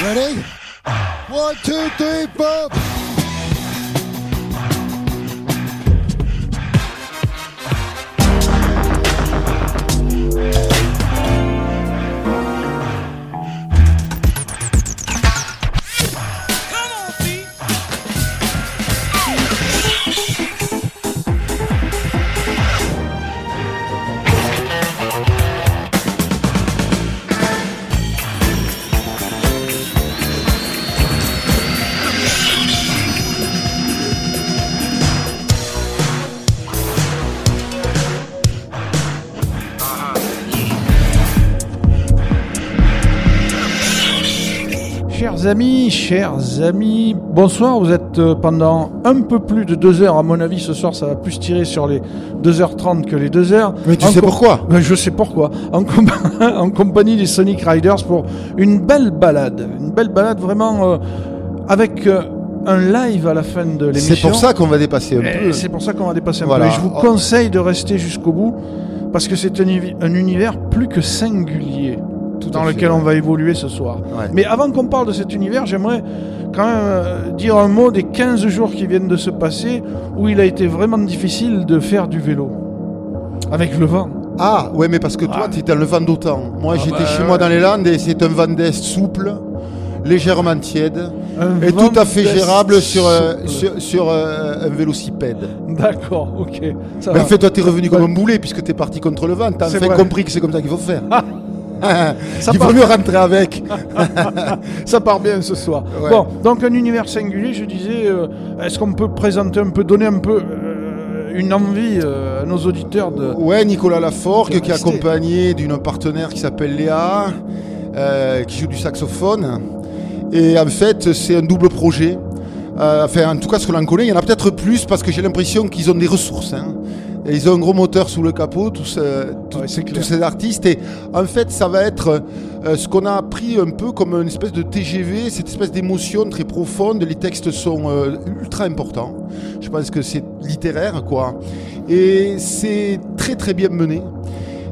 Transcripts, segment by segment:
Ready? One, two, three, four. Amis, chers amis, bonsoir. Vous êtes euh, pendant un peu plus de deux heures, à mon avis, ce soir, ça va plus tirer sur les 2h30 que les 2 heures. Mais tu En sais pourquoi? Euh, Je sais pourquoi. En, com- en compagnie des Sonic Riders pour une belle balade. Une belle balade vraiment euh, avec euh, un live à la fin de l'émission. C'est pour ça qu'on va dépasser un Et peu. C'est pour ça qu'on va dépasser un Voilà. peu. Et je vous conseille de rester jusqu'au bout parce que c'est un, univers plus que singulier dans lequel on va évoluer ce soir. Ouais. Mais avant qu'on parle de cet univers, j'aimerais quand même euh, dire un mot des 15 jours qui viennent de se passer où il a été vraiment difficile de faire du vélo. Avec le vent. Ah, ouais, mais parce que toi, Ah. dans le vent d'autant. Moi, Ah j'étais bah, chez ouais. moi dans les Landes et c'est un vent d'Est souple, légèrement tiède Un et tout à fait gérable sur, euh, sur, sur, euh, un vélocipède. D'accord, ok. Ça en fait, toi, t'es revenu comme un boulet puisque t'es parti contre le vent. T'as enfin vrai. compris que c'est comme ça qu'il faut faire. Ça Il vaut mieux rentrer avec. Ça part bien ce soir. Ouais. Bon, donc un univers singulier, je disais, euh, est-ce qu'on peut présenter un peu, donner un peu euh, une envie euh, à nos auditeurs de... Ouais, Nicolas Laforgue, qui est accompagné d'une partenaire qui s'appelle Léa, qui joue du saxophone. Et en fait, c'est un double projet. Enfin, en tout cas, ce que l'on connaît, il y en a peut-être plus parce que j'ai l'impression qu'ils ont des ressources. hein. Et ils ont un gros moteur sous le capot, tous, euh, Ouais, tous ces artistes. Et en fait, ça va être euh, ce qu'on a pris un peu comme une espèce de TGV, cette espèce d'émotion très profonde. Les textes sont euh, ultra importants. Je pense que c'est littéraire, quoi. Et c'est très très bien mené.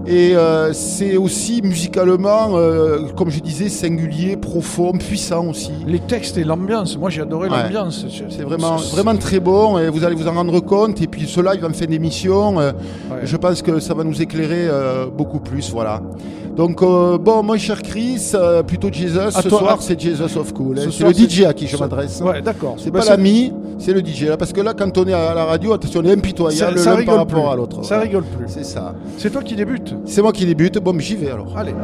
Et euh, c'est aussi musicalement, euh, comme je disais, singulier, profond, puissant aussi. Les textes et l'ambiance, moi j'ai adoré Ouais. l'ambiance. C'est vraiment, vraiment très bon et vous allez vous en rendre compte. Et puis ce live en fin d'émission, euh, Ouais. je pense que ça va nous éclairer euh, beaucoup plus. Voilà. Donc, euh, bon, mon cher Chris, euh, plutôt Jesus, À ce toi, soir à- c'est Jesus of Cool. hein. Ce C'est le DJ à qui je m'adresse. Ouais, d'accord. C'est Bah, pas l'ami, c'est le DJ. Là, parce que là, quand on est à la radio, attention, on est impitoyable l'un par rapport plus. à l'autre. Ça Voilà. rigole plus. C'est ça. C'est toi qui débutes. C'est moi qui débute. Bon, j'y vais alors. Allez.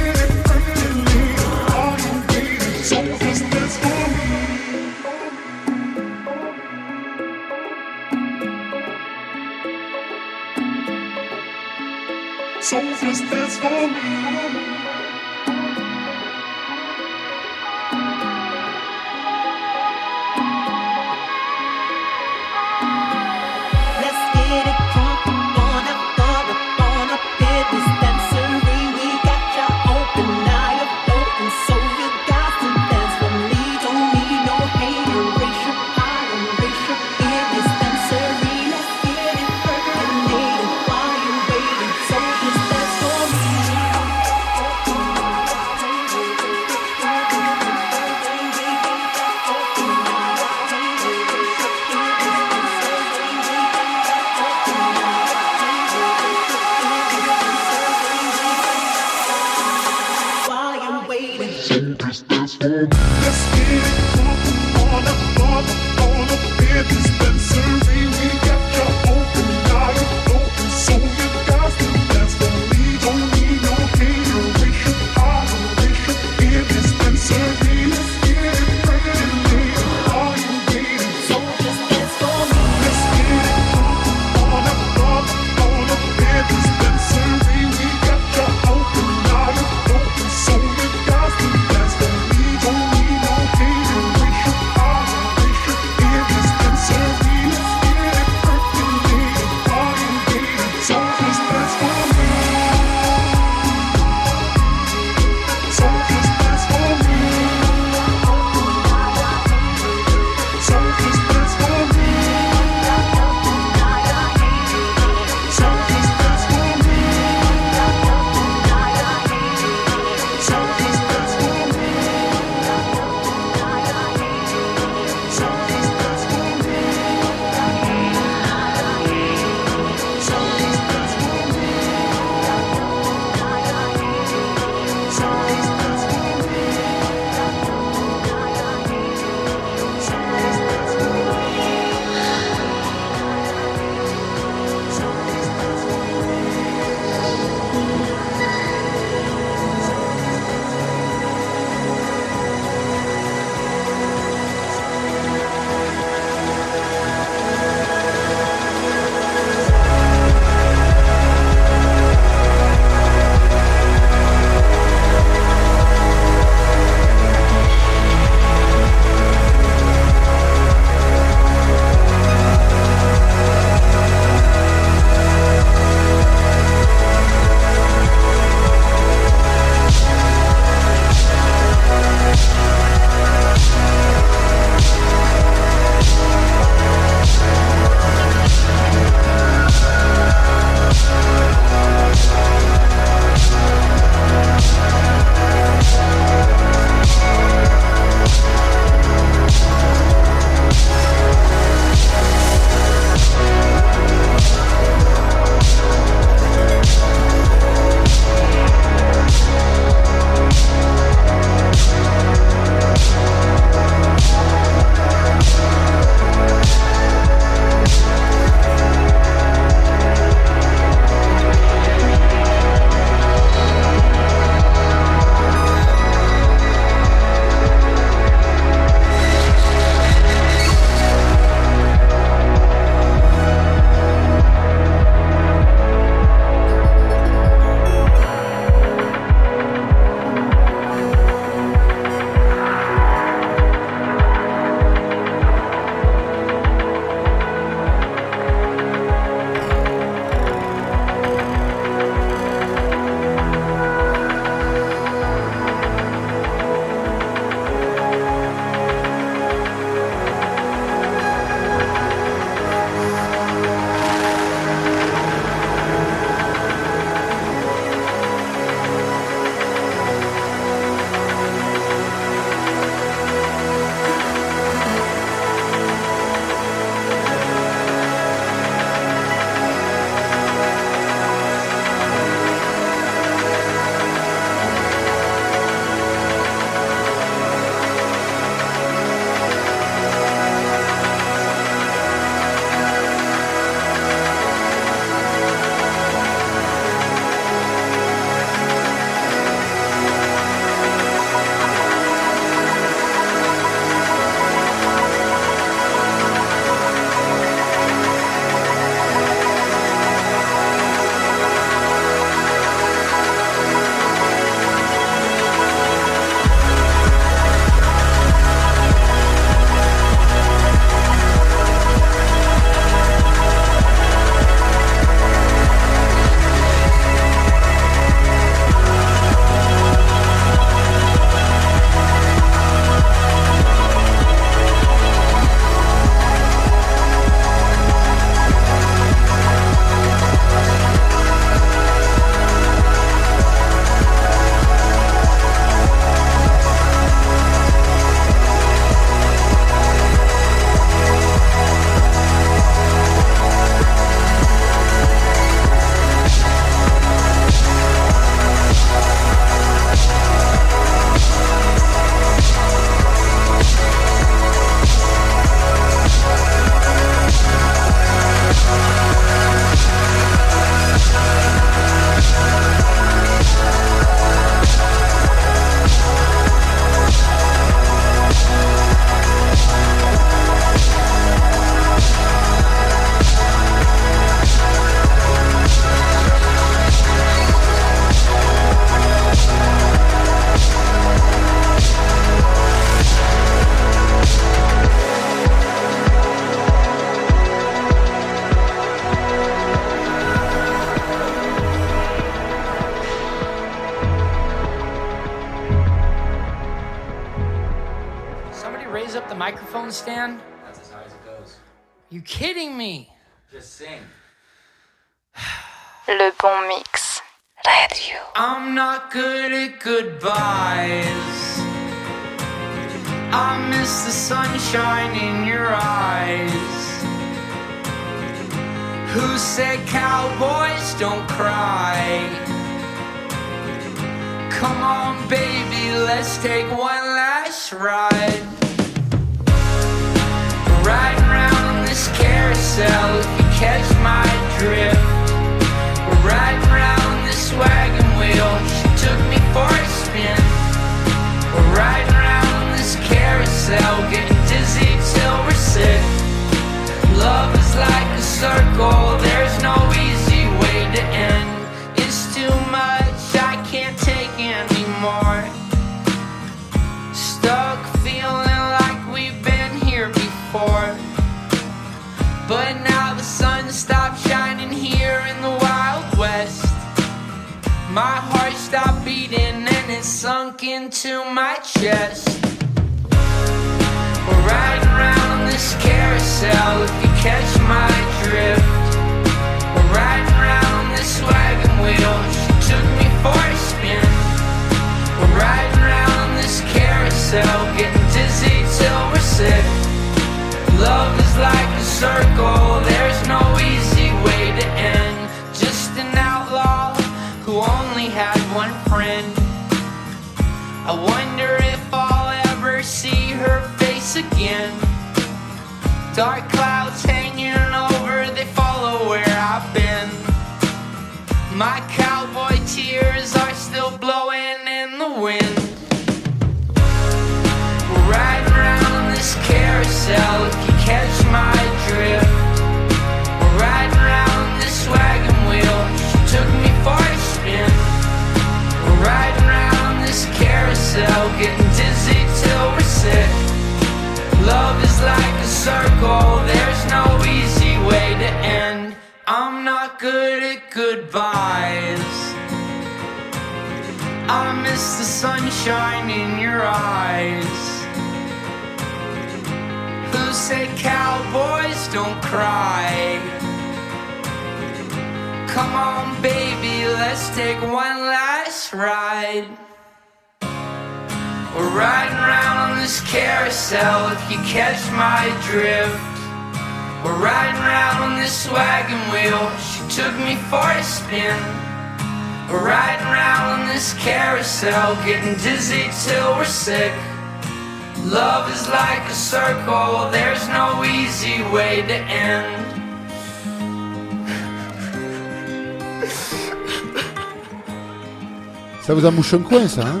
Vous embouche un coin, ça, hein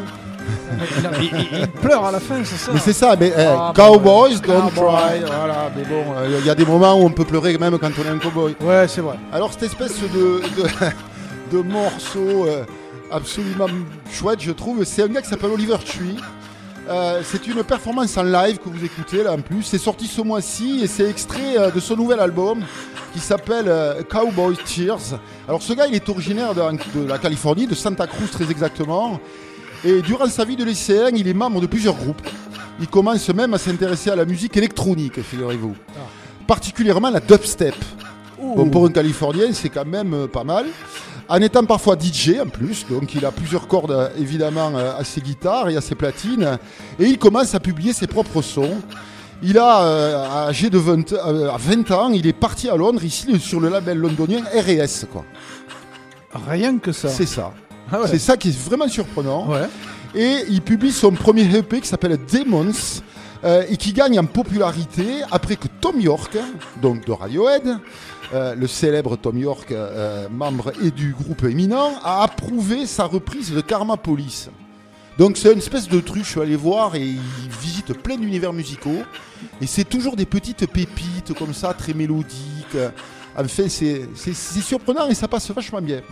il, il- il pleure à la fin, c'est ça Mais c'est ça, mais eh, Ah, Cowboys don't cry. Voilà, mais bon, il y a des moments où on peut pleurer même quand on est un cowboy. Ouais, c'est vrai. Alors cette espèce de, de, de morceau euh, absolument chouette, je trouve, c'est un gars qui s'appelle Oliver Tree. Euh, c'est une performance en live que vous écoutez là en plus. C'est sorti ce mois-ci et c'est extrait euh, de son nouvel album qui s'appelle euh, Cowboy Tears. Alors ce gars, il est originaire de, de la Californie, de Santa Cruz très exactement. Et durant sa vie de lycéen, il est membre de plusieurs groupes. Il commence même à s'intéresser à la musique électronique, figurez-vous. Particulièrement la dubstep. Bon, pour un Californien, c'est quand même euh, pas mal. En étant parfois DJ en plus, donc il a plusieurs cordes euh, évidemment euh, à ses guitares et à ses platines. Et il commence à publier ses propres sons. Il a, euh, âgé de 20, euh, à 20 ans, il est parti à Londres, ici sur le label londonien RS. Quoi. Rien que ça. C'est ça. Ah ouais. C'est ça qui est vraiment surprenant. Ouais. Et il publie son premier EP qui s'appelle Demons euh, et qui gagne en popularité après que Tom York, donc de Radiohead, euh, le célèbre Tom York, euh, membre et du groupe éminent, a approuvé sa reprise de Karma Police. Donc c'est une espèce de truc, je suis allé voir et il visite plein d'univers musicaux. Et c'est toujours des petites pépites comme ça, très mélodiques. Enfin, c'est surprenant et ça passe vachement bien.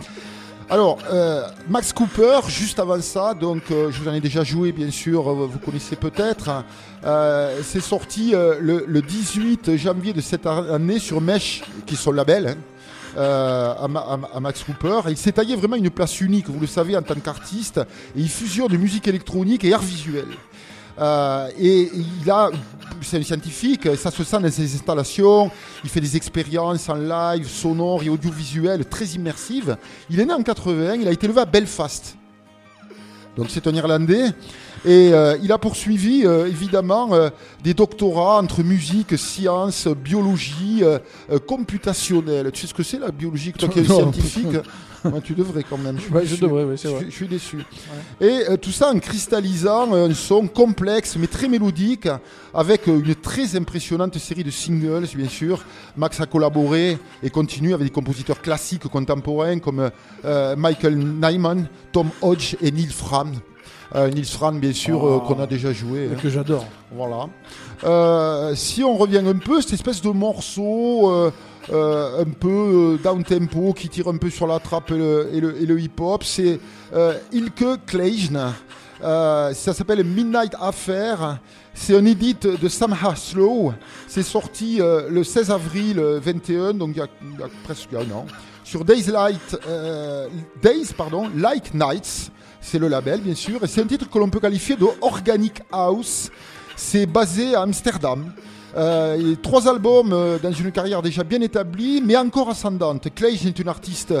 Alors, euh, Max Cooper, juste avant ça, donc euh, je vous en ai déjà joué, bien sûr, euh, vous connaissez peut-être. hein. Euh, c'est sorti le, le 18 janvier de cette année sur Mesh, qui est son label, hein, à, à Ma- à Max Cooper. Il s'est taillé vraiment une place unique, vous le savez, en tant qu'artiste. Et il fusionne de musique électronique et art visuel. Euh, et il a, c'est un scientifique, ça se sent dans ses installations, il fait des expériences en live, sonore et audiovisuel très immersives. Il est né en 80, il a été élevé à Belfast. Donc c'est un Irlandais. Et euh, il a poursuivi euh, évidemment euh, des doctorats entre musique, sciences, biologie, computationnelle. Tu sais ce que c'est la biologie Toi qui es scientifique, Ouais, tu devrais quand même. Ouais, je devrais, c'est vrai. Je suis déçu. Et euh, tout ça en cristallisant un son complexe mais très mélodique avec euh, une très impressionnante série de singles, bien sûr. Max a collaboré et continue avec des compositeurs classiques contemporains comme euh, Michael Nyman, Tom Hodge et Neil Fram. Euh, Neil Fram, bien sûr, euh, Oh. qu'on a déjà joué. hein. Que j'adore. Voilà. Euh, si on revient un peu, cette espèce de morceau euh, euh, un peu euh, down tempo qui tire un peu sur la trappe et le, le hip-hop, c'est euh, Ilke Kleijne. Euh, ça s'appelle Midnight Affair. C'est un edit de Sam Haslow. C'est sorti euh, le 16 avril euh, 21, donc il y a, presque un an, sur Days Light, euh, Days pardon, Like Nights. C'est le label, bien sûr, et c'est un titre que l'on peut qualifier de organic house. C'est basé à Amsterdam. Euh, a trois albums euh, dans une carrière déjà bien établie, mais encore ascendante. Clay est une artiste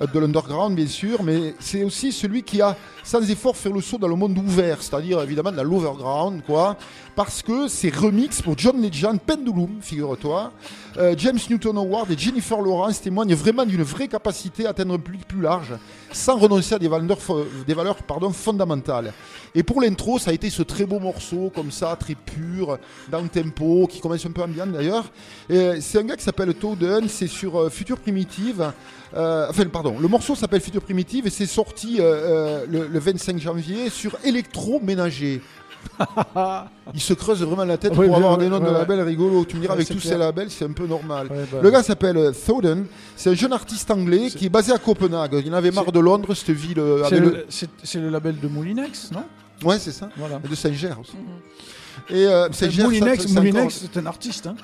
de l'underground, bien sûr, mais c'est aussi celui qui a, sans effort, fait le saut dans le monde ouvert, c'est-à-dire évidemment dans l'overground, quoi. Parce que c'est remix pour John Legend, Pendulum, figure-toi. Euh, James Newton Howard et Jennifer Lawrence témoignent vraiment d'une vraie capacité à atteindre un public plus large, sans renoncer à des valeurs, des valeurs pardon, fondamentales. Et pour l'intro, ça a été ce très beau morceau, comme ça, très pur, down tempo, qui commence un peu ambiant d'ailleurs. C'est un gars qui s'appelle Toden, c'est sur euh, Future Primitive. Euh, enfin, pardon, le morceau s'appelle Future Primitive et c'est sorti euh, euh, le, le 25 janvier sur Électroménager. Il se creuse vraiment la tête Oui, pour avoir des noms de labels rigolos. Tu me diras, Ouais, avec tous clair. ces labels, c'est un peu normal. Bah, Le gars s'appelle Thoden, c'est un jeune artiste anglais qui est basé à Copenhague. Il en avait marre de Londres, cette ville. c'est le, label de Moulinex, non? Ouais, c'est ça. Voilà. Et de Saint-Ger aussi. Et euh, Saint-Ger, Moulinex, encore- c'est un artiste. Hein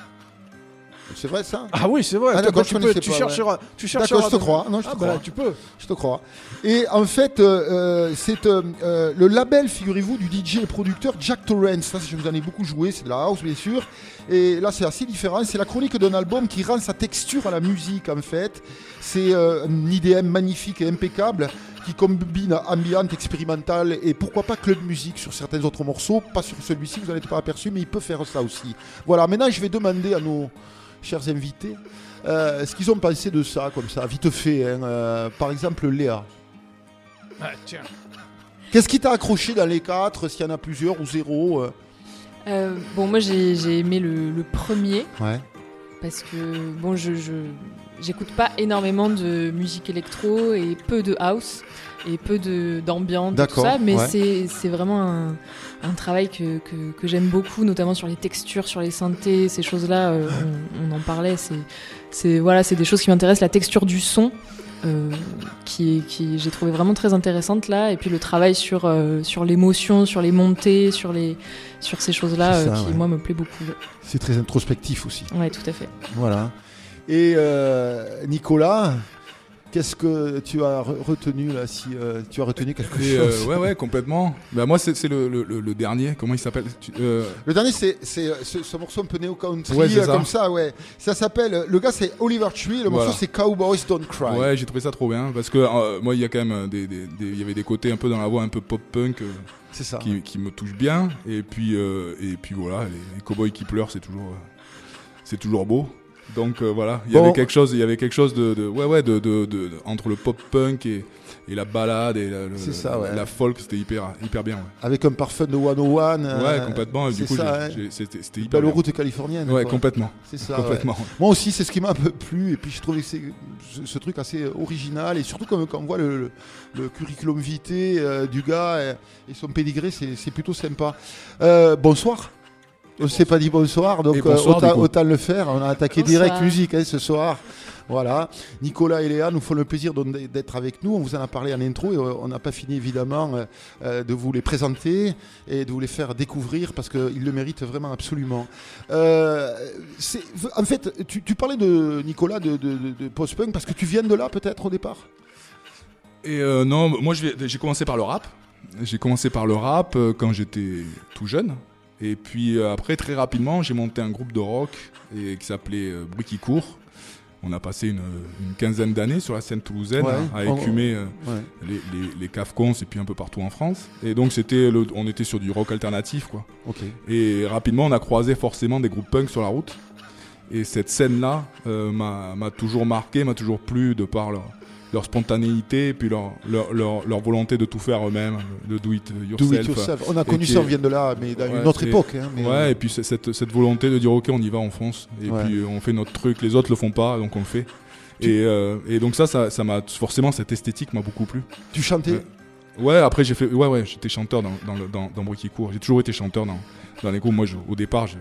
C'est vrai ça ah oui, c'est vrai. Ah, tu, peux, connaissais tu pas, chercheras. Tu chercheras je te crois. Non, je te Ah bah, crois. tu peux. Je te crois. Et en fait, euh, euh, c'est euh, le label, figurez-vous, du DJ et producteur Jack Torrance. Ça, je vous en ai beaucoup joué, c'est de la house, bien sûr. Et là, c'est assez différent. C'est la chronique d'un album qui rend sa texture à la musique, en fait. C'est euh, un IDM magnifique et impeccable qui combine ambiante, expérimentale et pourquoi pas club musique sur certains autres morceaux. Pas sur celui-ci, vous n'en êtes pas aperçu, mais il peut faire ça aussi. Voilà, maintenant, je vais demander à nos chers invités euh, ce qu'ils ont pensé de ça, comme ça, vite fait. hein. Euh, par exemple, Léa. Ah, tiens. Qu'est-ce qui t'a accroché dans les quatre, s'il y en a plusieurs ou zéro euh Euh, bon, moi j'ai j'ai aimé le, le premier Ouais. parce que bon, je je- j'écoute pas énormément de musique électro et peu de house et peu de d'ambiance, tout D'accord, ça, mais ouais. c'est c'est vraiment un, un travail que, que, que j'aime beaucoup, notamment sur les textures, sur les synthés, ces choses-là. euh, on, on en parlait. C'est voilà, des choses qui m'intéressent, la texture du son. euh, qui, qui j'ai trouvé vraiment très intéressante là et puis le travail sur euh, sur l'émotion sur les montées sur les sur ces choses là ça, qui ouais. moi me plaît beaucoup C'est très introspectif aussi. ouais tout à fait Voilà. Et Nicolas, qu'est-ce que tu as re- retenu là Si euh, tu as retenu quelque Et, chose? euh, ouais, ouais, complètement. Bah, moi, c'est le, le, dernier. Comment il s'appelle? Euh, Le dernier, c'est c'est, euh, ce, ce morceau un peu néo-country, Ouais, euh, comme ça, ouais. Ça s'appelle. Le gars, c'est Oliver Tree. Le morceau, c'est Cowboys Don't Cry. Ouais, j'ai trouvé ça trop bien. Parce que euh, moi, il y a quand même des, des- des- y avait des côtés un peu dans la voix, un peu pop-punk. euh, C'est ça. qui, qui me touche bien. Et puis, euh, et puis voilà, les, les cowboys qui pleurent, c'est toujours, euh, c'est toujours beau. Donc euh, voilà, il y avait quelque chose, il y avait quelque chose de, de- ouais ouais, de, de- entre le pop punk et, et la balade et la, le- C'est ça, ouais. la folk, c'était hyper, hyper bien. Ouais, Avec un parfum de 101. euh, ouais complètement. Et du coup, hein. c'était, hyper bien. route californienne. Ouais, quoi. complètement, C'est ça. ouais. complètement. Moi aussi, c'est ce qui m'a un peu plu. Et puis, je trouvais ce, ce truc assez original. Et surtout, quand, quand on voit le, le- le curriculum vitae euh, du gars et, et son pédigré, c'est c'est plutôt sympa. Euh, bonsoir. On ne s'est pas dit bonsoir, donc bonsoir, euh, autant, le faire. On a attaqué Bonsoir. direct musique hein, ce soir. Voilà. Nicolas et Léa nous font le plaisir d'être avec nous. On vous en a parlé en intro et euh, on n'a pas fini évidemment euh, euh, de vous les présenter et de vous les faire découvrir parce qu'ils le méritent vraiment absolument. Euh, en fait, tu, tu parlais de Nicolas de, de- de- de post-punk parce que tu viens de là peut-être au départ? Et euh, non, moi j'ai commencé par le rap. J'ai commencé par le rap euh, quand j'étais tout jeune. Et puis euh, après, très rapidement, j'ai monté un groupe de rock et, qui s'appelait euh, Bruit qui court. On a passé une, une quinzaine d'années sur la scène toulousaine Ouais, à, écumer euh, Ouais. les, les, les cafcons et puis un peu partout en France. Et donc c'était, le- on était sur du rock alternatif quoi. Et rapidement, on a croisé forcément des groupes punk sur la route. Et cette scène-là euh, m'a m'a toujours marqué, m'a toujours plu de par leur, leur spontanéité et puis leur, leur, leur, leur volonté de tout faire eux-mêmes, le do it Do yourself. it yourself. On a connu ça, on vient de là, mais dans Ouais, une autre époque. hein, mais, ouais, euh, et puis cette, cette volonté de dire ok, on y va, on fonce. Et Ouais. puis euh, on fait notre truc, les autres le font pas, donc on le fait. Et, euh, et donc ça, ça ça m'a forcément cette esthétique m'a beaucoup plu. Tu chantais? Ouais. Ouais, après j'ai fait, ouais, ouais, j'étais chanteur dans, dans, le- dans, dans Bruit qui court. J'ai toujours été chanteur dans, dans les groupes. Moi, je- au départ, je,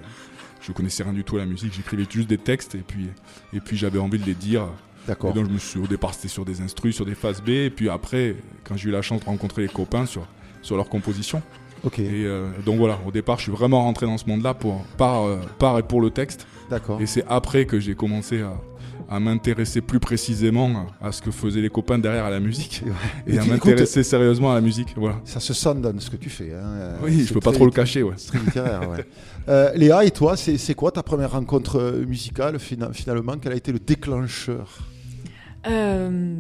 je connaissais rien du tout à la musique. J'écrivais juste des textes et puis, et puis j'avais envie de les dire. D'accord. Et donc je me suis, au départ, c'était sur des instrus, sur des phases B. Et puis après, quand j'ai eu la chance de rencontrer les copains sur, sur leur composition. Ok. Et euh, donc voilà, au départ, je suis vraiment rentré dans ce monde-là pour, par, euh, par et pour le texte. D'accord. Et c'est après que j'ai commencé à, à m'intéresser plus précisément à ce que faisaient les copains derrière à la musique Et et à m'intéresser sérieusement à la musique. Voilà. Ça se sent dans ce que tu fais. hein, euh, Oui, je peux pas trop le cacher, ouais. C'est très littéraire, ouais. Euh, Léa, et toi, c'est c'est quoi ta première rencontre musicale fina- finalement? Quel a été le déclencheur? Euh,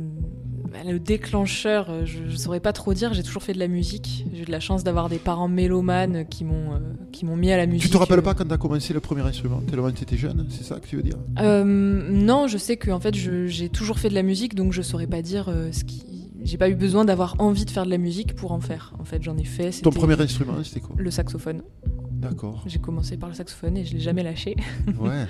le déclencheur, euh, je, je saurais pas trop dire. J'ai toujours fait de la musique. J'ai eu de la chance d'avoir des parents mélomanes qui m'ont euh, qui m'ont mis à la musique. Tu te rappelles pas quand tu as commencé le premier instrument Tellement tu étais jeune, c'est ça que tu veux dire? Euh, Non, je sais que en fait, j'ai toujours fait de la musique, donc je saurais pas dire euh, ce qui. J'ai pas eu besoin d'avoir envie de faire de la musique pour en faire. En fait, j'en ai fait. Ton premier instrument, c'était quoi? Le saxophone. D'accord. J'ai commencé par le saxophone et je l'ai jamais lâché. Ouais.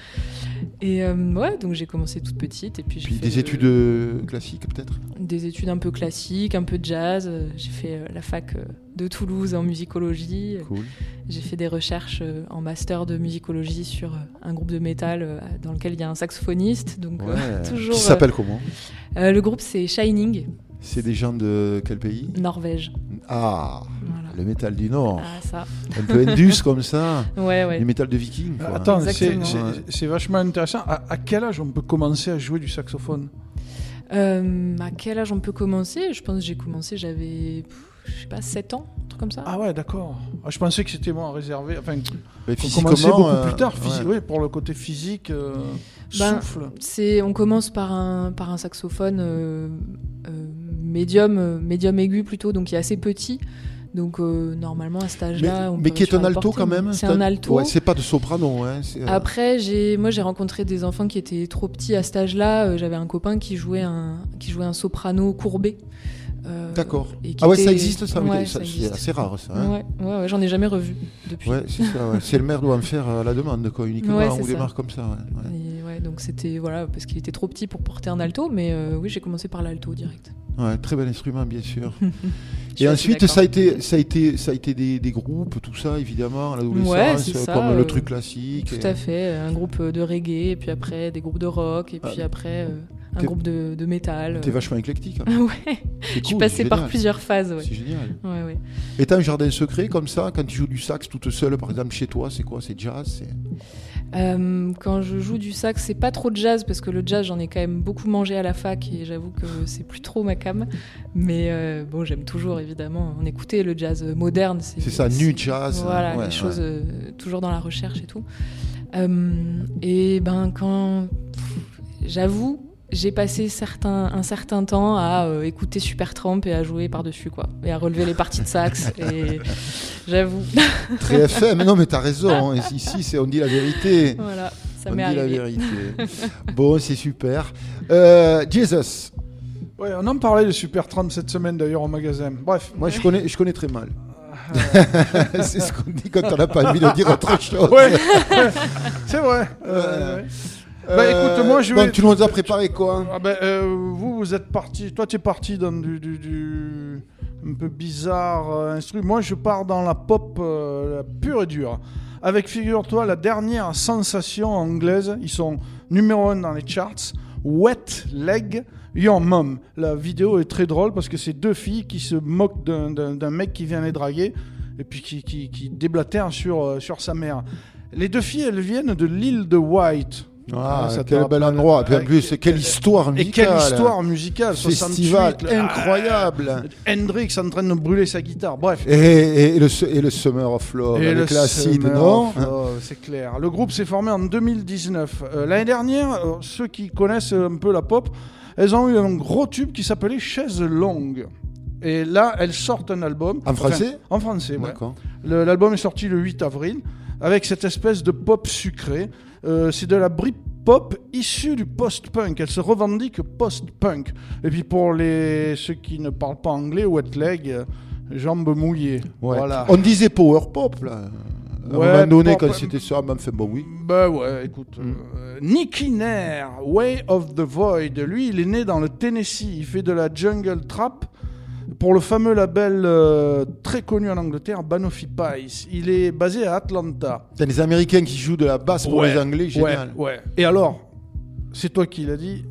Et euh, ouais, donc j'ai commencé toute petite et puis Puis des études euh, classiques peut-être? Des études un peu classiques, un peu de jazz. J'ai fait euh, la fac euh, de Toulouse en musicologie. Cool. J'ai fait des recherches en master de musicologie sur un groupe de métal dans lequel il y a un saxophoniste. Donc Ouais. toujours. Qui s'appelle comment? Le groupe c'est Shining, C'est des gens de quel pays Norvège. Ah, Voilà. le métal du Nord. Ah ça. Un peu indus comme ça. Ouais ouais. Les métal de vikings. quoi. Attends, c'est Exactement. c'est- c'est vachement intéressant. À, à quel âge on peut commencer à jouer du saxophone? Euh, à quel âge on peut commencer? Je pense que j'ai commencé, j'avais, je sais pas, 7 ans, un truc comme ça. Ah ouais, d'accord. Ah, je pensais que c'était moi réservé. Enfin, Mais physiquement, commencer beaucoup euh, plus tard. physi- ouais. Oui, pour le côté physique, euh, Ben, souffle. C'est, on commence par un, par un saxophone euh, euh, médium, euh, médium aigu plutôt, donc qui est assez petit. Donc euh, normalement à cet Mais, âge-là, on mais peut qui est un alto quand mais même C'est un alto. Ouais, c'est pas de soprano. Hein, euh, Après, j'ai, moi, j'ai rencontré des enfants qui étaient trop petits à cet âge-là. J'avais un copain qui jouait un, qui jouait un soprano courbé. Euh, D'accord. Ah ouais, était- ça existe ça, Ouais, ça, ça C'est assez rare ça. hein. Ouais, j'en ai jamais revu depuis. Ouais, c'est ça. ouais. C'est le maire doit en faire à la demande, quoi, uniquement on démarre comme ça. Et donc c'était voilà parce qu'il était trop petit pour porter un alto, mais euh, oui, j'ai commencé par l'alto direct. Ouais, très bel instrument, bien sûr. Et ensuite, ça a été, ça a été, ça a été des, des groupes, tout ça, évidemment, à l'adolescence, Ouais, euh, comme le euh, truc classique. Tout et- à fait, un groupe de reggae, et puis après des groupes de rock, et puis Ah. après euh, un groupe de, de métal. T'es vachement éclectique. hein. ouais, C'est je suis cool, passée par plusieurs phases. Ouais. C'est génial. Ouais, ouais. Et t'as un jardin secret comme ça, quand tu joues du sax toute seule, par exemple chez toi, c'est quoi C'est jazz Euh, quand je joue du sax, c'est pas trop de jazz parce que le jazz, j'en ai quand même beaucoup mangé à la fac et j'avoue que c'est plus trop ma cam. Mais euh, bon, j'aime toujours évidemment en écouter le jazz moderne. C'est ça, nu jazz. Voilà, ouais, les choses euh, toujours dans la recherche et tout. Euh, et ben quand j'avoue, j'ai passé certains, un certain temps à euh, écouter Supertramp et à jouer par-dessus quoi, et à relever les parties de sax. et j'avoue, Très FM, non mais t'as raison, hein. ici c'est on dit la vérité. voilà, ça on m'est dit la arrivé. vérité. bon, c'est super. Euh, Jesus, Ouais, on en parlait de Super 30 cette semaine d'ailleurs au magasin. Bref. moi je connais, je connais très mal. c'est ce qu'on dit quand on n'a pas envie de dire autre chose. Ouais, c'est vrai. Euh, ouais. Bah, écoute, moi, je vais- tu nous as préparé quoi Ah ben, euh, vous, vous êtes parti. Toi, tu es parti dans du, du- du- un peu bizarre euh, instru. Moi, je pars dans la pop euh, la pure et dure. Avec, figure-toi, la dernière sensation anglaise. Ils sont numéro 1 dans les charts. Wet Leg Your Mom. La vidéo est très drôle parce que c'est deux filles qui se moquent d'un- mec qui vient les draguer et puis qui, qui, qui déblatère sur, euh, sur sa mère. Les deux filles, elles viennent de l'île de White. Ah, ça te quel bel endroit. Puis en plus, quelle histoire Et musicale. quelle histoire musicale, Festival 68, le- incroyable. Ah, Hendrix en train de brûler sa guitare. Bref. Et, et- et le, su- et le Summer of Love, Et avec l'acide, non C'est clair. Le groupe s'est formé en 2019. Euh, L'année dernière, euh, ceux qui connaissent un peu la pop, elles ont eu un gros tube qui s'appelait Chaise longue. Et là, elles sortent un album. En français En français, ouais. L'album est sorti le 8 avril avec cette espèce de pop sucré. Euh, c'est de la Britpop issue du post-punk. Elle se revendique post-punk. Et puis pour les ceux qui ne parlent pas anglais, wet leg, jambes mouillées. Ouais. Voilà. On disait power pop, là. À un Ouais, moment donné, pop- quand c'était ça, ben, fait bon, oui. Bah ouais, écoute. Mm. euh, Nicky Nair, Way of the Void. Lui, il est né dans le Tennessee. Il fait de la jungle trap pour le fameux label euh, très connu en Angleterre, Banoffee Pies. Il est basé à Atlanta. T'as les Américains qui jouent de la basse pour Ouais, les Anglais, génial. Ouais, ouais. Et alors, c'est toi qui l'as dit.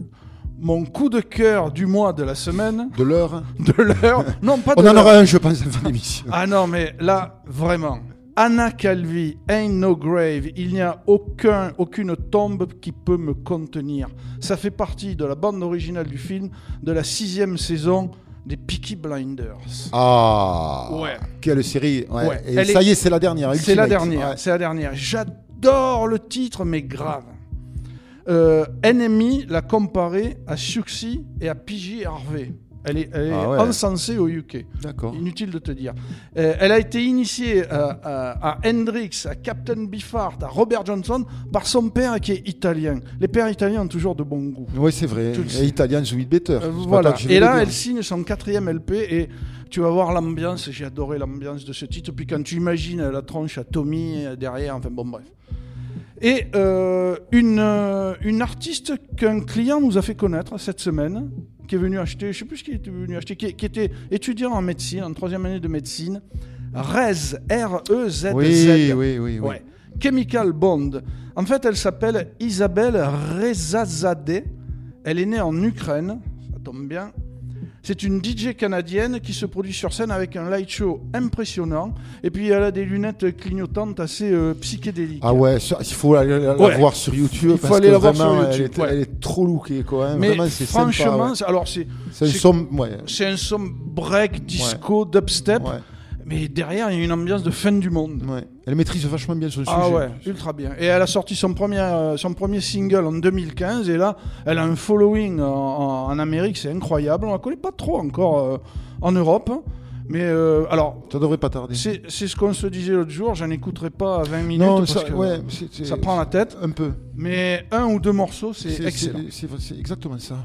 Mon coup de cœur du mois de la semaine, De l'heure. de l'heure. Non, pas de On en l'heure. aura un, je pense, à la fin de l'émission. Ah non, mais là, vraiment. Anna Calvi, Ain't No Grave, il n'y a aucun, aucune tombe qui peut me contenir. Ça fait partie de la bande originale du film de la sixième saison des Peaky Blinders. Ah Ouais. Quelle série ouais. Ouais. Et Elle ça est- y est, c'est la dernière. C'est la dernière, Ouais. c'est la dernière. J'adore le titre, mais grave. Euh, Enemy l'a comparé à Suxy et à PJ Harvey. Elle est, elle est Ah ouais. encensée au UK. D'accord. Inutile de te dire. Euh, elle a été initiée euh, à, à Hendrix, à Captain Beefheart, à Robert Johnson par son père qui est italien. Les pères italiens ont toujours de bon goût. Oui, c'est vrai. Et Italian Sweet Better. Euh, voilà. Et là, elle signe son quatrième LP et tu vas voir l'ambiance. J'ai adoré l'ambiance de ce titre. Puis quand tu imagines la tronche à Tommy euh, derrière, enfin bon, bref. Et euh, une, euh, une artiste qu'un client nous a fait connaître cette semaine, qui est venu acheter, je sais plus ce qu'il était venu acheter, qui, qui était étudiant en médecine, en troisième année de médecine, Rez, R-E-Z-Z. Oui, oui, oui. oui. Ouais. Chemical Bond. En fait, elle s'appelle Isabelle Rezazadeh. Elle est née en Ukraine. Ça tombe bien. C'est une DJ canadienne qui se produit sur scène avec un light show impressionnant. Et puis, elle a des lunettes clignotantes assez euh, psychédéliques. Ah ouais, ça, il faut la, la- la Ouais. voir sur YouTube. Il faut parce aller que la voir sur YouTube, Elle est, ouais. elle est trop lookée, quoi. hein. Mais Vraiment, sympa, franchement, ouais. alors c'est C'est un somme- un son break, disco, dubstep. Mais derrière, il y a une ambiance de fin du monde. ouais. Elle maîtrise vachement bien son Ah sujet. ouais, ultra bien. Et elle a sorti son premier, euh, son premier single en 2015 et là, elle a un following en, Amérique, c'est incroyable. On la connaît pas trop encore euh, en Europe. Mais euh, alors, Ça devrait pas tarder. c'est ce qu'on se disait l'autre jour, j'en écouterai pas à 20 minutes Non, parce ça, que ouais, ça prend la tête. Un peu. Mais un ou deux morceaux, c'est excellent. C'est exactement ça.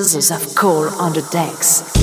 Jesus of coal on the decks.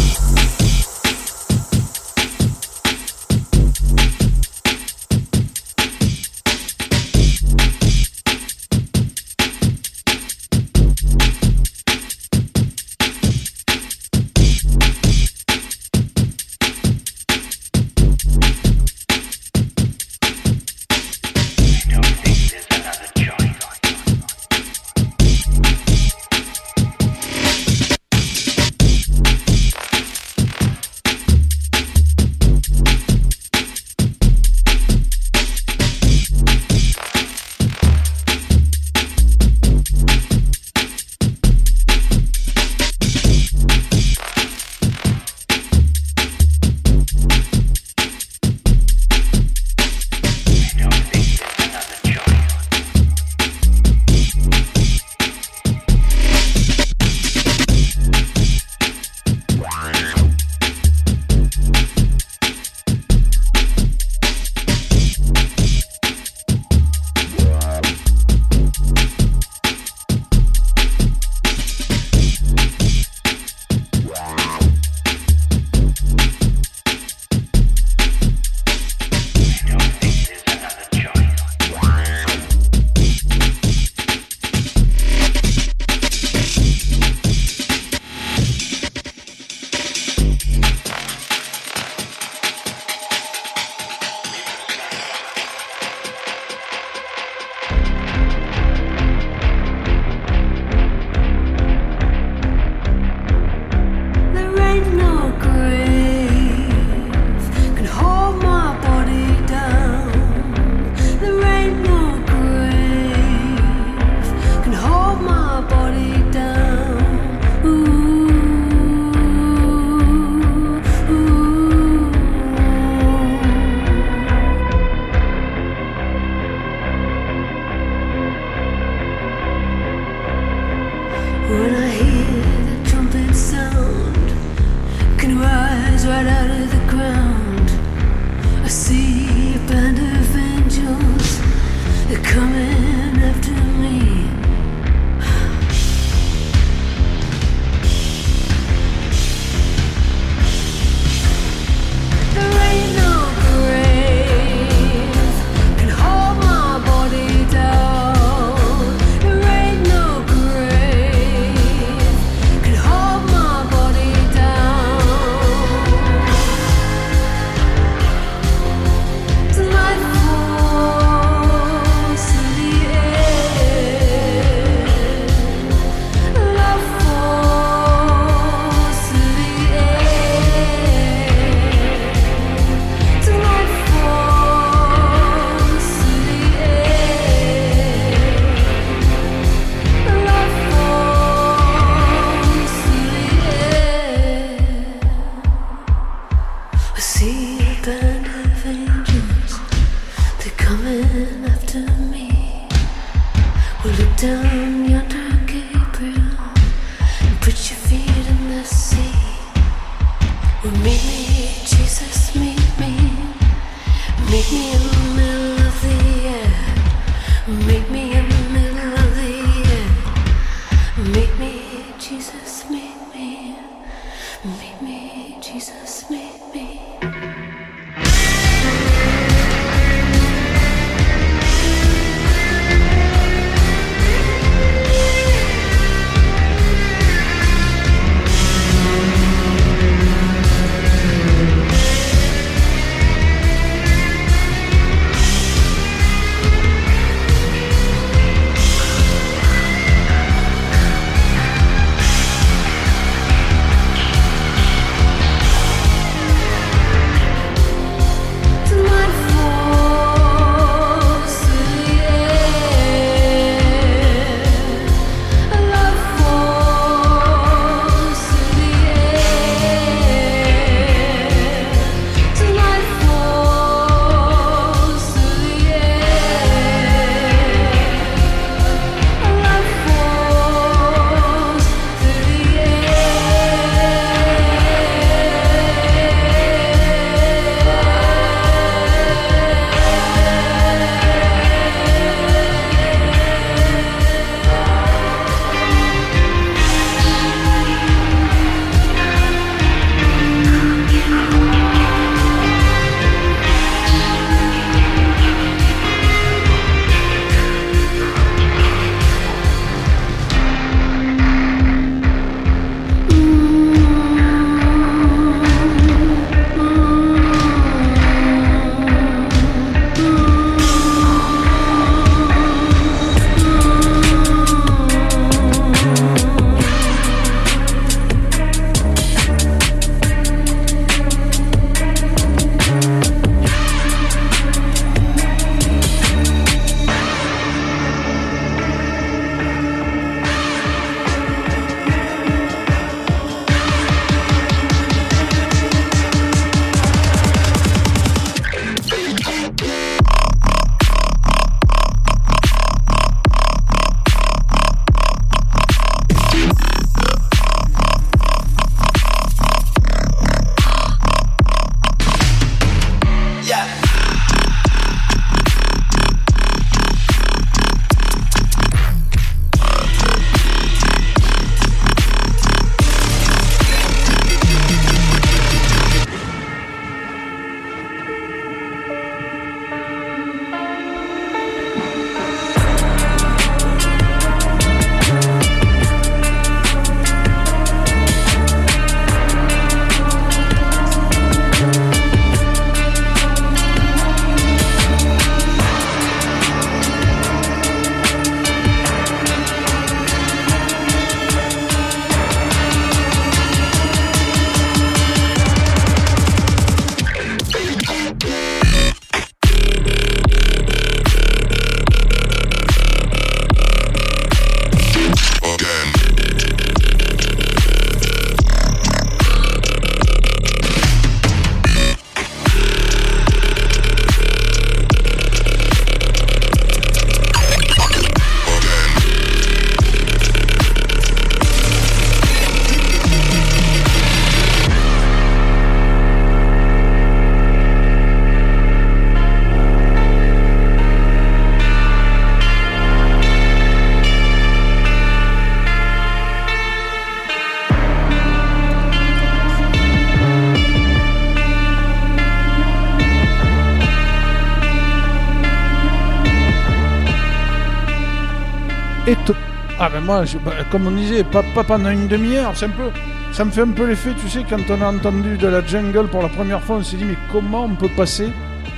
Ah ben moi, je- bah, comme on disait, pas, pas pendant une demi-heure, c'est un peu... Ça me fait un peu l'effet, tu sais, quand on a entendu de la jungle pour la première fois, on s'est dit, mais comment on peut passer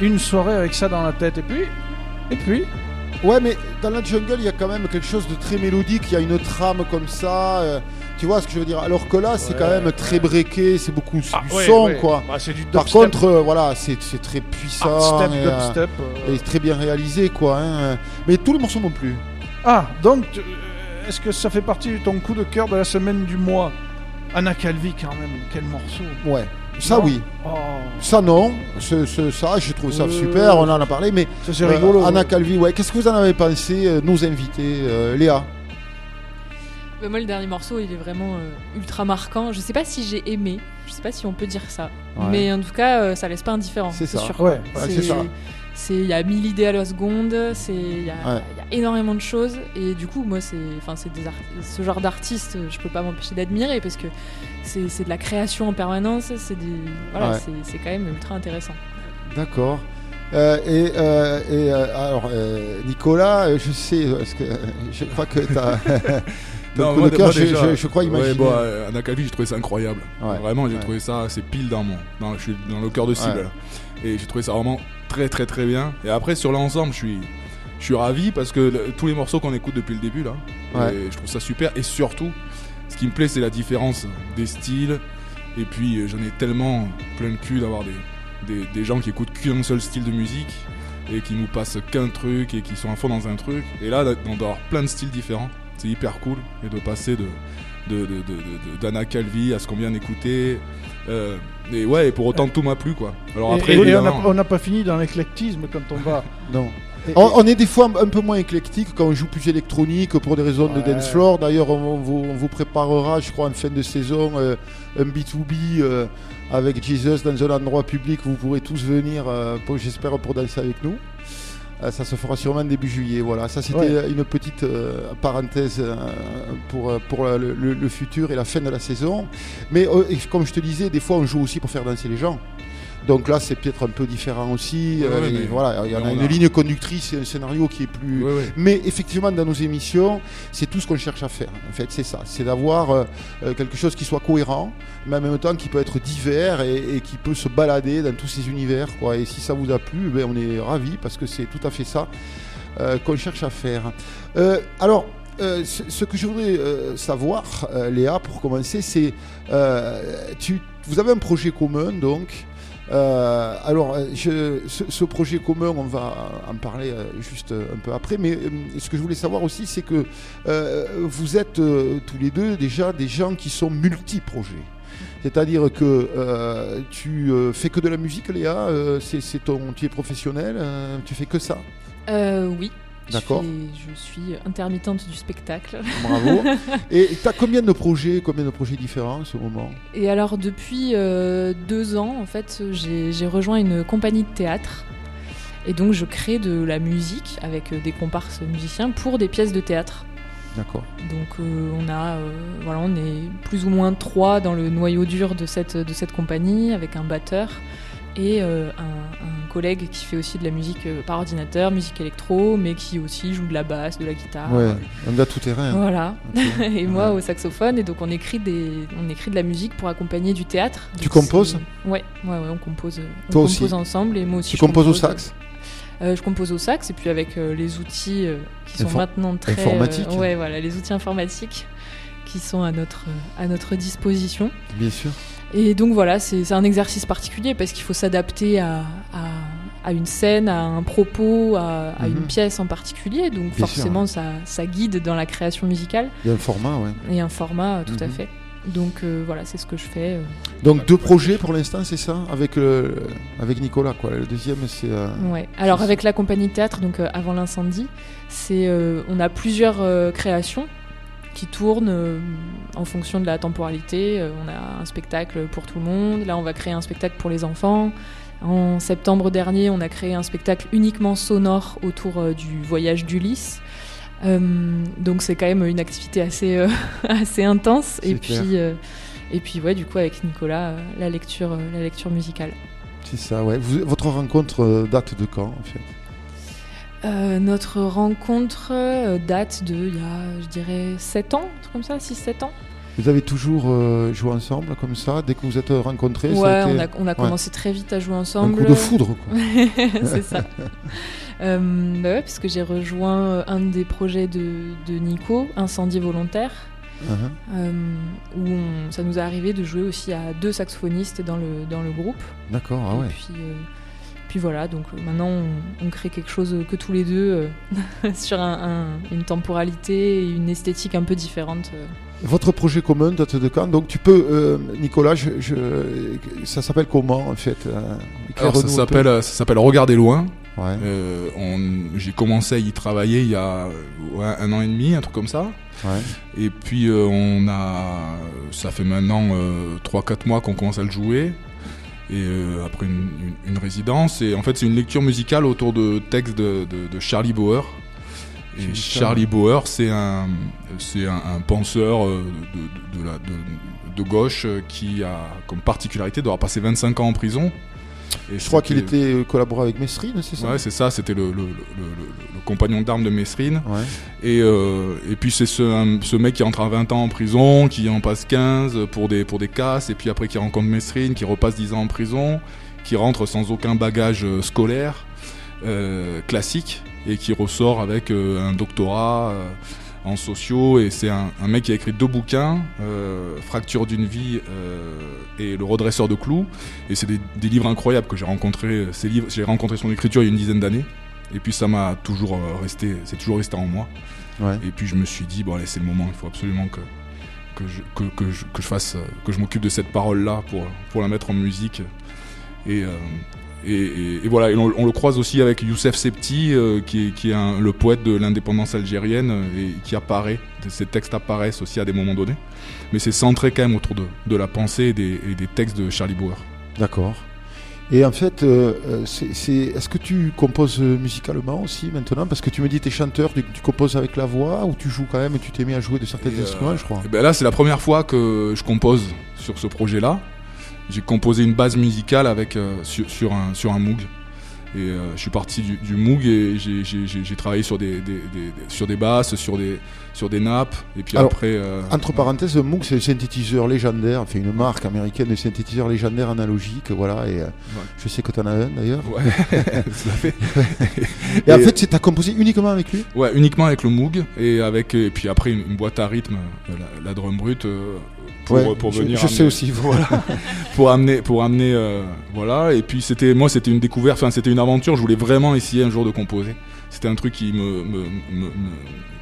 une soirée avec ça dans la tête? Et puis, et puis, Ouais, mais dans la jungle, il y a quand même quelque chose de très mélodique. Il y a une trame comme ça. euh, tu vois ce que je veux dire? Alors que là, c'est Ouais, quand même très breaké. C'est beaucoup du Ah, ouais, son, ouais. quoi. Bah, du Par contre, euh, voilà, c'est très puissant. Hardstep, et, euh, dubstep, euh. et très bien réalisé, quoi. hein. Mais tous les morceaux non plus. Ah, donc, tu- est-ce que ça fait partie de ton coup de cœur de la semaine du mois? Anna Calvi, quand même, quel morceau Ouais. Ça, Non? oui. Oh. Ça, non. Ce, ce- ça, je trouve ça Euh, super. On en a parlé. Mais Ça, c'est rigolo, Anna ouais. Calvi, ouais. Qu'est-ce que vous en avez pensé, euh, nos invités euh, Léa? Bah, moi, le dernier morceau, il est vraiment euh, ultra marquant. Je sais pas si j'ai aimé, je sais pas si on peut dire ça. Ouais. Mais en tout cas, euh, ça laisse pas indifférent. C'est ça. sûr. Ouais, ouais, c'est ça. c'est- Il y a mille idées à la seconde, c'est- il y, a Ouais. Énormément de choses. Et du coup, moi, c'est enfin, c'est des art- ce genre d'artiste, je peux pas m'empêcher d'admirer parce que c'est c'est de la création en permanence. C'est voilà, Ouais. c'est- c'est quand même ultra intéressant. D'accord. Euh, et euh, et, euh, alors, euh, Nicolas, je sais, parce que je crois que tu as. Non, moi, cœur, moi, je, déjà, je- je crois imaginer. Ouais, bon, Anna Calvi, j'ai trouvé ça incroyable. Ouais, Vraiment, j'ai ouais. trouvé ça, c'est pile dans mon. Dans, je suis dans le cœur de cible. Et j'ai trouvé ça vraiment très très très bien. Et après, sur l'ensemble, je suis. Je suis ravi parce que le- tous les morceaux qu'on écoute depuis le début là, Ouais. et je trouve ça super. Et surtout, ce qui me plaît, c'est la différence des styles. Et puis, euh, j'en ai tellement plein le cul d'avoir des, des, des gens qui écoutent qu'un seul style de musique et qui nous passent qu'un truc et qui sont à fond dans un truc. Et là, d'on d'avoir plein de styles différents, c'est hyper cool. Et de passer de de- de- de- d'Anna Calvi à ce qu'on vient d'écouter. Euh, et ouais, et pour autant, tout m'a plu quoi. Alors après, et, et on n'a on n'a pas fini dans l'éclectisme quand on va. Non. On, on est des fois un peu moins éclectique quand on joue plus électronique pour des raisons de dance floor. D'ailleurs, on, on vous, on vous préparera, je crois, en fin de saison, euh, un B2B euh, avec Jesus dans un endroit public. Vous pourrez tous venir, euh, j'espère, pour danser avec nous. Ça se fera sûrement début juillet. Voilà, ça c'était Ouais. une petite parenthèse pour, pour le, le- le futur et la fin de la saison. Mais comme je te disais, des fois on joue aussi pour faire danser les gens. Donc là, c'est peut-être un peu différent aussi. Ouais, euh, ouais, et mais- voilà, il y en a une a- ligne conductrice et un scénario qui est plus. Ouais. Mais effectivement, dans nos émissions, c'est tout ce qu'on cherche à faire. En fait, c'est ça. C'est d'avoir euh, euh, quelque chose qui soit cohérent, mais en même temps qui peut être divers et, et qui peut se balader dans tous ces univers. Quoi. Et si ça vous a plu, ben, on est ravis parce que c'est tout à fait ça euh, qu'on cherche à faire. Euh, alors. euh, ce ce que je voudrais euh, savoir, euh, Léa, pour commencer, c'est tu, vous avez un projet commun, donc. Euh, alors, euh, ce, projet commun, on va en parler euh, juste un peu après, mais ce que je voulais savoir aussi, c'est que vous êtes tous les deux déjà des gens qui sont multi-projets. C'est-à-dire que tu fais que de la musique, Léa, c'est ton métier professionnel, euh, tu fais que ça? Oui. D'accord. Je suis intermittente du spectacle. Bravo. Et tu as combien de projets, combien de projets différents en ce moment? Et alors depuis euh, deux ans, en fait, j'ai rejoint une compagnie de théâtre. Et donc je crée de la musique avec euh, des comparses musiciens pour des pièces de théâtre. D'accord. Donc euh, on a, euh, voilà, on est plus ou moins trois dans le noyau dur de cette, de cette compagnie avec un batteur et euh, un, un collègue qui fait aussi de la musique euh, par ordinateur, musique électro, mais qui aussi joue de la basse, de la guitare. Ouais, on a tout terrain. Voilà. Ok. et moi Ouais. au saxophone. Et donc on écrit, des, on écrit de la musique pour accompagner du théâtre. Tu composes? ouais, ouais, ouais, on compose, on Toi compose aussi ensemble et moi aussi. Tu composes au sax? Euh, je compose au sax et puis avec euh, les outils euh, qui sont Infor- maintenant très informatiques. euh, ouais, voilà, les outils informatiques qui sont à notre à notre disposition. Bien sûr. Et donc voilà, c'est un exercice particulier parce qu'il faut s'adapter à, à, à une scène, à un propos, à, à Mhm. une pièce en particulier. Donc Bien sûr, forcément, ça, ça guide dans la création musicale Il y a un format, ouais. et un format, euh, tout à Mhm. fait. Donc euh, voilà, c'est ce que je fais. euh. Donc deux projets pour l'instant, c'est ça? Avec, avec Nicolas, quoi. Le deuxième, c'est... Ouais. Alors avec la compagnie de théâtre, donc avant l'incendie, c'est on a plusieurs créations qui tournent euh, en fonction de la temporalité. Euh, on a un spectacle pour tout le monde. Là, on va créer un spectacle pour les enfants. En septembre dernier, on a créé un spectacle uniquement sonore autour euh, du voyage d'Ulysse. Euh, donc c'est quand même une activité assez euh, assez intense. Et clair. puis euh, et puis ouais, du coup avec Nicolas, la lecture la lecture musicale. C'est ça, ouais. Vous- votre rencontre date de quand, en fait? Euh, notre rencontre euh, date de, il y a, je dirais, 7 ans, un truc comme ça, 6-7 ans. Vous avez toujours euh, joué ensemble comme ça dès que vous êtes rencontrés ça Ouais, a été- on a, on a Ouais. commencé très vite à jouer Un ensemble. coup de foudre, quoi. c'est ça. Euh, bah ouais, parce que j'ai rejoint un des projets de, de Nico, Incendie volontaire, Uh-huh. euh, où on- ça nous est arrivé de jouer aussi à deux saxophonistes dans le, dans le groupe. D'accord, ah Et ouais. puis, puis voilà, donc euh, maintenant on, on crée quelque chose que tous les deux euh, sur un- un- une temporalité et une esthétique un peu différente. euh. Votre projet commun date de quand? Donc tu peux, euh, Nicolas, je, je- ça s'appelle comment en fait euh, Alors ça s'appelle ça s'appelle Regarder loin. Ouais. Euh, on- j'ai commencé à y travailler il y a ouais, un an et demi, un truc comme ça. Ouais. Et puis euh, on a, ça fait maintenant euh, 3-4 mois qu'on commence à le jouer. Et euh, après une, une- une résidence. Et en fait c'est une lecture musicale autour de textes de, de- de Charlie Bauer. Et Charlie Bauer, c'est un, c'est un, un penseur euh, de, de- de la, de, de gauche euh, qui a comme particularité d'avoir passé 25 ans en prison. Et Je crois qu'il était euh, collaboré avec Mesrine, c'est ça Ouais, c'est ça, c'était le, le, le- le- le compagnon d'armes de Mesrine. Ouais. Et, euh, et puis c'est ce, un- ce mec qui rentre à 20 ans en prison, qui en passe 15 pour des, pour des casses, et puis après qui rencontre Mesrine, qui repasse 10 ans en prison, qui rentre sans aucun bagage euh, scolaire euh, classique, et qui ressort avec euh, un doctorat euh, en sociaux. Et c'est un, un mec qui a écrit deux bouquins, euh, Fracture d'une vie euh, et Le redresseur de clous. Et c'est des, des livres incroyables que j'ai rencontrés. Ces livres, j'ai rencontré son écriture il y a une dizaine d'années. Et puis ça m'a toujours euh, resté, c'est toujours resté en moi. Ouais. Et puis je me suis dit bon allez c'est le moment, il faut absolument que que je, que, que je, que je fasse, euh, que je m'occupe de cette parole là pour pour la mettre en musique. Et euh, et, et- et voilà, et on, on le croise aussi avec Youssef Septi, euh, qui est, qui est un- le poète de l'indépendance algérienne euh, et qui apparaît, ces textes apparaissent aussi à des moments donnés. Mais c'est centré quand même autour de, de la pensée et des, et des textes de Charlie Bauer. D'accord. Et en fait, euh, est-ce que tu composes musicalement aussi maintenant? Parce que tu me dis t'es chanteur, tu, tu composes avec la voix ou tu joues quand même, tu t'es mis à jouer de certains Et, euh, instruments, je crois? Et ben là, c'est la première fois que je compose sur ce projet-là. J'ai composé une base musicale avec euh, sur, sur un sur un Moog. Et euh, je suis parti du, du Moog et j'ai- travaillé sur des, des- des- des- sur des basses, sur des sur des nappes. Et puis Alors, après, euh, Entre parenthèses, Moog, c'est un synthétiseur légendaire, enfin une marque américaine de synthétiseurs légendaires analogiques, voilà. Et euh, je sais que tu en as un d'ailleurs. Ouais, tout à fait. Et, en fait, tu as composé uniquement avec lui? Ouais, uniquement avec le Moog et avec et puis après une, une boîte à rythme, la, la drum brute pour, Ouais, pour je- venir. je sais aussi, voilà, pour amener, pour amener, euh, voilà. Et puis c'était, moi, c'était une découverte, enfin c'était une aventure. Je voulais vraiment essayer un jour de composer. C'était un truc qui me, me, me- me-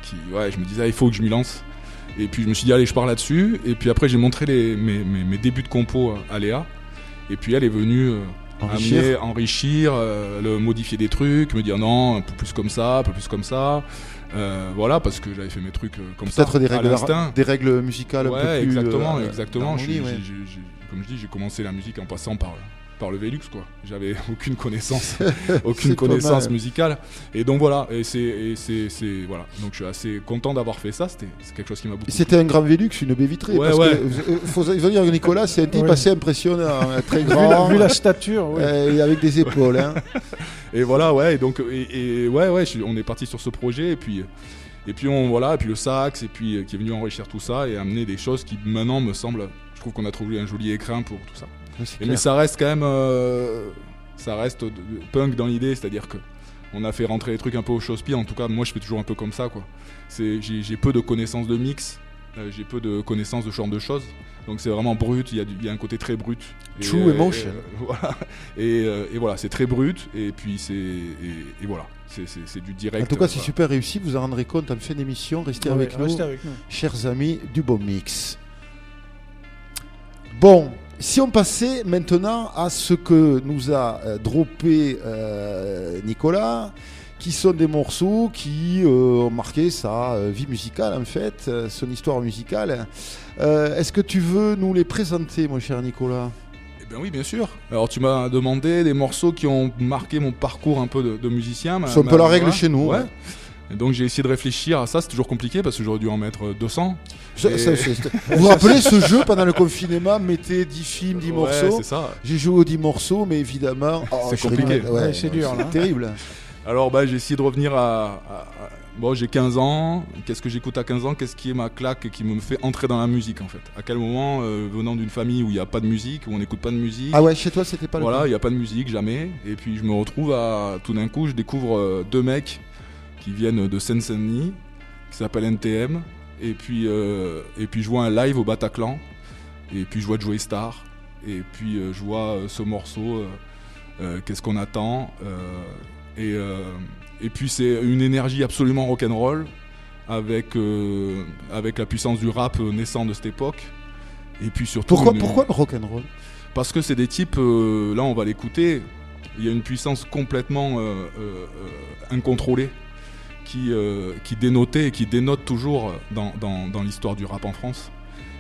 qui, ouais, je me disais, ah, il faut que je m'y lance. Et puis je me suis dit, allez, je pars là-dessus. Et puis après, j'ai montré les, mes, mes, mes débuts de compo à Léa. Et puis elle est venue. euh, Enrichir. amener, enrichir, euh, le modifier des trucs, me dire non, un peu plus comme ça, un peu plus comme ça. Euh, voilà, parce que j'avais fait mes trucs euh, comme ça. Peut-être des règles, l'instinct. des règles musicales Ouais, un peu plus. exactement, euh, exactement. Je j'ai- comme je dis, j'ai commencé la musique en passant par par le Velux quoi. J'avais aucune connaissance, aucune connaissance musicale. Et donc voilà, et c'est et c'est c'est- voilà. Donc je suis assez content d'avoir fait ça. C'était c'est quelque chose qui m'a beaucoup. C'était un grand Velux, une baie vitrée. Ouais, parce ouais. que, euh, faut, il faut dire que Nicolas, c'est un type Ouais. assez impressionnant, très Vu grand. la, vu la stature, ouais. euh, et avec des épaules. Hein. Et voilà, ouais, et donc, et, et ouais, ouais, je on est parti sur ce projet, et puis, et puis on, voilà, et puis le sax, et puis euh, qui est venu enrichir tout ça et amener des choses qui maintenant me semblent, je trouve qu'on a trouvé un joli écrin pour tout ça. Et mais ça reste quand même, euh, ça reste punk dans l'idée, c'est-à-dire que on a fait rentrer les trucs un peu au chausse-pied. En tout cas, moi, je fais toujours un peu comme ça, quoi. C'est, j'ai, j'ai peu de connaissances de mix, euh, j'ai peu de connaissances de ce genre de choses. Donc c'est vraiment brut. Il y, a du- il y a un côté très brut. True emotion. euh, voilà. Et, euh, et voilà, c'est très brut. Et puis c'est, et, et voilà, c'est, c'est, c'est du direct. En tout cas, c'est voilà. super réussi. Vous en rendrez compte en fin d'émission. Restez Ouais, avec nous, restez avec nous. chers amis du Bon Mix. Bon, si on passait maintenant à ce que nous a euh, droppé euh, Nicolas, qui sont des morceaux qui euh, ont marqué sa vie musicale, en fait, son histoire musicale. Euh, Est-ce que tu veux nous les présenter, mon cher Nicolas? Eh bien oui, bien sûr. Alors tu m'as demandé des morceaux qui ont marqué mon parcours un peu de, de musicien. C'est un peu la règle chez nous, Ouais. Et donc j'ai essayé de réfléchir à ça. C'est toujours compliqué parce que j'aurais dû en mettre euh, 200. Je- Et- ça, c'est- c'est- Vous vous rappelez ce jeu pendant le confinement? Mettez 10 films, 10 Ouais, morceaux. c'est ça. J'ai joué aux 10 morceaux, mais évidemment. oh, C'est je compliqué. Ouais, c'est dur, là. terrible. Alors bah j'ai essayé de revenir à, bon j'ai 15 ans. Qu'est-ce que j'écoute à 15 ans? Qu'est-ce qui est ma claque et qui me fait entrer dans la musique en fait? À quel moment euh, venant d'une famille où il n'y a pas de musique, où on n'écoute pas de musique? Ah ouais, chez toi, c'était pas le Voilà, il n'y a pas de musique jamais. Et puis je me retrouve à tout d'un coup, je découvre euh, deux mecs qui viennent de Seine-Saint-Denis, qui s'appellent NTM. Et puis euh, et puis je vois un live au Bataclan. Et puis je vois Joey Star. Et puis euh, je vois euh, ce morceau. euh, Qu'est-ce qu'on attend et, et puis c'est une énergie absolument rock'n'roll avec, avec la puissance du rap naissant de cette époque. Et puis surtout. Pourquoi, une- pourquoi le rock'n'roll? Parce que c'est des types, là on va l'écouter, il y a une puissance complètement incontrôlée qui, euh, qui dénotait et qui dénote toujours dans, dans- dans l'histoire du rap en France.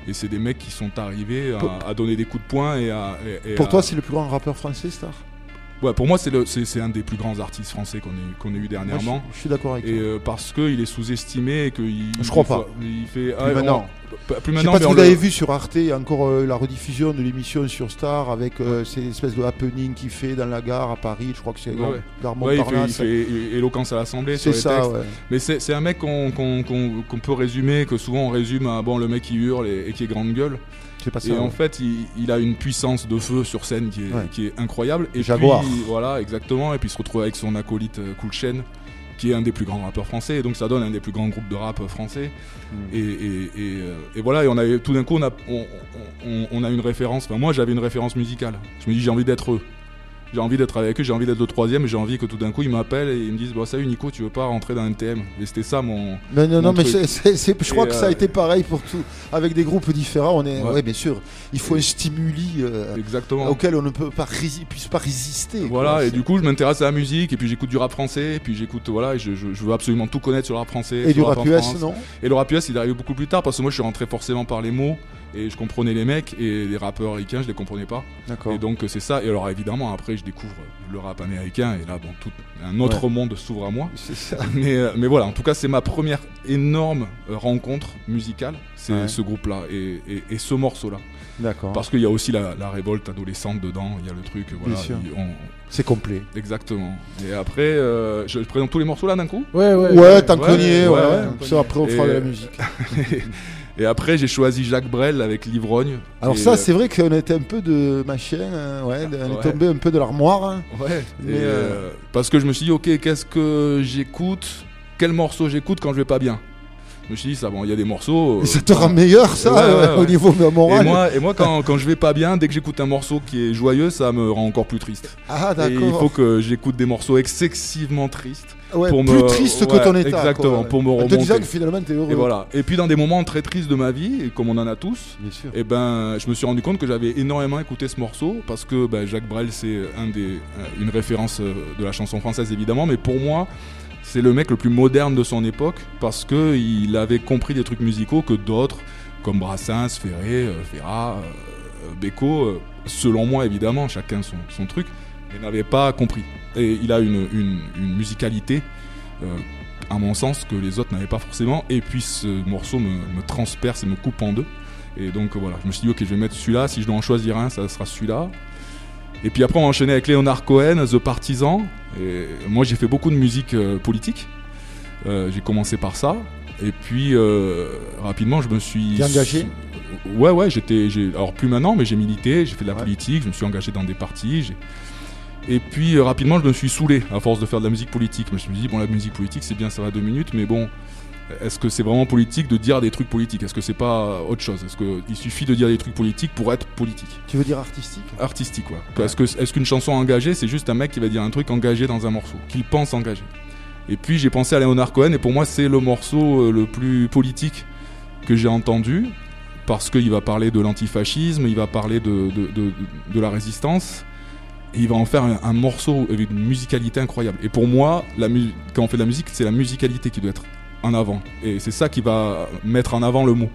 Et c'est des mecs qui sont arrivés à, donner des coups de poing et à. et- et Pour à- toi, c'est le plus grand rappeur français, Star? Ouais, pour moi, c'est un des plus grands artistes français qu'on ait, eu dernièrement. Moi, je, je suis d'accord avec Et toi. euh, parce qu'il est sous-estimé et qu'il. Je crois il pas. Il fait. Plus maintenant. on- plus Je sais maintenant, pas si vous le- avez vu sur Arte, encore euh, la rediffusion de l'émission sur Star avec euh, ces espèces de happening qu'il fait dans la gare à Paris. Je crois que c'est Ouais, ouais. gare Ouais, il fait, il fait éloquence à l'Assemblée C'est ça, ouais. Mais c'est un mec qu'on peut résumer, que souvent on résume à bon le mec qui hurle et, et qui est grande gueule. C'est pas ça. Et en fait, il, il a une puissance de feu sur scène qui est, Ouais. qui est incroyable. Et Jaguar. puis voilà, exactement. Et puis il se retrouve avec son acolyte euh, Cool Chain, qui est un des plus grands rappeurs français. Et donc ça donne un des plus grands groupes de rap euh, français. Mm. Et, et- et, euh, et voilà, et on avait tout d'un coup on a, on, on- on a une référence. Enfin moi j'avais une référence musicale. Je me dis j'ai envie d'être eux. J'ai envie d'être avec eux, j'ai envie d'être le troisième, et j'ai envie que tout d'un coup ils m'appellent et ils me disent bah, Salut Nico, tu veux pas rentrer dans NTM Et c'était ça mon. Non, mon non, mais truc. c'est- c'est- c'est- je crois Et, que ça a euh, été pareil pour tout. Avec des groupes différents, on est. Ouais. Ouais, bien sûr. Il faut un stimuli euh, Exactement. auquel on ne peut pas, rési- puisse pas résister. quoi. Voilà, et du coup, je m'intéresse à la musique, et puis j'écoute du rap français, et puis j'écoute, voilà, et je, je- je veux absolument tout connaître sur le rap français. Et du rap US, France. non? Et le rap US, il est arrivé beaucoup plus tard, parce que moi, je suis rentré forcément par les mots, et je comprenais les mecs, et les rappeurs américains, je les comprenais pas. Et donc, c'est ça. Et alors, évidemment, après, je découvre le rap américain, et là, bon, tout un autre Ouais. monde s'ouvre à moi. C'est ça. Mais, euh, mais voilà, en tout cas, c'est ma première énorme euh, rencontre musicale, c'est Ouais. ce groupe-là, et, et- et ce morceau-là. D'accord. Parce qu'il y a aussi la, la révolte adolescente dedans, il y a le truc, voilà. on- C'est complet. Exactement. Et après, euh, je, je présente tous les morceaux là d'un coup? Ouais, ouais. Ouais, tant ouais, ouais. ouais, après, on fera Et- de la musique. Et après, j'ai choisi Jacques Brel avec L'Ivrogne. Alors, ça, euh, c'est vrai qu'on était un peu de machin, hein, ouais, on est tombé un peu de l'armoire. hein. Ouais. Mais, euh, euh, parce que je me suis dit, ok, qu'est-ce que j'écoute Quel morceau j'écoute quand je vais pas bien? Je me suis dit, ça, bon, il y a des morceaux. euh, ça te rend meilleur, ça, Ouais, ouais, euh, ouais. au niveau morale. Et moi, et moi quand, quand je vais pas bien, dès que j'écoute un morceau qui est joyeux, ça me rend encore plus triste. Ah, Et il d'accord. faut que j'écoute des morceaux excessivement tristes. Ouais, pour plus me- triste que ton état. Exactement, quoi, pour me En te disant remonter. que finalement, t'es heureux. Et voilà. Et puis dans des moments très tristes de ma vie, et comme on en a tous, Bien sûr. et ben, je me suis rendu compte que j'avais énormément écouté ce morceau parce que ben, Jacques Brel c'est un des, euh, une référence euh, de la chanson française évidemment, mais pour moi c'est le mec le plus moderne de son époque parce que il avait compris des trucs musicaux que d'autres comme Brassens, Ferré, euh, Ferrat, euh, Beko, euh, selon moi évidemment, chacun son, son truc, mais n'avait pas compris. Et il a une, une, musicalité. à mon sens, que les autres n'avaient pas forcément. Et puis ce morceau me, me transperce et me coupe en deux. Et donc voilà, je me suis dit, ok, je vais mettre celui-là. Si je dois en choisir un, ça sera celui-là. Et puis après, on a enchaîné avec Leonard Cohen, The Partisan. Et moi, j'ai fait beaucoup de musique euh, politique. Euh, j'ai commencé par ça. Et puis, euh, rapidement, je me suis. T'es engagé? Ouais, ouais, j'étais. Alors, plus maintenant, mais j'ai milité, j'ai fait de la Ouais. politique, je me suis engagé dans des partis. Et puis, rapidement, je me suis saoulé à force de faire de la musique politique. Je me suis dit, bon, la musique politique, c'est bien, ça va deux minutes, mais bon. Est-ce que c'est vraiment politique de dire des trucs politiques? Est-ce que c'est pas autre chose? Est-ce qu'il suffit de dire des trucs politiques pour être politique? Tu veux dire artistique? Artistique quoi. Est-ce que est-ce qu'une chanson engagée c'est juste un mec qui va dire un truc engagé dans un morceau qu'il pense engagé? Et puis j'ai pensé à Leonard Cohen et pour moi c'est le morceau euh, le plus politique que j'ai entendu parce qu'il va parler de l'antifascisme, il va parler de, de, de, de la résistance et il va en faire un, un morceau avec une musicalité incroyable. Et pour moi, la quand on fait de la musique, c'est la musicalité qui doit être en avant. Et c'est ça qui va mettre en avant le mot.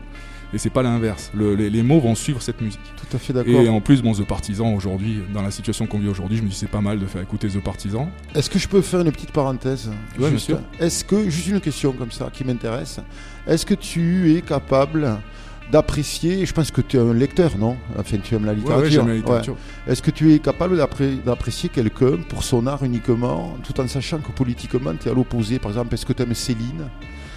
Et c'est pas l'inverse. Le- les, les mots vont suivre cette musique. Tout à fait d'accord. Et en plus, bon, The Partisan aujourd'hui, dans la situation qu'on vit aujourd'hui, je me dis c'est pas mal de faire écouter The Partisan. Est-ce que je peux faire une petite parenthèse? Ouais, bien sûr. Est-ce que, juste une question comme ça qui m'intéresse, est-ce que tu es capable d'apprécier. Je pense que tu es un lecteur, non? Enfin, tu aimes la Ouais, littérature. ouais, j'aime la littérature. Ouais. Est-ce que tu es capable d'apprécier quelqu'un pour son art uniquement, tout en sachant que politiquement, tu es à l'opposé? Par exemple, est-ce que tu aimes Céline?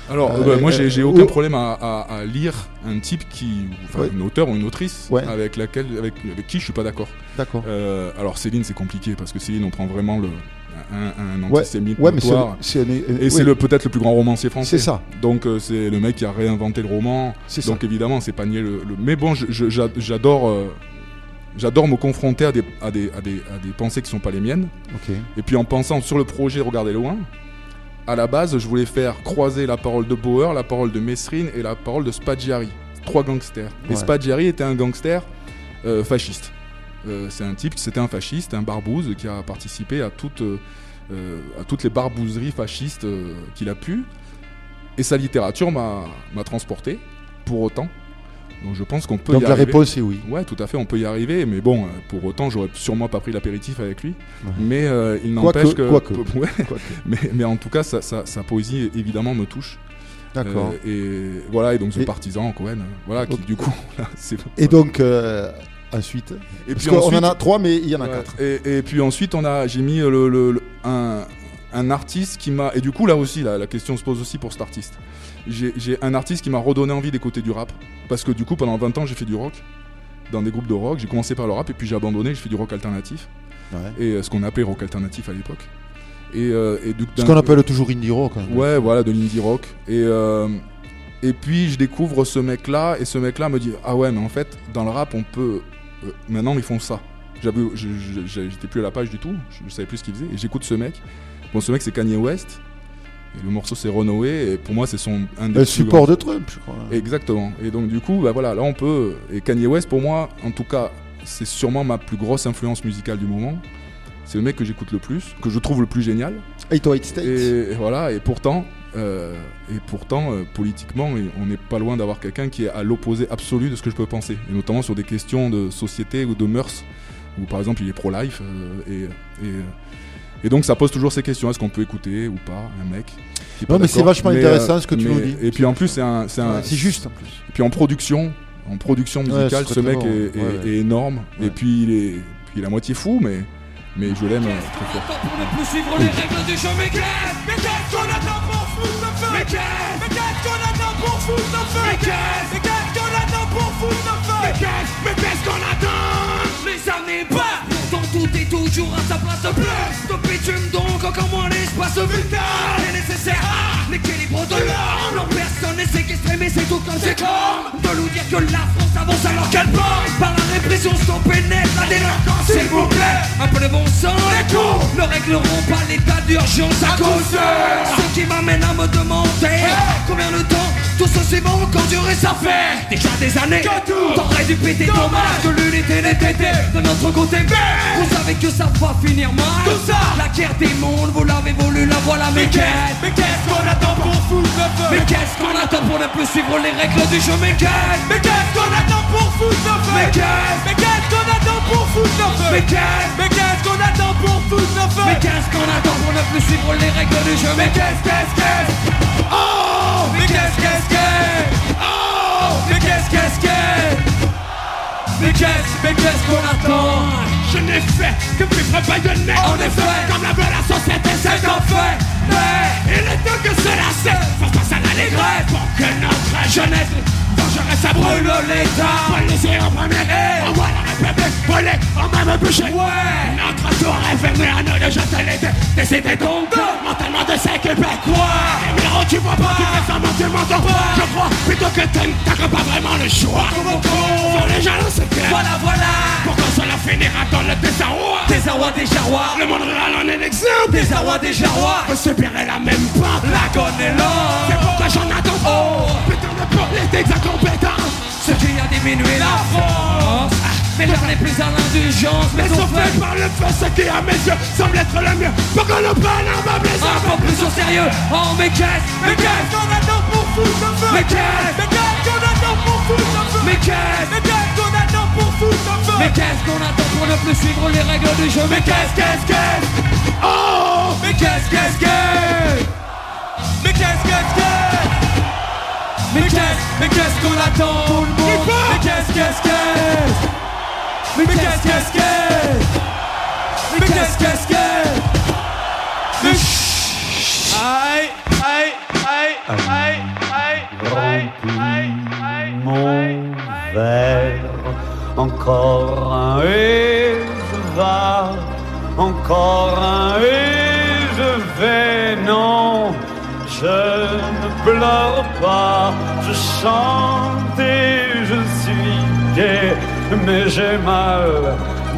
Alors, Euh, bah, moi, euh, j'ai euh, aucun problème à, à- à lire un type qui, enfin, Ouais. une auteure ou une autrice Ouais. avec laquelle, avec, avec qui je suis pas d'accord. D'accord. Euh, alors Céline, c'est compliqué parce que Céline, on prend vraiment le un, antisémite ouais, notoire. c'est Et c'est peut-être le plus grand romancier français. C'est ça. Donc euh, c'est le mec qui a réinventé le roman. C'est ça. Donc évidemment, c'est pas nier le, le- Mais bon, j'adore. euh, J'adore me confronter à des, à, des, à, des, à des pensées qui sont pas les miennes. Et puis en pensant sur le projet Regarder loin, à la base, je voulais faire croiser la parole de Bauer, la parole de Messrine et la parole de Spaggiari. Trois gangsters. Et. Spaggiari était un gangster euh, fasciste. Euh, c'est un type, c'était un fasciste, un barbouze qui a participé à toutes, euh, à toutes les barbouzeries fascistes euh, qu'il a pu. Et sa littérature m'a transporté, pour autant. Donc je pense qu'on peut Donc y la arriver. réponse est oui. Ouais, tout à fait, on peut y arriver, mais bon, pour autant, j'aurais sûrement pas pris l'apéritif avec lui. Ouais. Mais euh, il n'empêche que. Ouais. Quoique. mais, mais en tout cas, sa, sa- sa poésie, évidemment, me touche. D'accord. Euh, et voilà, et donc Et- Partisan, Cohen, voilà, qui du coup. là, c'est- Et donc, euh, ensuite Et Parce puis ensuite- en a trois, mais il y en a Ouais. quatre. Et, et puis ensuite, on a, j'ai mis le, le- le- un, un artiste qui m'a. Et du coup, là aussi, la, la question se pose aussi pour cet artiste. J'ai j'ai un artiste qui m'a redonné envie d'écouter du rap. Parce que du coup, pendant 20 ans, j'ai fait du rock. Dans des groupes de rock. J'ai commencé par le rap et puis j'ai abandonné. J'ai fait du rock alternatif. Ouais. Et euh, ce qu'on appelait rock alternatif à l'époque. Et, euh, et du- Ce qu'on appelle toujours indie rock. hein. Ouais, voilà, de l'indie rock. Et, euh, et puis je découvre ce mec-là, et ce mec-là me dit Ah ouais, mais en fait, dans le rap, on peut. Euh, maintenant, ils font ça. J'étais plus à la page du tout, je, je savais plus ce qu'il faisait, et j'écoute ce mec. Bon, ce mec, c'est Kanye West, et le morceau, c'est Runaway, et pour moi, c'est son. Un des Le support grands- de Trump, je crois. Exactement. Et donc, du coup, bah voilà, là, on peut. Et Kanye West, pour moi, en tout cas, c'est sûrement ma plus grosse influence musicale du moment. C'est le mec que j'écoute le plus, que je trouve le plus génial. 808 States. Et, et voilà, et pourtant, euh, et pourtant euh, politiquement, on n'est pas loin d'avoir quelqu'un qui est à l'opposé absolu de ce que je peux penser, et notamment sur des questions de société ou de mœurs, où par exemple il est pro-life, euh, et, et, et donc ça pose toujours ces questions est-ce qu'on peut écouter ou pas un mec qui Non, mais c'est vachement intéressant ce que tu mais- nous dis. Et puis en plus, c'est un. C'est un- Ouais, c'est juste en plus. Et puis en production, en production musicale, ce mec bon. est, est- Ouais, ouais. est énorme, Ouais. et puis il est, puis il est à moitié fou, mais, mais je l'aime très fort. Pour ne plus suivre les règles du jeu, Mais qu'est-ce qu'on attend pour foutre le feu. Mais qu'est-ce Mais qu'est-ce qu'on attend pour foutre le feu? Mais qu'est-ce Mais qu'est-ce qu'on attend pour foutre le feu? Mais qu'est-ce Mais qu'est-ce qu'on attend? Les années passent Pourtant tout est toujours à sa place. De plus De bitume donc encore moins l'espace vulgaire C'est nécessaire à l'équilibre de l'homme. Non personne n'est séquestré mais c'est tout comme c'est comme. De nous dire que la France avance alors qu'elle pense Par la répression pénètre la délinquance S'il vous plaît, un peu de bon sens. Les cons ne régleront pas l'état d'urgence à cause de Ce qui m'amène à me demander Combien de temps tout ceci va encore durer. Ça fait déjà des années T'aurais dû péter dommage. que l'unité n'était de notre côté. Mais vous savez que ça va finir mal. Tout ça La guerre des mondes, vous l'avez voulu, la voilà Mais qu'est-ce Mais qu'est-ce qu'on attend pour foutre le feu Mais qu'est-ce qu'on attend pour ne plus suivre les règles du jeu Mais qu'est-ce Mais qu'est-ce qu'on attend pour foutre le feu Mais qu'est-ce Mais qu'est-ce qu'on attend pour foutre le feu Mais qu'est-ce Mais qu'est-ce qu'on attend pour foutre le feu Mais qu'est-ce qu'on attend pour ne plus suivre les règles du jeu Mais qu'est-ce, qu'est-ce, qu'est-ce Oh Mais qu'est-ce, qu'est-ce, qu'est-ce Oh Mais qu'est-ce, qu'est-ce, qu'est-ce mais qu'est-ce, mais qu'est-ce qu'on attend Je n'ai fait que vivre pas de nez En effet, comme la veut la société, c'est un fait. Mais il est temps que cela cesse Faut passer à pour que notre jeunesse dangereuse ça brûle l'État Policier en premier, on voit la République brûler en même boucher. Ouais, notre tour est fermé à nous de jeter l'été Décidez donc mentalement de s'équiper. Quoi Numéro tu vois pas, tu fais semblant tu m'entends pas Je crois plutôt que t'aimes, t'as pas vraiment le choix. Sur les jaloux c'est clair. Voilà voilà. Pourquoi cela finira dans le désarroi. Désarroi des jarrois. Le monde rural en est l'exemple Désarroi des jarrois. On subirait la même pas. La conne est là. C'est pourquoi j'en attends. Oh. Putain de politique incompétente Ce qui a diminué la France Ah, mais l'heure n'est plus à l'indulgence Mais sont faits par le feu Ce qui à mes yeux semble être le mieux. Pour que le prenne un meuble peu. plus au sérieux. Oh mais qu'est-ce Mais qu'est-ce. qu'on attend pour foutre le feu Mais qu'est-ce. Mais qu'est-ce qu'on attend pour foutre le feu Mais qu'est-ce Mais qu'est-ce qu'on attend pour foutre le feu Mais qu'est-ce qu'on attend pour ne plus suivre les règles du jeu Mais qu'est-ce qu'est-ce qu'est-ce Oh Mais qu'est-ce qu'est-ce qu'est Mais qu'est-ce qu'est-ce qu'est Mais qu'est-ce, mais qu'est-ce qu'on attend Tout le monde Mais qu'est-ce, qu'est-ce, qu'est-ce Mais qu'est-ce, qu'est-ce, qu'est-ce Mais qu'est-ce, qu'est-ce, qu'est-ce Mais chut Aïe, aïe, aïe, aïe, aïe, aïe, aïe, aïe, mon verre. Encore un et je vais, encore un et je vais. Non, je ne pleure pas, je chante et je suis gai, mais j'ai mal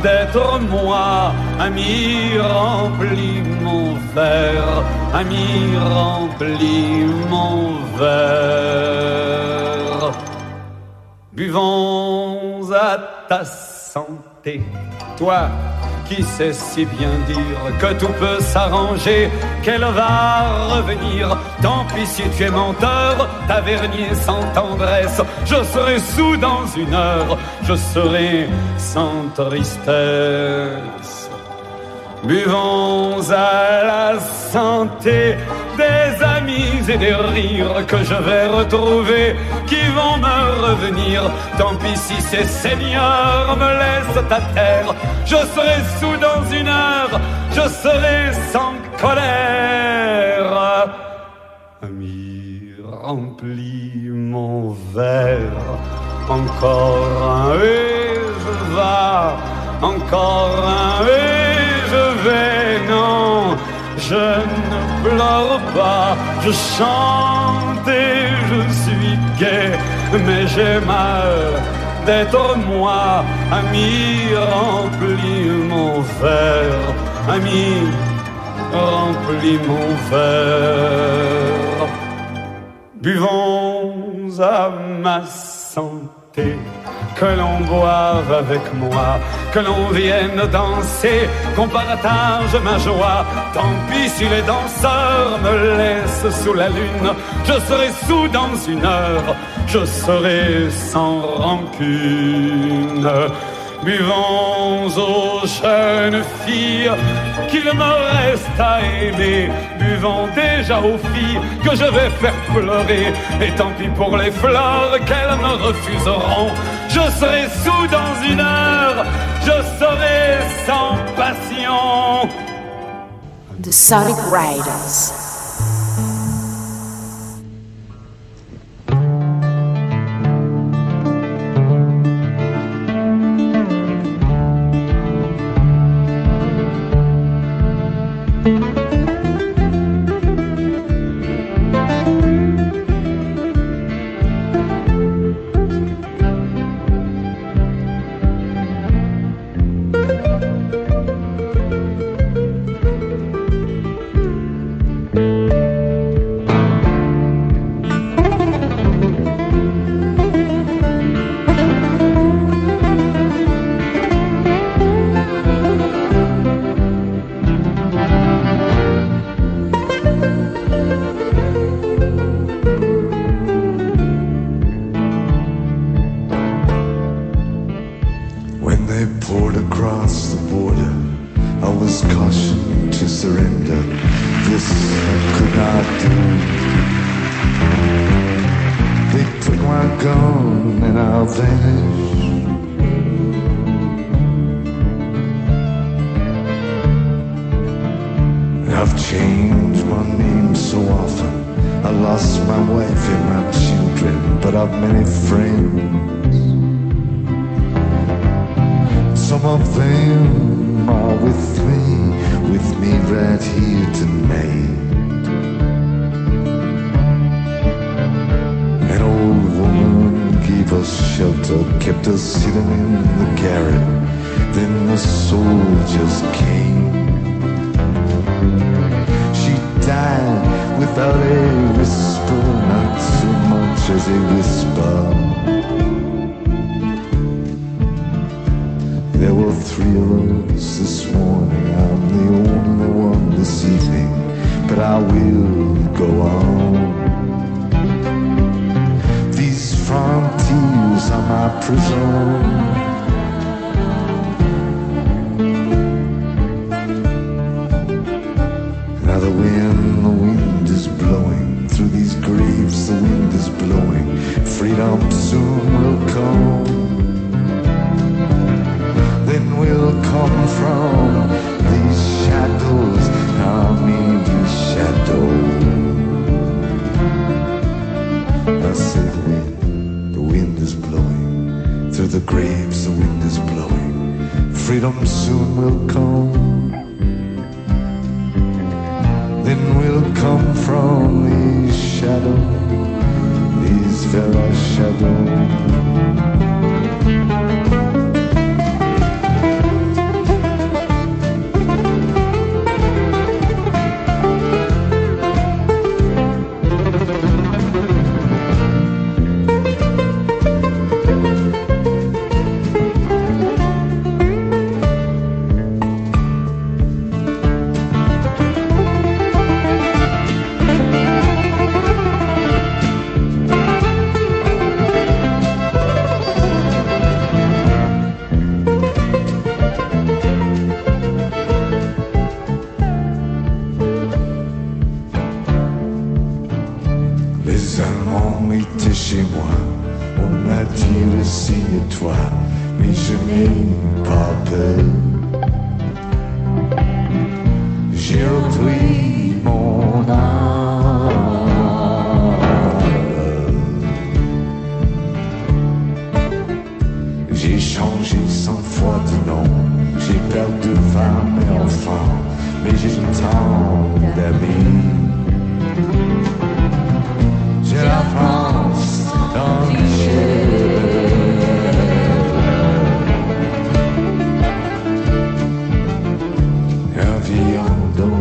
d'être moi. Ami, remplis mon verre, ami, remplis mon verre. Buvons à ta santé, toi qui sais si bien dire que tout peut s'arranger, qu'elle va revenir. Tant pis si tu es menteur, tavernier sans tendresse, je serai sous dans une heure, je serai sans tristesse. Buvons à la santé des amis et des rires que je vais retrouver, qui vont me revenir. Tant pis si ces seigneurs me laissent à terre, je serai sous dans une heure, je serai sans colère. Ami, remplis mon verre, encore un et je vais, encore un et je vais, non, je ne pleure pas, je chante et je suis gai, mais j'ai mal d'être moi, ami, remplis mon verre, ami, remplis mon verre. Buvons à ma santé, que l'on boive avec moi, que l'on vienne danser, qu'on partage ma joie. Tant pis si les danseurs me laissent sous la lune, je serai sous dans une heure, je serai sans rancune. Buvons aux jeunes filles qu'il me reste à aimer. Buvons déjà aux filles que je vais faire pleurer. Et tant pis pour les fleurs qu'elles me refuseront. Je serai sous dans une heure, je serai sans passion. The Sonic Riders.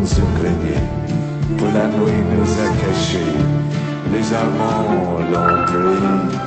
sous crédit. que la nuit nous a cachés, les amants l'ont pris.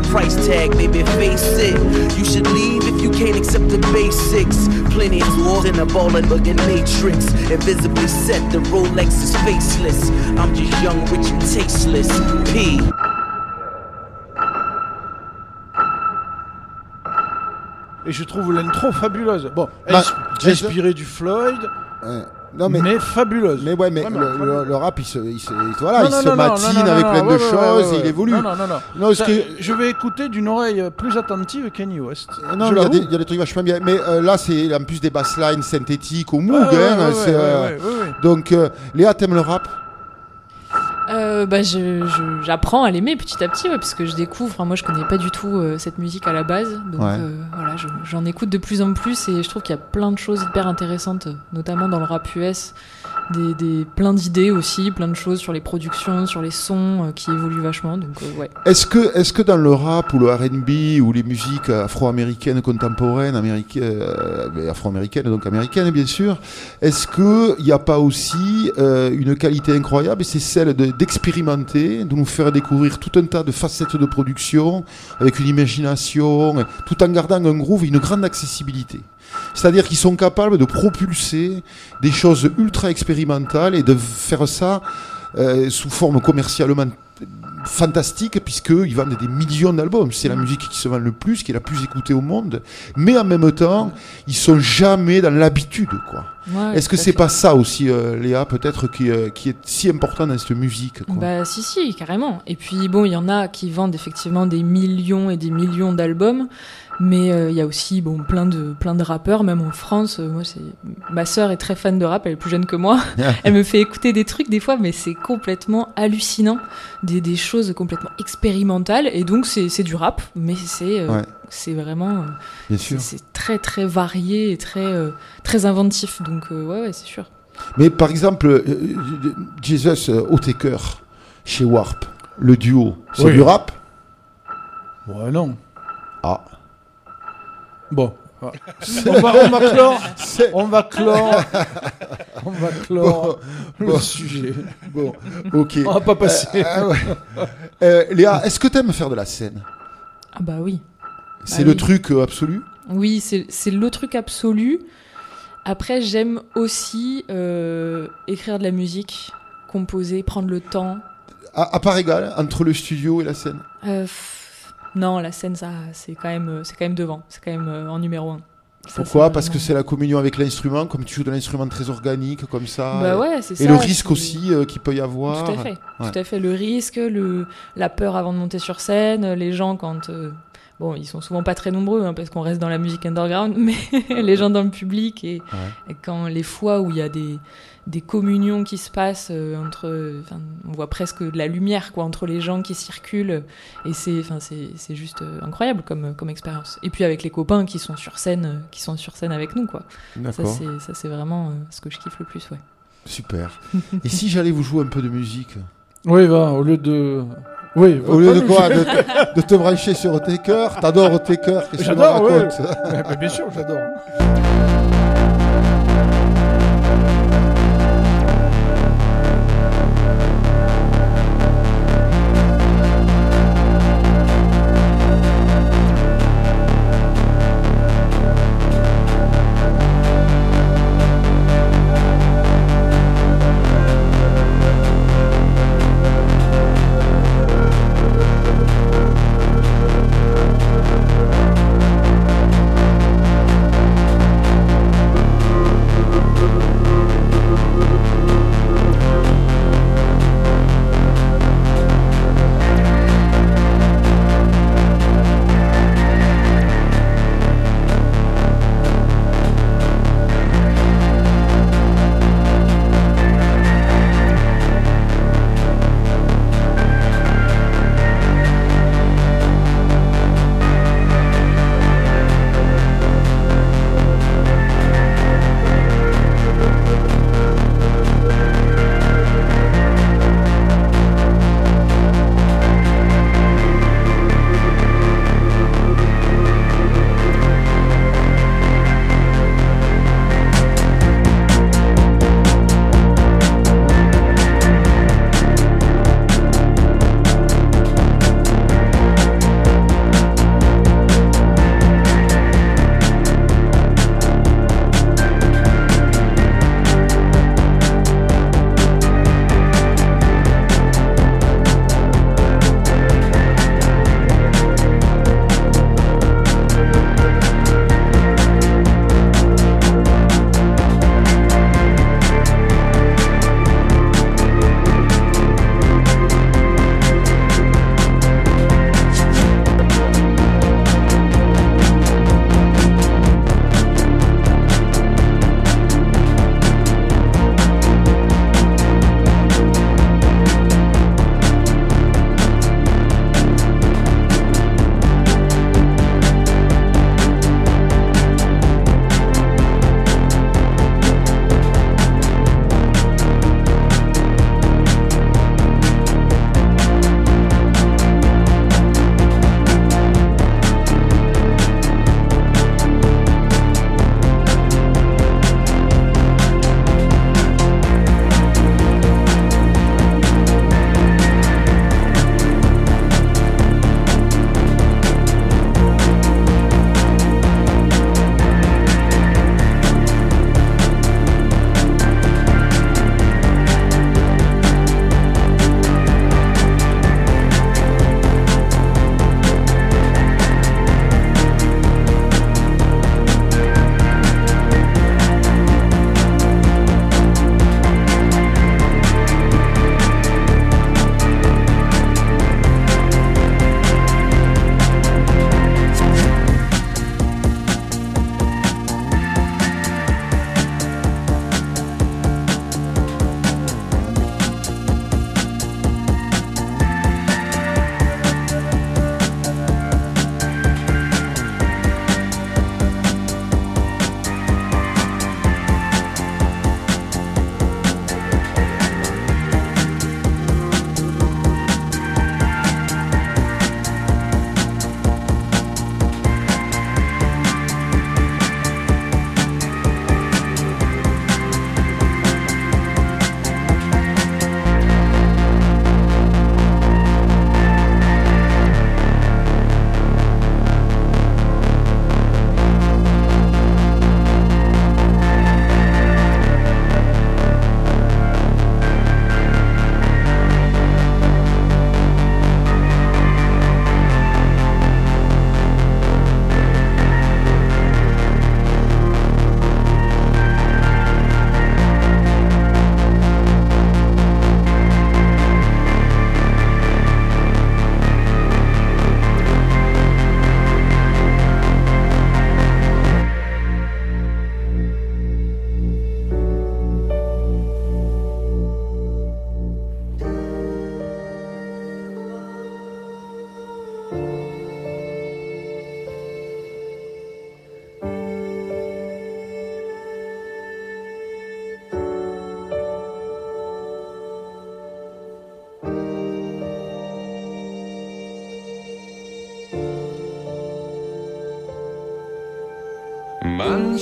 A price tag, baby, face it. You should leave if you can't accept the basics. Plenty of walls in a ballin' looking matrix. Invisibly set, the Rolex is faceless. I'm just young, rich, and tasteless. P. Et je trouve l'intro fabuleuse. Bon, Bah, ins- inspiré du Floyd, Ouais. Non, mais, mais fabuleuse. mais ouais, mais Vraiment, le, vraiment. le- le rap, il se, il se, voilà, Non, il non, se non, non, matine non, non, avec non, plein de ouais, choses, ouais, il ouais. évolue. Non, non, non, non. Non, Ça, que- Je vais écouter d'une oreille plus attentive Kenny West. Non, Je mais il y, a des- il y a des trucs vachement bien. Mais euh, là, c'est en plus des basslines synthétiques au Moog. Hein, euh. Donc, euh, Léa, t'aimes le rap? Euh, bah, j'apprends à l'aimer petit à petit, ouais, parce que je découvre. Enfin, moi, je connais pas du tout euh, cette musique à la base, donc Ouais. euh, voilà, je- j'en écoute de plus en plus et je trouve qu'il y a plein de choses hyper intéressantes, notamment dans le rap US, des, des plein d'idées aussi, plein de choses sur les productions, sur les sons euh, qui évoluent vachement. Donc euh, ouais. Est-ce que, est-ce que dans le rap ou le R&B ou les musiques afro-américaines contemporaines, américaines, euh, afro-américaines donc américaines bien sûr, est-ce que il n'y a pas aussi une qualité incroyable et c'est celle de- d'expérimenter, de nous faire découvrir tout un tas de facettes de production avec une imagination, tout en gardant un groove et une grande accessibilité? C'est-à-dire qu'ils sont capables de propulser des choses ultra expérimentales et de faire ça euh, sous forme commercialement fantastique puisqu'ils vendent des millions d'albums. C'est la musique qui se vend le plus, qui est la plus écoutée au monde. Mais en même temps, ils sont jamais dans l'habitude, quoi. Ouais, Est-ce que c'est pas ça aussi, euh, Léa, peut-être qui, euh, qui est si important dans cette musique, quoi. Bah si si carrément. Et puis bon, il y en a qui vendent effectivement des millions et des millions d'albums, mais euh, il y a aussi bon plein de plein de rappeurs, même en France. euh, moi, c'est ma sœur est très fan de rap, elle est plus jeune que moi. elle me fait écouter des trucs des fois, mais c'est complètement hallucinant, des, des choses complètement expérimentales. Et donc c'est c'est du rap, mais c'est euh, Ouais. c'est vraiment euh, Bien sûr. c'est très très varié et très euh, très inventif. Donc euh, ouais ouais c'est sûr. Mais par exemple, Jesus euh, Otaker chez Warp, le duo, c'est Oui. du rap? Ouais, non. Ah. Bon. On va, on va clore. On va clore. On va clore Bon, le bon. sujet. Bon, ok. On va pas passer. Euh, ah ouais. Euh, Léa, est-ce que t'aimes faire de la scène? Ah bah oui. C'est Bah le oui. truc euh, absolu? Oui, c'est le truc absolu. Après, j'aime aussi euh, écrire de la musique, composer, prendre le temps. à, à part égale entre le studio et la scène? Euh, non, la scène, ça, c'est quand même, euh, c'est quand même devant. C'est quand même euh, en numéro un. Ça, Pourquoi Parce que c'est la communion avec l'instrument, comme tu joues de l'instrument très organique, comme ça. Bah et- ouais, c'est Et ça, le risque aussi euh, qu'il peut y avoir. Tout à fait. Ouais. Tout à fait. Le risque, le, la peur avant de monter sur scène, les gens quand. euh, bon, ils sont souvent pas très nombreux hein, parce qu'on reste dans la musique underground, mais les gens dans le public et, et quand les fois où il y a des, des communions qui se passent euh, entre. enfin, On voit presque de la lumière quoi, entre les gens qui circulent et c'est enfin, c'est c'est juste euh, incroyable comme, comme expérience. Et puis avec les copains qui sont sur scène, euh, qui sont sur scène avec nous. quoi. Ça, c'est- ça, c'est vraiment euh, ce que je kiffe le plus. Ouais. Super. et si j'allais vous jouer un peu de musique? Oui, va, au lieu de. Oui, Au lieu de quoi? De, te- de te brancher sur Taker T'adores Taker Qu'est-ce que tu me racontes? Ouais, bien sûr, j'adore.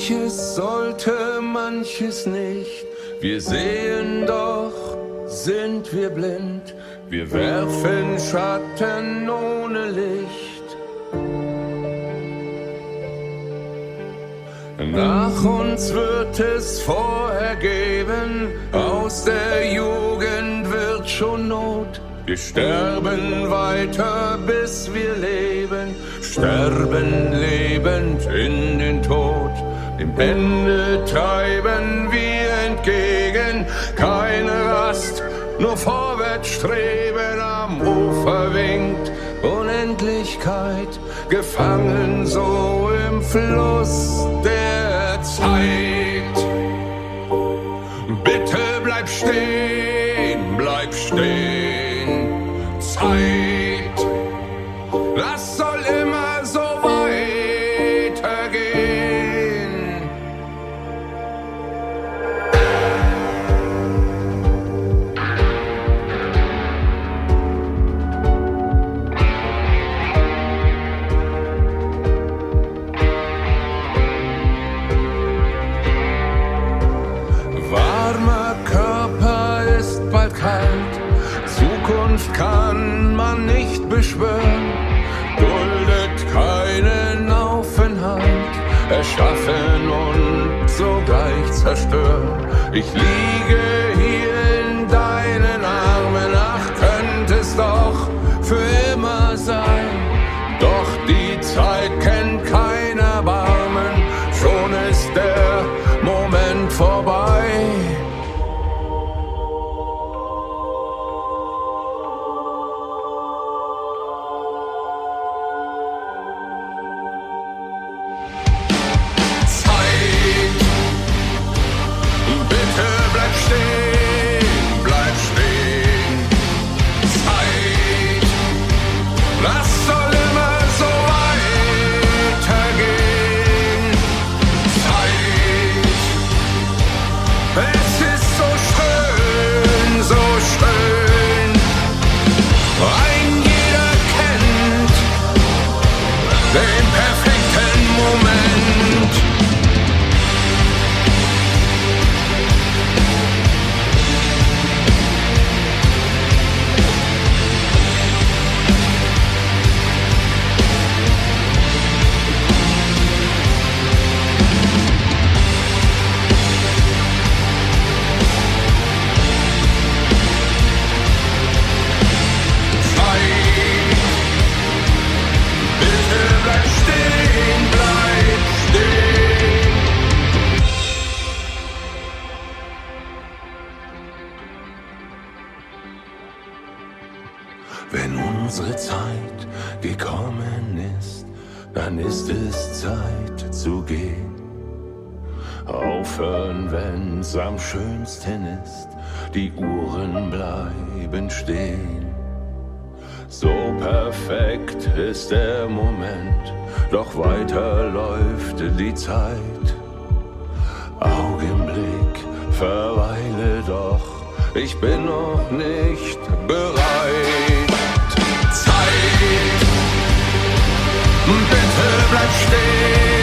Manches sollte, manches nicht. Wir sehen doch, sind wir blind. Wir werfen Schatten ohne Licht. Nach uns wird es vorher geben, aus der Jugend wird schon Not. Wir sterben weiter, bis wir leben, sterben lebend in den Tod. Dem Ende treiben wir entgegen, keine Rast, nur vorwärts streben. Am Ufer winkt Unendlichkeit, gefangen so im Fluss der Zeit. Bitte bleib stehen, erschaffen und sogleich zerstören. Ich liege die Uhren bleiben stehen. So perfekt ist der Moment, doch weiter läuft die Zeit. Augenblick, verweile doch, ich bin noch nicht bereit. Zeit, bitte bleib stehen,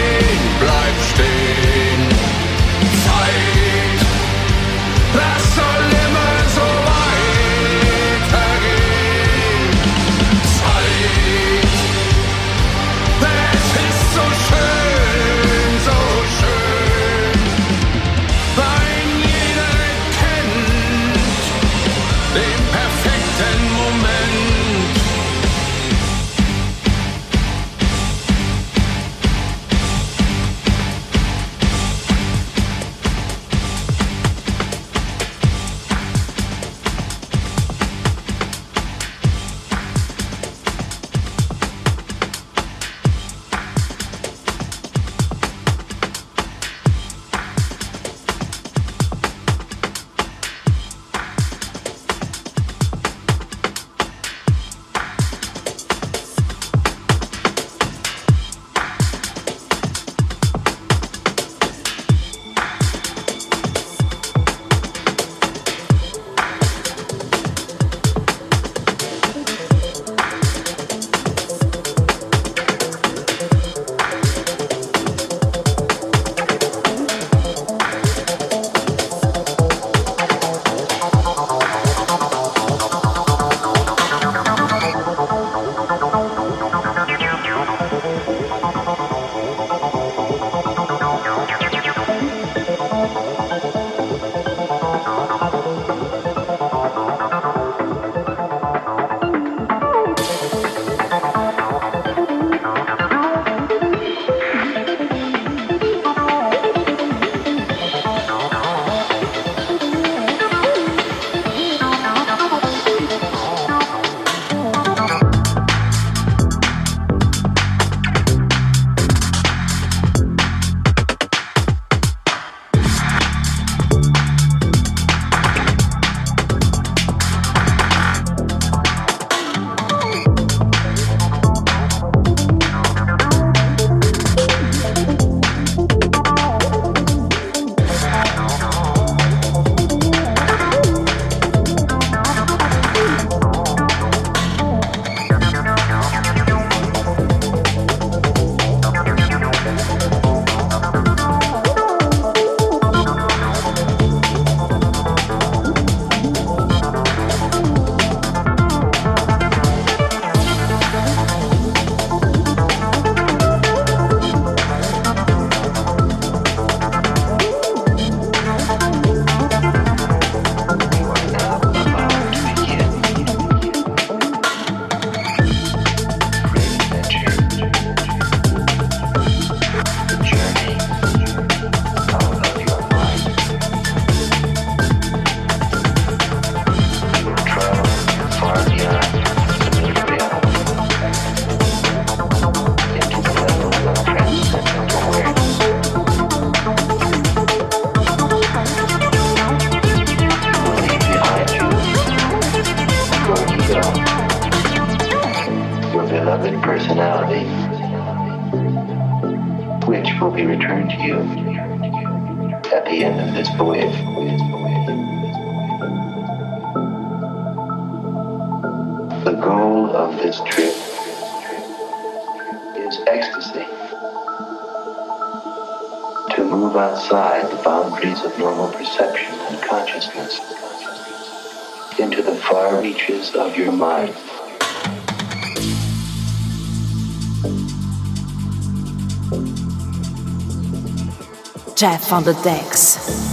far of your mind. Jeff on the decks.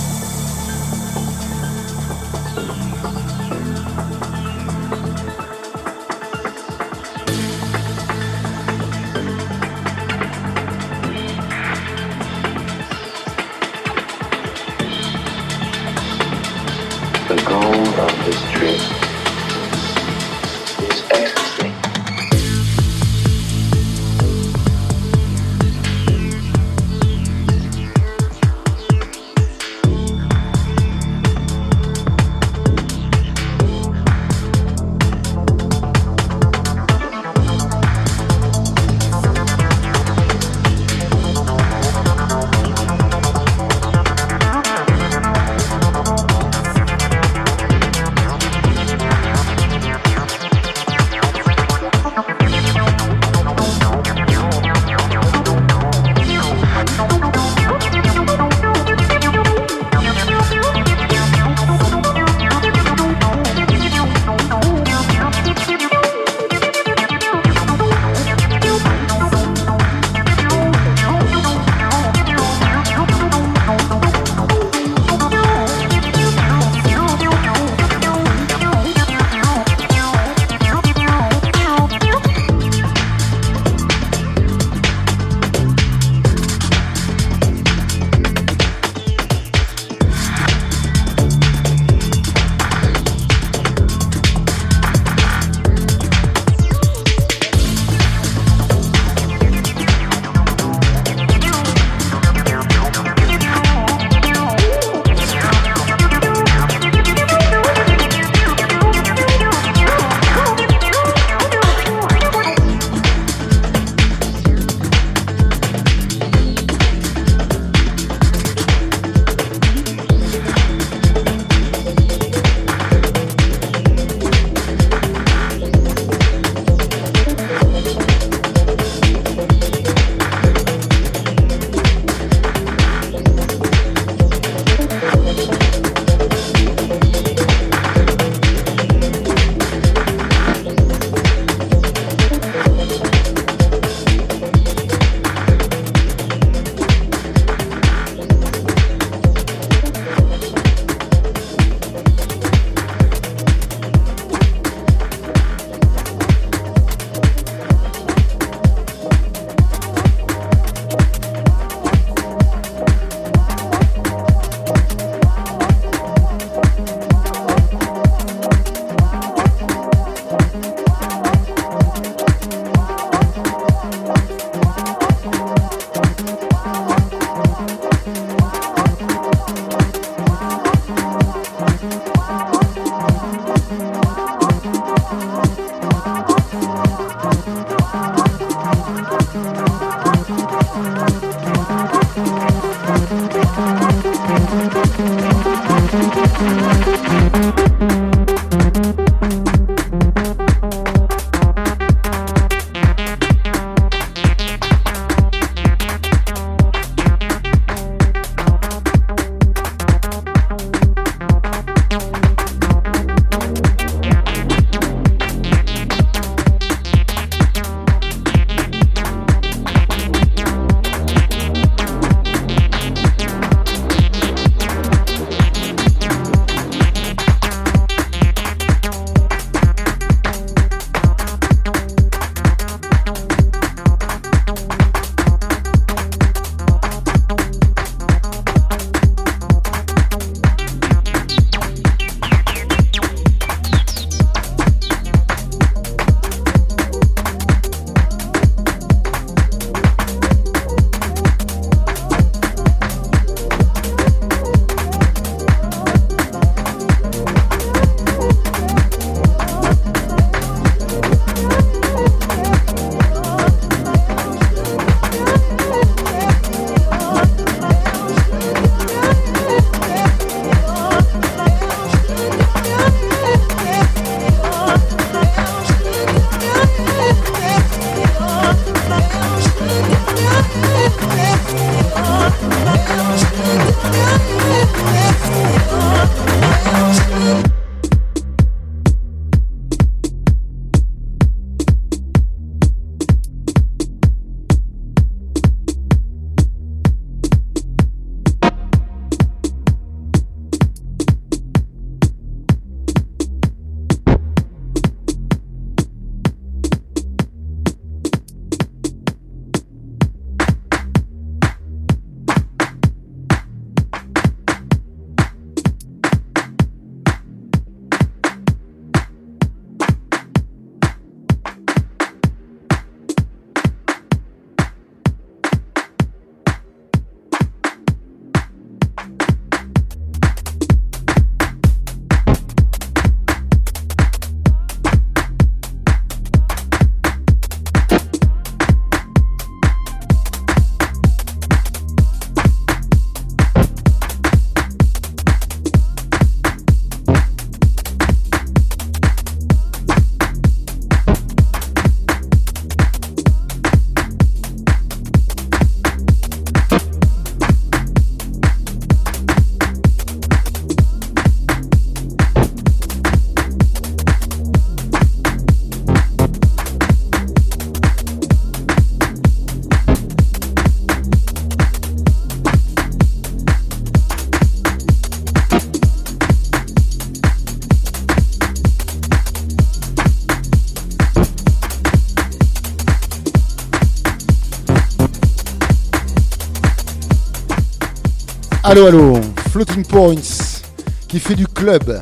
Allô, allô, Floating Points, qui fait du club.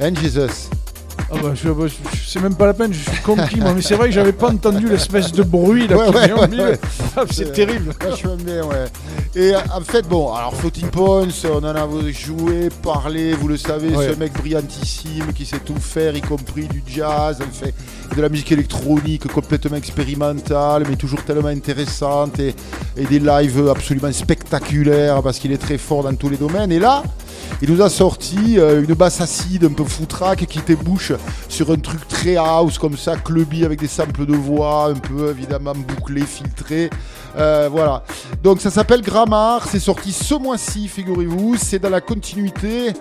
Hein, Jesus Ah bah, je, bah, je- c'est même pas la peine, je suis conquis moi, mais c'est vrai que j'avais pas entendu l'espèce de bruit là Ouais, ouais, ouais. Ah, c'est terrible. Vachement bien, ouais. Et euh, en fait, bon, alors Floating Points, on en a joué, parlé, vous le savez, ce mec brillantissime qui sait tout faire, y compris du jazz, en fait, de la musique électronique complètement expérimentale, mais toujours tellement intéressante, et, et des lives absolument spectaculaires, parce qu'il est très fort dans tous les domaines. Et là, il nous a sorti euh, une basse acide un peu foutraque qui débouche sur un truc très house comme ça, clubby avec des samples de voix un peu évidemment bouclés, filtrés. Euh, voilà. Donc ça s'appelle Grammar, c'est sorti ce mois-ci, figurez-vous. C'est dans la continuité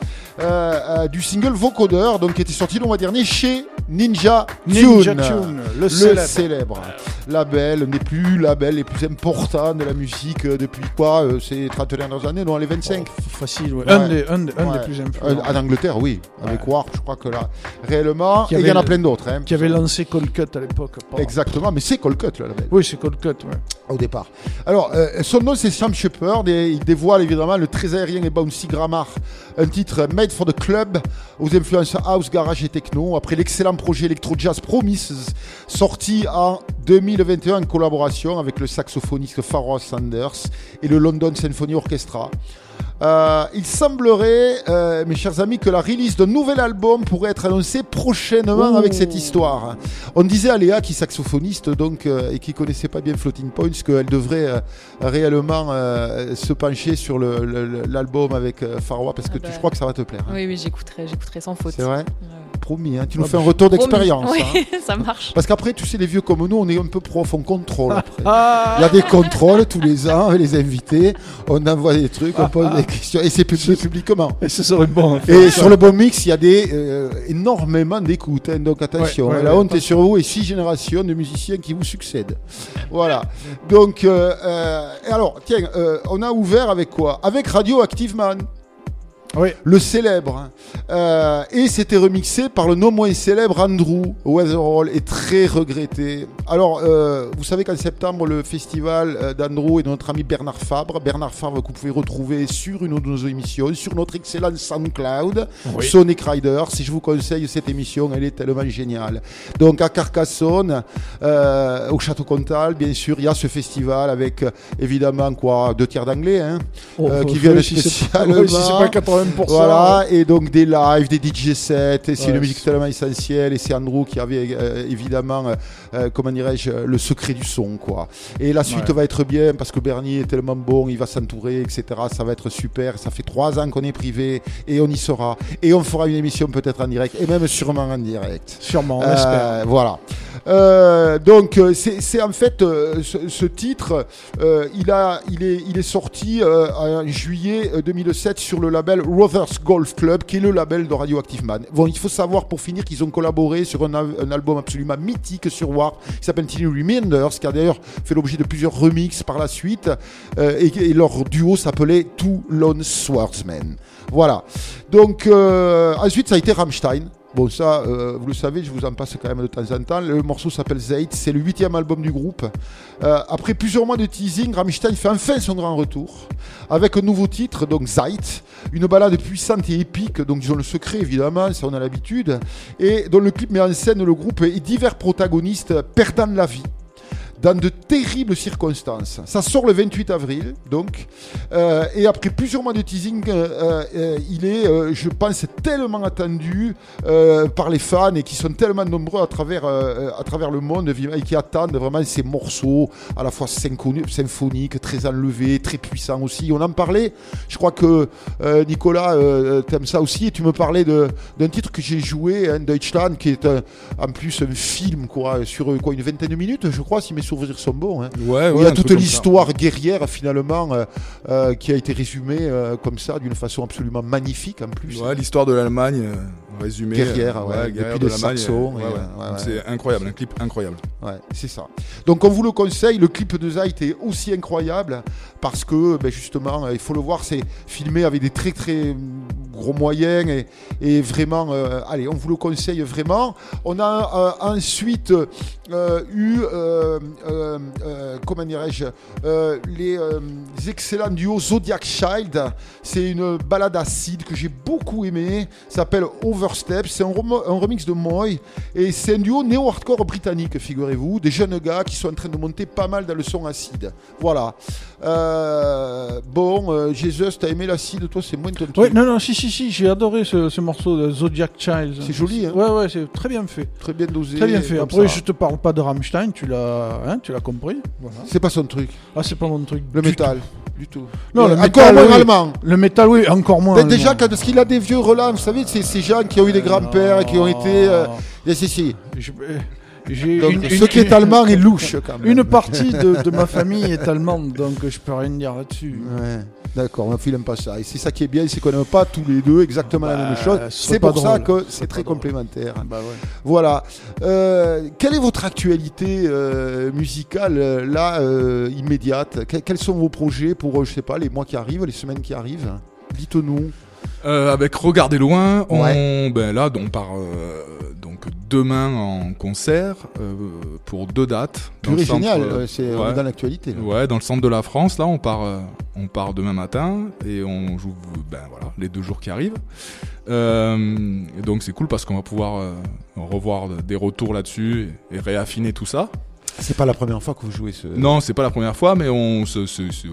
euh, du single Vocodeur, donc qui était sorti le mois dernier chez Ninja Tune. Ninja Tune, le célèbre. célèbre label, un des plus labels les plus importants de la musique euh, depuis quoi euh, Ces 30 dernières années, non, les 25 Facile, ouais. Un des- un des- un des plus influents. En Angleterre, oui. Avec Warp, je crois que là, réellement. Et il y en a le- plein d'autres. hein. Qui avait lancé Cold Cut à l'époque. Exactement, mais c'est Cold Cut, le label. Oui, c'est Cold Cut, ouais. Au départ. Alors, euh, son nom, c'est Sam Shepard et il dévoile évidemment le très aérien et bouncy Grammar. Un titre made for the club aux influences house, garage et techno. Après l'excellent projet Electro Jazz Promises, sorti en 2021 en collaboration avec le saxophoniste Pharoah Sanders et le London Symphony Orchestra. Euh, il semblerait, euh, mes chers amis, que la release d'un nouvel album pourrait être annoncée prochainement avec cette histoire. On disait à Léa, qui est saxophoniste donc, euh, et qui connaissait pas bien Floating Points, qu'elle devrait euh, réellement euh, se pencher sur l'album avec euh, Farwa parce que Ah tu, bah. je crois que ça va te plaire. hein. Oui, oui, j'écouterai, j'écouterai sans faute. C'est vrai? Promis, hein, tu nous Ah fais bah, un retour promis. d'expérience. Oui, hein. ça marche. Parce qu'après, tu sais, les vieux comme nous, on est un peu prof, on contrôle après. Ah. Il y a des contrôles tous les ans avec les invités, on envoie des trucs, on pose des questions, et c'est publié publiquement. Et ce serait bon. Et ça. sur le bon mix, il y a des, euh, énormément d'écoutes, hein, donc attention, Ouais, ouais, la ouais, honte est sur vous et six générations de musiciens qui vous succèdent. Voilà. Donc, euh, euh, alors, tiens, euh, on a ouvert avec quoi? Avec Radioactive Man. Le célèbre. hein. Euh, et c'était remixé par le non moins célèbre Andrew Weatherall et très regretté. Alors, euh, vous savez qu'en septembre, le festival euh, d'Andrew et de notre ami Bernard Fabre, Bernard Fabre que vous pouvez retrouver sur une de nos émissions, sur notre excellent SoundCloud, Oui. Sonic Riders. Si je vous conseille cette émission, elle est tellement géniale. Donc à Carcassonne, euh, au Château Comtal, bien sûr, il y a ce festival avec évidemment quoi, deux tiers d'anglais hein, Oh, qui oui, viennent si spécialement. oui, si c'est pas 80%, Voilà, et donc des lives, des DJ sets, et c'est Ouais, une musique tellement essentielle. Et c'est Andrew qui avait euh, évidemment, euh, euh, comment dirais-je, le secret du son, quoi. Et la suite Ouais. va être bien parce que Bernier est tellement bon, il va s'entourer, etc. Ça va être super. Ça fait trois ans qu'on est privé et on y sera. Et on fera une émission peut-être en direct et même sûrement en direct. Sûrement, on Euh, espère. Voilà. Euh, donc c'est c'est en fait ce, ce titre, il a, il est, il est sorti euh, en juillet euh, 2007 sur le label Rothers Golf Club, qui est le label de Radioactive Man. Bon, il faut savoir pour finir qu'ils ont collaboré sur un, un album absolument mythique sur Warp, qui s'appelle Tiny Reminders, qui a d'ailleurs fait l'objet de plusieurs remixes par la suite, euh, et, et leur duo s'appelait Two Lone Swordsmen. Voilà. Donc euh, ensuite ça a été Rammstein. Bon, ça, euh, vous le savez, je vous en passe quand même de temps en temps. Le morceau s'appelle Zeit, c'est le huitième album du groupe. Euh, après plusieurs mois de teasing, Rammstein fait enfin son grand retour avec un nouveau titre, donc Zeit, une balade puissante et épique, donc ils ont le secret évidemment, ça on a l'habitude, et dont le clip met en scène le groupe et divers protagonistes perdant la vie dans de terribles circonstances. Ça sort le 28 avril, donc, euh, et après plusieurs mois de teasing, euh, euh, il est, je pense, tellement attendu par les fans et qui sont tellement nombreux à travers, à travers le monde et qui attendent vraiment ces morceaux à la fois symphoniques, très enlevés, très puissants aussi. On en parlait, je crois que Nicolas, t'aimes ça aussi, et tu me parlais d'un titre que j'ai joué, hein, Deutschland, qui est euh, en plus un film quoi, sur quoi, une vingtaine de minutes, je crois, si mes sont bons. hein. Ouais, Où ouais, il y a toute l'histoire guerrière finalement euh, euh, qui a été résumée euh, comme ça d'une façon absolument magnifique en plus. Ouais, l'histoire de l'Allemagne résumée. Guerrière, ouais, guerrière depuis de les Saxons. C'est incroyable, un clip incroyable. Ouais, c'est ça. Donc on vous le conseille, le clip de Zeit est aussi incroyable parce que ben, justement, il faut le voir, c'est filmé avec des très très gros moyens et, vraiment, euh, allez, on vous le conseille vraiment. On a euh, ensuite euh, eu, comment dirais-je, les excellents duos Zodiac Child. C'est une balade acide que j'ai beaucoup aimé. Ça s'appelle Overstep. C'est un, un remix de Moy. Et c'est un duo néo-hardcore britannique, figurez-vous. Des jeunes gars qui sont en train de monter pas mal dans le son acide. Voilà. Euh, bon, euh, Jesus, t'as aimé l'acide, toi, c'est moins ton truc. Ouais, non, non, si, si, si, j'ai adoré ce, ce morceau de Zodiac Child. C'est joli, hein Ouais, ouais, c'est très bien fait. Très bien dosé. Très bien fait. Après, ça. je te parle pas de Rammstein, tu l'as hein, tu l'as compris. Voilà. C'est pas son truc. Ah, c'est pas mon truc. Le du métal, tout. du tout. Non, le encore métal, moins oui. allemand. Le métal, oui, encore moins. Allemand. déjà, quand, parce qu'il a des vieux relents, vous savez, c'est ces gens qui ont eu des grands-pères, qui ont été. Euh, si, si. Je- J'ai Donc, une- ce une- qui est allemand est louche, quand même. Une partie de, de ma famille est allemande, donc je peux rien dire là-dessus. Ouais, d'accord, on n'aime pas ça. Et c'est ça qui est bien, c'est qu'on n'aime pas tous les deux exactement la Bah, même chose. C'est pour ça que c'est très complémentaire. Bah ouais. Voilà. Euh, quelle est votre actualité euh, musicale, euh, là, euh, immédiate? Que- Quels sont vos projets pour, je sais pas, les mois qui arrivent, les semaines qui arrivent? Dites-nous. Euh, avec Regardez loin, on, Ouais. ben là, on part euh, demain en concert euh, pour deux dates. le centre, génial, euh, euh, c'est on est dans l'actualité. Ouais, dans le centre de la France, là, on part, euh, on part demain matin et on joue, ben voilà, les deux jours qui arrivent. Et donc c'est cool parce qu'on va pouvoir revoir des retours là-dessus et, et réaffiner tout ça. C'est pas la première fois que vous jouez ce. Non, c'est pas la première fois, mais on se, se- se-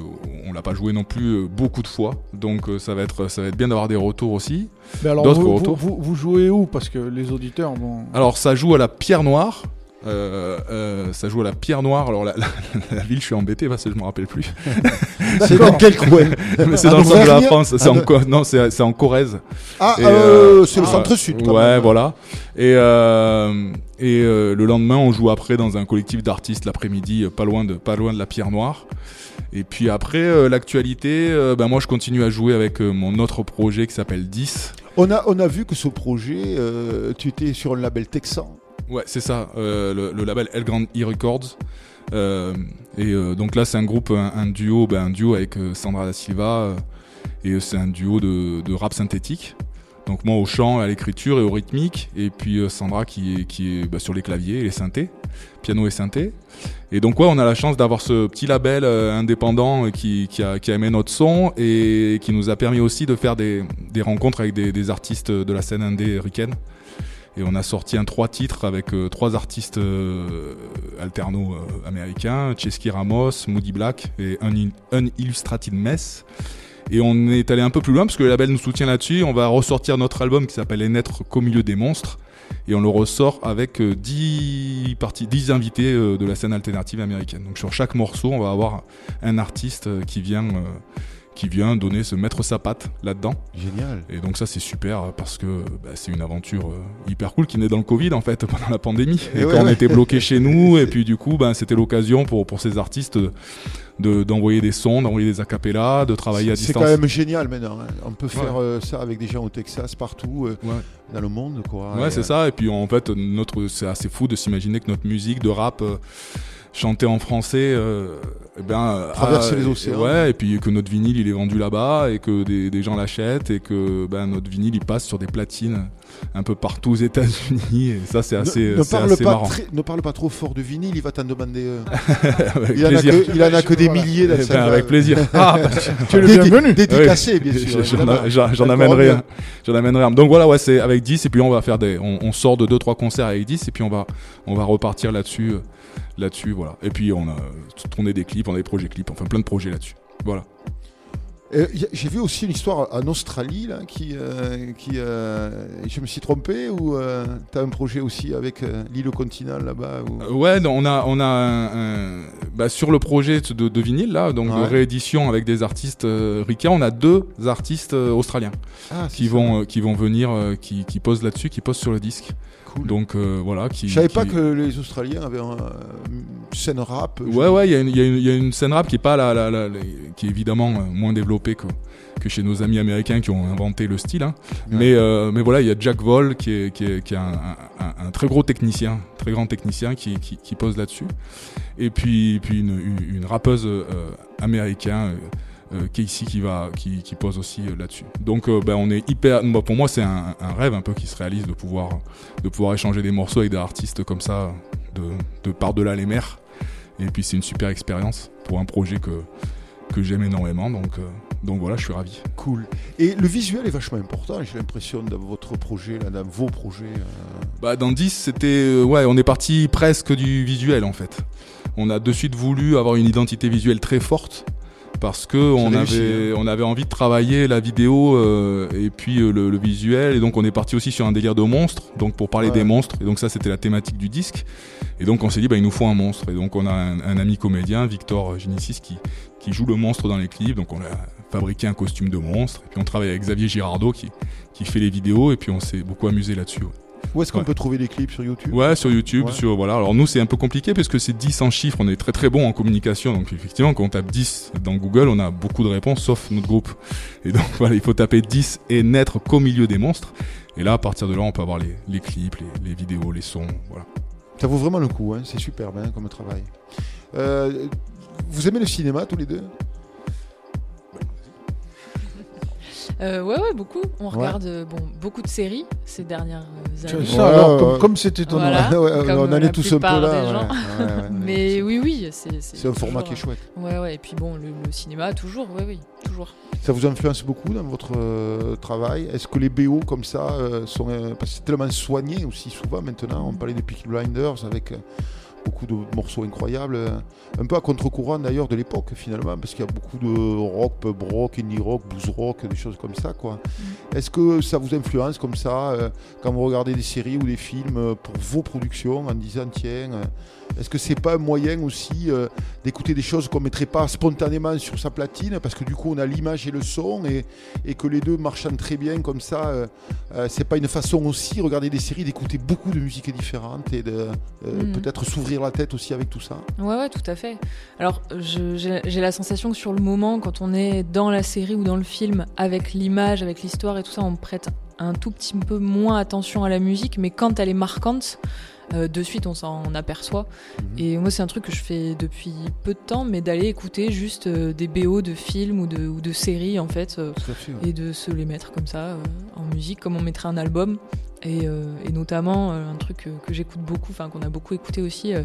on l'a pas joué non plus euh, beaucoup de fois, donc euh, ça va être, ça va être bien d'avoir des retours aussi. Mais alors, D'autres vous, vous, retours. vous- vous jouez où? Parce que les auditeurs vont. Alors ça joue à la Pierre Noire. Euh, euh, ça joue à la Pierre Noire. Alors la, la- la ville, je suis embêté parce que je me rappelle plus. C'est dans quel coin? Mais c'est dans le centre de la France. C'est Ah, en de- non, c'est en Corrèze. Ah, euh, c'est le ah, centre-sud, quand Ouais, même. voilà. Et euh, et euh, le lendemain, on joue après dans un collectif d'artistes l'après-midi, euh, pas loin de pas loin de la Pierre Noire. Et puis après euh, l'actualité, euh, ben moi je continue à jouer avec euh, mon autre projet qui s'appelle 10. On a, on a vu que ce projet, euh, tu étais sur un label texan. Ouais, c'est ça, euh, le, label El Grand E Records. Euh, et euh, donc là, c'est un groupe, un, duo, ben, un duo avec Sandra da Silva. et c'est un duo de, rap synthétique. Donc moi au chant, à l'écriture et au rythmique. Et puis Sandra qui est, bah, sur les claviers et les synthés, piano et synthé. Et donc ouais, on a la chance d'avoir ce petit label indépendant qui, qui, a, aimé notre son et qui nous a permis aussi de faire des, rencontres avec des, des artistes de la scène indé ricaine. Et on a sorti un trois titres avec euh, trois artistes euh, alternos euh, américains, Chesky Ramos, Moody Black et un, un Illustrated Mess. Et on est allé un peu plus loin parce que le label nous soutient là-dessus. On va ressortir notre album qui s'appelle Les Naître qu'au milieu des monstres. Et on le ressort avec euh, 10, parties, 10 invités de la scène alternative américaine. Donc sur chaque morceau, on va avoir un artiste qui vient, qui vient donner, se mettre sa patte là-dedans. Génial. Et donc ça c'est super parce que bah, c'est une aventure euh, hyper cool qui naît dans le Covid en fait pendant la pandémie et, Et quand ouais, on ouais. était bloqué chez nous et puis du coup ben c'était l'occasion pour pour ces artistes de d'envoyer des sons, d'envoyer des acapellas, de travailler à C'est distance. quand même génial maintenant. hein. On peut faire Ouais. euh, ça avec des gens au Texas, partout, euh, dans le monde. Quoi. Ouais, Et, c'est euh, ça. Et puis en fait, notre, c'est assez fou de s'imaginer que notre musique de rap chantée en français, euh, eh ben, euh, Traverse a- les océans. Ouais, et puis que notre vinyle il est vendu là-bas et que des, des gens l'achètent et que ben notre vinyle il passe sur des platines un peu partout aux États-Unis. Et ça, c'est assez, ne, ne parle assez pas marrant. très- ne parle pas trop fort de vinyle, il va t'en demander. euh. Il, en a que, il en a que des milliers dans Eh sa- ben, avec plaisir. Ah, bah, tu es le bienvenu. Dédicacé, bien sûr. J'en- amènerai un. J'en amènerai un. Donc voilà, ouais, c'est avec 10 et puis on va faire des, on, on sort de deux trois concerts avec 10 et puis on va, on va repartir là-dessus, euh, là-dessus, voilà. Et puis on a tourné des clips, on a des projets clips, enfin plein de projets là-dessus. Voilà. Euh, J'ai vu aussi une histoire en Australie là, qui, euh, qui euh, je me suis trompé ou euh, t'as un projet aussi avec l'île continent là-bas ou... Ouais, on a, on a un, un- bah, sur le projet de, de vinyle là, donc de réédition avec des artistes ricains, on a deux artistes australiens Ah, qui ça. vont, qui vont venir, qui, qui posent là-dessus, qui posent sur le disque. Donc euh, voilà, qui. Je savais qui- pas que les Australiens avaient un, une scène rap. Ouais, ouais, il y, a une- il y y a une scène rap qui est pas la, la- la- la- qui est évidemment euh, moins développée que, que chez nos amis américains qui ont inventé le style. hein. Ouais. Mais, euh, mais voilà, il y a Jack Vol qui est, qui est, qui est un, un- un- très gros technicien, très grand technicien qui, qui, qui pose là-dessus. Et puis, puis une, une, une rappeuse euh, américaine. Euh, Casey qui va qui, qui pose aussi euh, là-dessus. Donc euh, ben, on est hyper pour moi c'est un, un rêve un peu qui se réalise de pouvoir de pouvoir échanger des morceaux avec des artistes comme ça de, de par-delà les mers. Et puis c'est une super expérience pour un projet que que j'aime énormément donc euh, donc voilà, je suis ravi. Cool. Et le visuel est vachement important, j'ai l'impression, dans votre projet, là, dans vos projets. euh. Bah dans 10 c'était euh, ouais on est parti presque du visuel en fait. On a de suite voulu avoir une identité visuelle très forte parce que on avait on avait envie de travailler la vidéo euh, et puis euh, le, le visuel et donc on est parti aussi sur un délire de monstres donc pour parler Ouais. des monstres et donc ça c'était la thématique du disque et donc on s'est dit bah il nous faut un monstre et donc on a un, un ami comédien Victor Génicis qui qui joue le monstre dans les clips donc on a fabriqué un costume de monstre et puis on travaille avec Xavier Girardot qui qui fait les vidéos et puis on s'est beaucoup amusé là-dessus. ouais. Où est-ce qu'on Ouais. peut trouver les clips sur YouTube Ouais, sur YouTube, Ouais. sur voilà. Alors nous c'est un peu compliqué parce que c'est 10 en chiffres, on est très très bon en communication. Donc effectivement, quand on tape 10 dans Google, on a beaucoup de réponses sauf notre groupe. Et donc voilà, il faut taper 10 et naître qu'au milieu des monstres. Et là à partir de là, on peut avoir les, les clips, les, les vidéos, les sons, voilà. Ça vaut vraiment le coup, hein, c'est superbe hein, comme travail. Euh, vous aimez le cinéma tous les deux? Euh, ouais, ouais, beaucoup. On regarde euh, bon, beaucoup de séries ces dernières euh, années. ça, alors, comme- comme c'est étonnant. Voilà, Ouais, ouais, comme, on en euh, la tous un peu plupart là, des ouais. gens. Ouais, ouais, Mais oui, oui, c'est. C'est un format toujours, qui est chouette. Ouais, ouais, et puis bon, le, le cinéma, toujours, oui, oui, toujours. Ça vous influence beaucoup dans votre euh, travail? Est-ce que les BO comme ça euh, sont. euh, parce que c'est tellement soigné aussi souvent maintenant. On parlait de Peaky Blinders avec euh, beaucoup de morceaux incroyables. euh, un peu à contre-courant d'ailleurs de l'époque finalement, parce qu'il y a beaucoup de rock, pub rock, indie rock, blues rock, des choses comme ça. quoi. Est-ce que ça vous influence comme ça euh, quand vous regardez des séries ou des films euh, pour vos productions en disant tiens. Est-ce que c'est pas un moyen aussi euh, d'écouter des choses qu'on mettrait pas spontanément sur sa platine parce que du coup on a l'image et le son et, et que les deux marchant très bien comme ça, euh, euh, c'est pas une façon aussi regarder des séries d'écouter beaucoup de musiques différentes et de euh, Mhm. peut-être s'ouvrir la tête aussi avec tout ça. Ouais, ouais, tout à fait. Alors, j'ai la sensation que sur le moment, quand on est dans la série ou dans le film, avec l'image, avec l'histoire et tout ça, on prête un tout petit peu moins attention à la musique, mais quand elle est marquante, euh, de suite on s'en aperçoit. Et moi, c'est un truc que je fais depuis peu de temps, mais d'aller écouter juste euh, des BO de films ou de, ou de séries, en fait, euh, fait, ouais. et de se les mettre comme ça en musique, comme on mettrait un album. Et, euh, et notamment, euh, un truc euh, que j'écoute beaucoup, enfin qu'on a beaucoup écouté aussi, euh,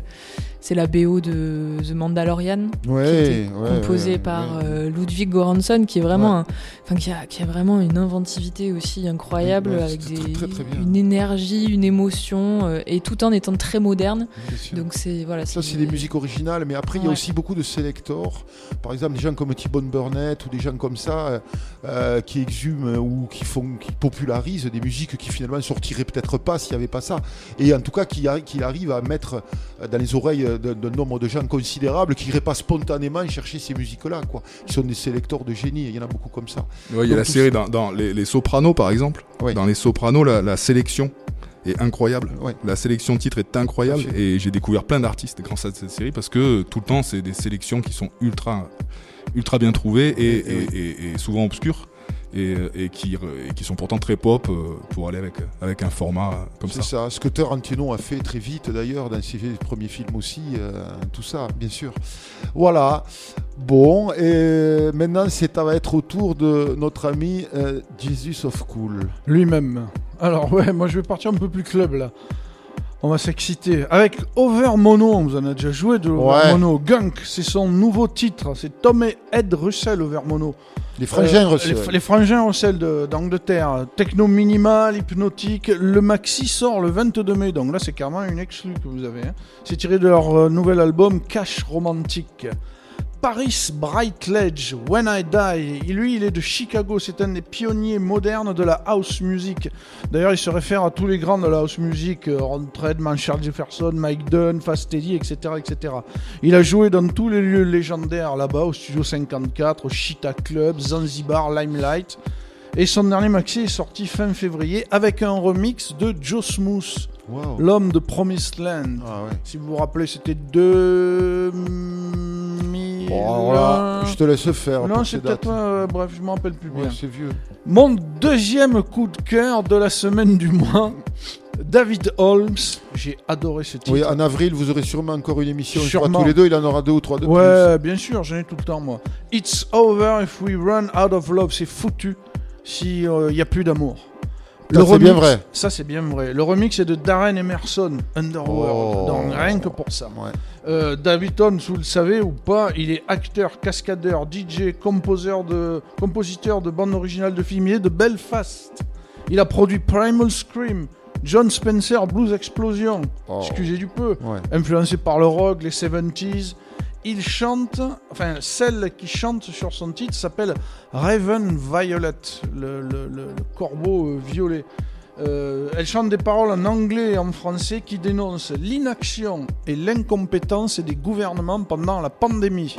c'est la BO de The Mandalorian, Ouais, qui était ouais, composée ouais, par Ludwig Göransson, qui est vraiment, enfin qui a, qui a vraiment une inventivité aussi incroyable, avec c'était des, très, très, très bien. une énergie, une émotion, et tout en étant très moderne. Donc c'est voilà, Ça, c'est des musiques originales, mais après, il y a aussi beaucoup de selectors. Par exemple, des gens comme T-Bone Burnett ou des gens comme ça qui exhument ou qui, font, qui popularisent des musiques qui finalement sortiraient peut-être pas s'il n'y avait pas ça. Et en tout cas, qui, arri- qui arrivent à mettre euh, dans les oreilles euh, d'un nombre de gens considérables qui n'iraient pas spontanément chercher ces musiques-là. quoi. Qui sont des sélecteurs de génie. Il y en a beaucoup comme ça. Ouais, il y a la série dans, dans les, les Sopranos par exemple. Dans les Sopranos, la, la sélection est incroyable. La sélection de titres est incroyable et j'ai découvert plein d'artistes grâce à cette série parce que tout le temps c'est des sélections qui sont ultra ultra bien trouvées et, Et- et- et- et- et souvent obscures et, et qui, et qui sont pourtant très pop euh, pour aller avec, avec un format euh, comme C'est ça. ça. Ce que Tarantino a fait très vite d'ailleurs dans ses premiers films aussi, euh, tout ça, bien sûr. Voilà. Bon, et maintenant c'est ça va être au tour de notre ami euh, Jesus of Cool. Lui-même. Alors ouais, moi je vais partir un peu plus club là. On va s'exciter. Avec Over Mono, on vous en a déjà joué de Over Ouais. Mono. Gunk, c'est son nouveau titre. C'est Tom et Ed Russell, Over Mono. Les frangins Euh, Russell. Les, les frangins Russell d'Angleterre. Techno minimal, hypnotique. Le maxi sort le 22 mai. Donc là, c'est carrément une exclue que vous avez. hein. C'est tiré de leur euh, nouvel album Cash Romantic. Paris Bright Ledge, When I Die. Lui, il est de Chicago. C'est un des pionniers modernes de la house music. D'ailleurs, il se réfère à tous les grands de la house music euh, Ron Treadman, Charles Jefferson, Mike Dunn, Fast Eddie, etc., etc. Il a joué dans tous les lieux légendaires là-bas, au Studio 54, au Cheetah Club, Zanzibar, Limelight. Et son dernier maxi est sorti fin février avec un remix de Joe Smooth, Wow. l'homme de Promised Land. Ah ouais. Si vous vous rappelez, c'était 2000. Là, je te laisse faire Non, c'est ces peut-être. euh, bref, je m'en rappelle plus Ouais, bien. c'est vieux. Mon deuxième coup de cœur de la semaine du mois, David Holmes, j'ai adoré ce titre. Oui, en avril, vous aurez sûrement encore une émission. Je crois Sûrement. tous les deux, il en aura deux ou trois de Ouais, bien sûr, j'en ai tout le temps, moi. It's over if we run out of love. C'est foutu si il n'y a plus d'amour. Ça, c'est bien vrai. Ça, c'est bien vrai. Le remix est de Darren Emerson, Underworld. Oh. Donc, rien que pour ça. Euh, David Holmes, vous le savez ou pas, il est acteur, cascadeur, DJ, composeur de, compositeur de bandes originales de films. Il est de Belfast. Il a produit Primal Scream, John Spencer, Blues Explosion. Oh. Excusez du peu. Ouais. Influencé par le rock, les 70s. Il chante, enfin, celle qui chante sur son titre s'appelle Raven Violet, le, corbeau euh, violet. Euh, elle chante des paroles en anglais et en français qui dénoncent l'inaction et l'incompétence des gouvernements pendant la pandémie.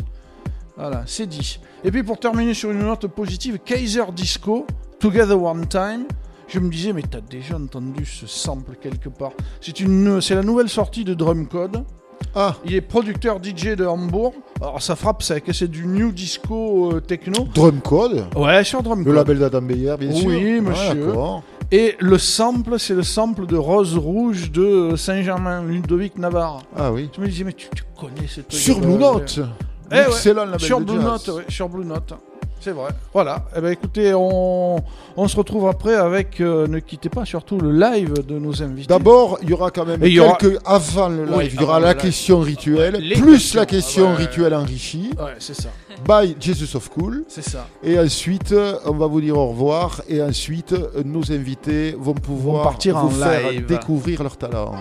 Voilà, c'est dit. Et puis pour terminer sur une note positive, Kaiser Disco, Together One Time. Je me disais, mais t'as déjà entendu ce sample quelque part? C'est la nouvelle sortie de Drum Code. Ah. Il est producteur DJ de Hambourg. Alors ça frappe sec, c'est du new disco euh, techno. Drum Code Ouais, sur Drum Le Code. label d'Adam Beyer, bien sûr. Oui, Ah, monsieur. Et le sample, c'est le sample de Rose Rouge de Saint-Germain, Ludovic Navarre. Ah oui. Je me disais, mais tu, tu connais ce truc Sur Blue Note. Eh ouais, Excellent label Sur de Blue jazz. Note, ouais, sur Blue Note. C'est vrai. Voilà. Eh ben écoutez, on, on se retrouve après avec, euh, ne quittez pas surtout le live de nos invités. D'abord, il y aura quand même Et il y aura- quelques avant le live. Oui, il y aura avant la le live. question rituelle, Les plus questions. la question Ah ouais. rituelle enrichie. Ouais, c'est ça. By Jesus of Cool. C'est ça. Et ensuite, on va vous dire au revoir. Et ensuite, nos invités vont pouvoir partir vous en faire live. découvrir leur talent.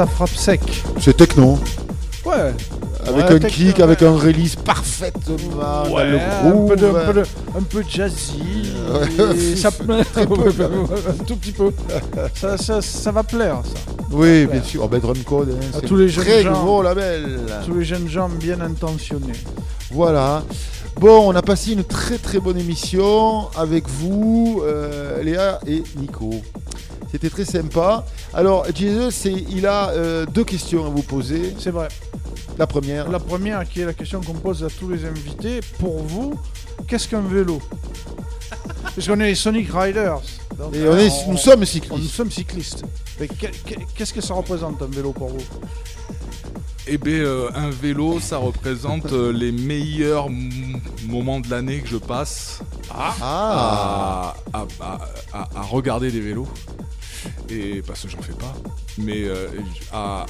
Ça frappe sec. C'est techno. Ouais. Avec Ouais, un techno, kick, avec un release parfaitement Ouais, le un, peu de, groove. un, peu de- un peu jazzy. Ça, un tout petit peu. Ça, ça, ça va plaire, ça. Oui, bien sûr. Oh, ben, Drum Code, hein, À c'est tous les un jeunes très gens. label. Tous les jeunes gens bien intentionnés. Voilà. Bon, on a passé une très très bonne émission avec vous, euh, Léa et Nico. C'était très sympa. Alors, Jesus, il a euh, deux questions à vous poser. C'est vrai. La première. La première, qui est la question qu'on pose à tous les invités, pour vous, qu'est-ce qu'un vélo? Parce qu'on est les Sonic Riders. Donc, Et on est- nous sommes cyclistes. Nous sommes cyclistes. Mais que- que- Qu'est-ce que ça représente un vélo pour vous? Eh bien, euh, un vélo, ça représente euh, les meilleurs moments de l'année que je passe Ah. à, à- à- à- à regarder des vélos. Et parce que j'en fais pas, mais euh, à,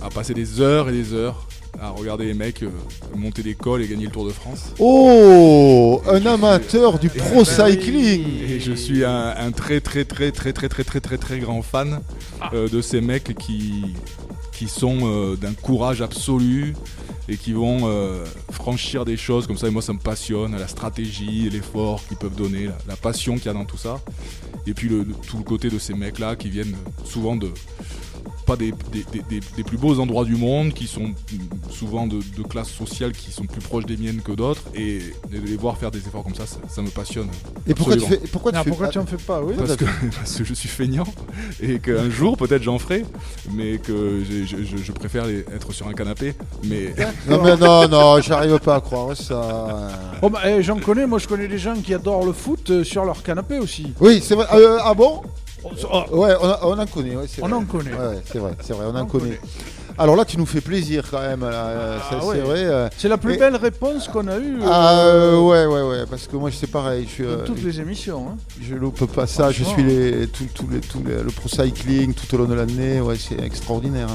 à- à passer des heures et des heures à regarder les mecs euh, monter des cols et gagner le Tour de France. Oh, un amateur du pro cycling. Et je suis un, un très très très très très très très très très grand fan euh, de ces mecs qui qui sont euh, d'un courage absolu et qui vont euh, franchir des choses comme ça. Et moi, ça me passionne, la stratégie, l'effort qu'ils peuvent donner, la, la passion qu'il y a dans tout ça. Et puis le, tout le côté de ces mecs-là qui viennent souvent de pas des, des- des- des- des plus beaux endroits du monde, qui sont souvent de, de classes sociales qui sont plus proches des miennes que d'autres, et de les voir faire des efforts comme ça, ça, ça me passionne. Et pourquoi tu fais- pourquoi tu fais- pourquoi tu en fais pas Oui. parce que, parce que je suis feignant et qu'un jour peut-être j'en ferai, mais que je, je- je préfère les- être sur un canapé. Mais Non, mais non, non, j'arrive pas à croire ça. Oh, bah, eh, J'en connais, moi je connais des gens qui adorent le foot euh, sur leur canapé aussi. Oui, c'est vrai. Euh, ah bon? Oh, Ouais, on, a- on en connaît. ouais, c'est On vrai. en connaît. Ouais, c'est vrai, c'est vrai, on en On connaît. connaît. Alors là, tu nous fais plaisir quand même. là, euh, Ah c'est ouais. vrai. euh. C'est la plus Et- belle réponse qu'on a eue. Ah euh, ouais, ouais, ouais. Parce que moi, c'est pareil. Je suis. dans euh, toutes les émissions. hein. Je loupe pas ça, je suis les, tout, tout les, tout les- le pro cycling tout au long de l'année, ouais, c'est extraordinaire.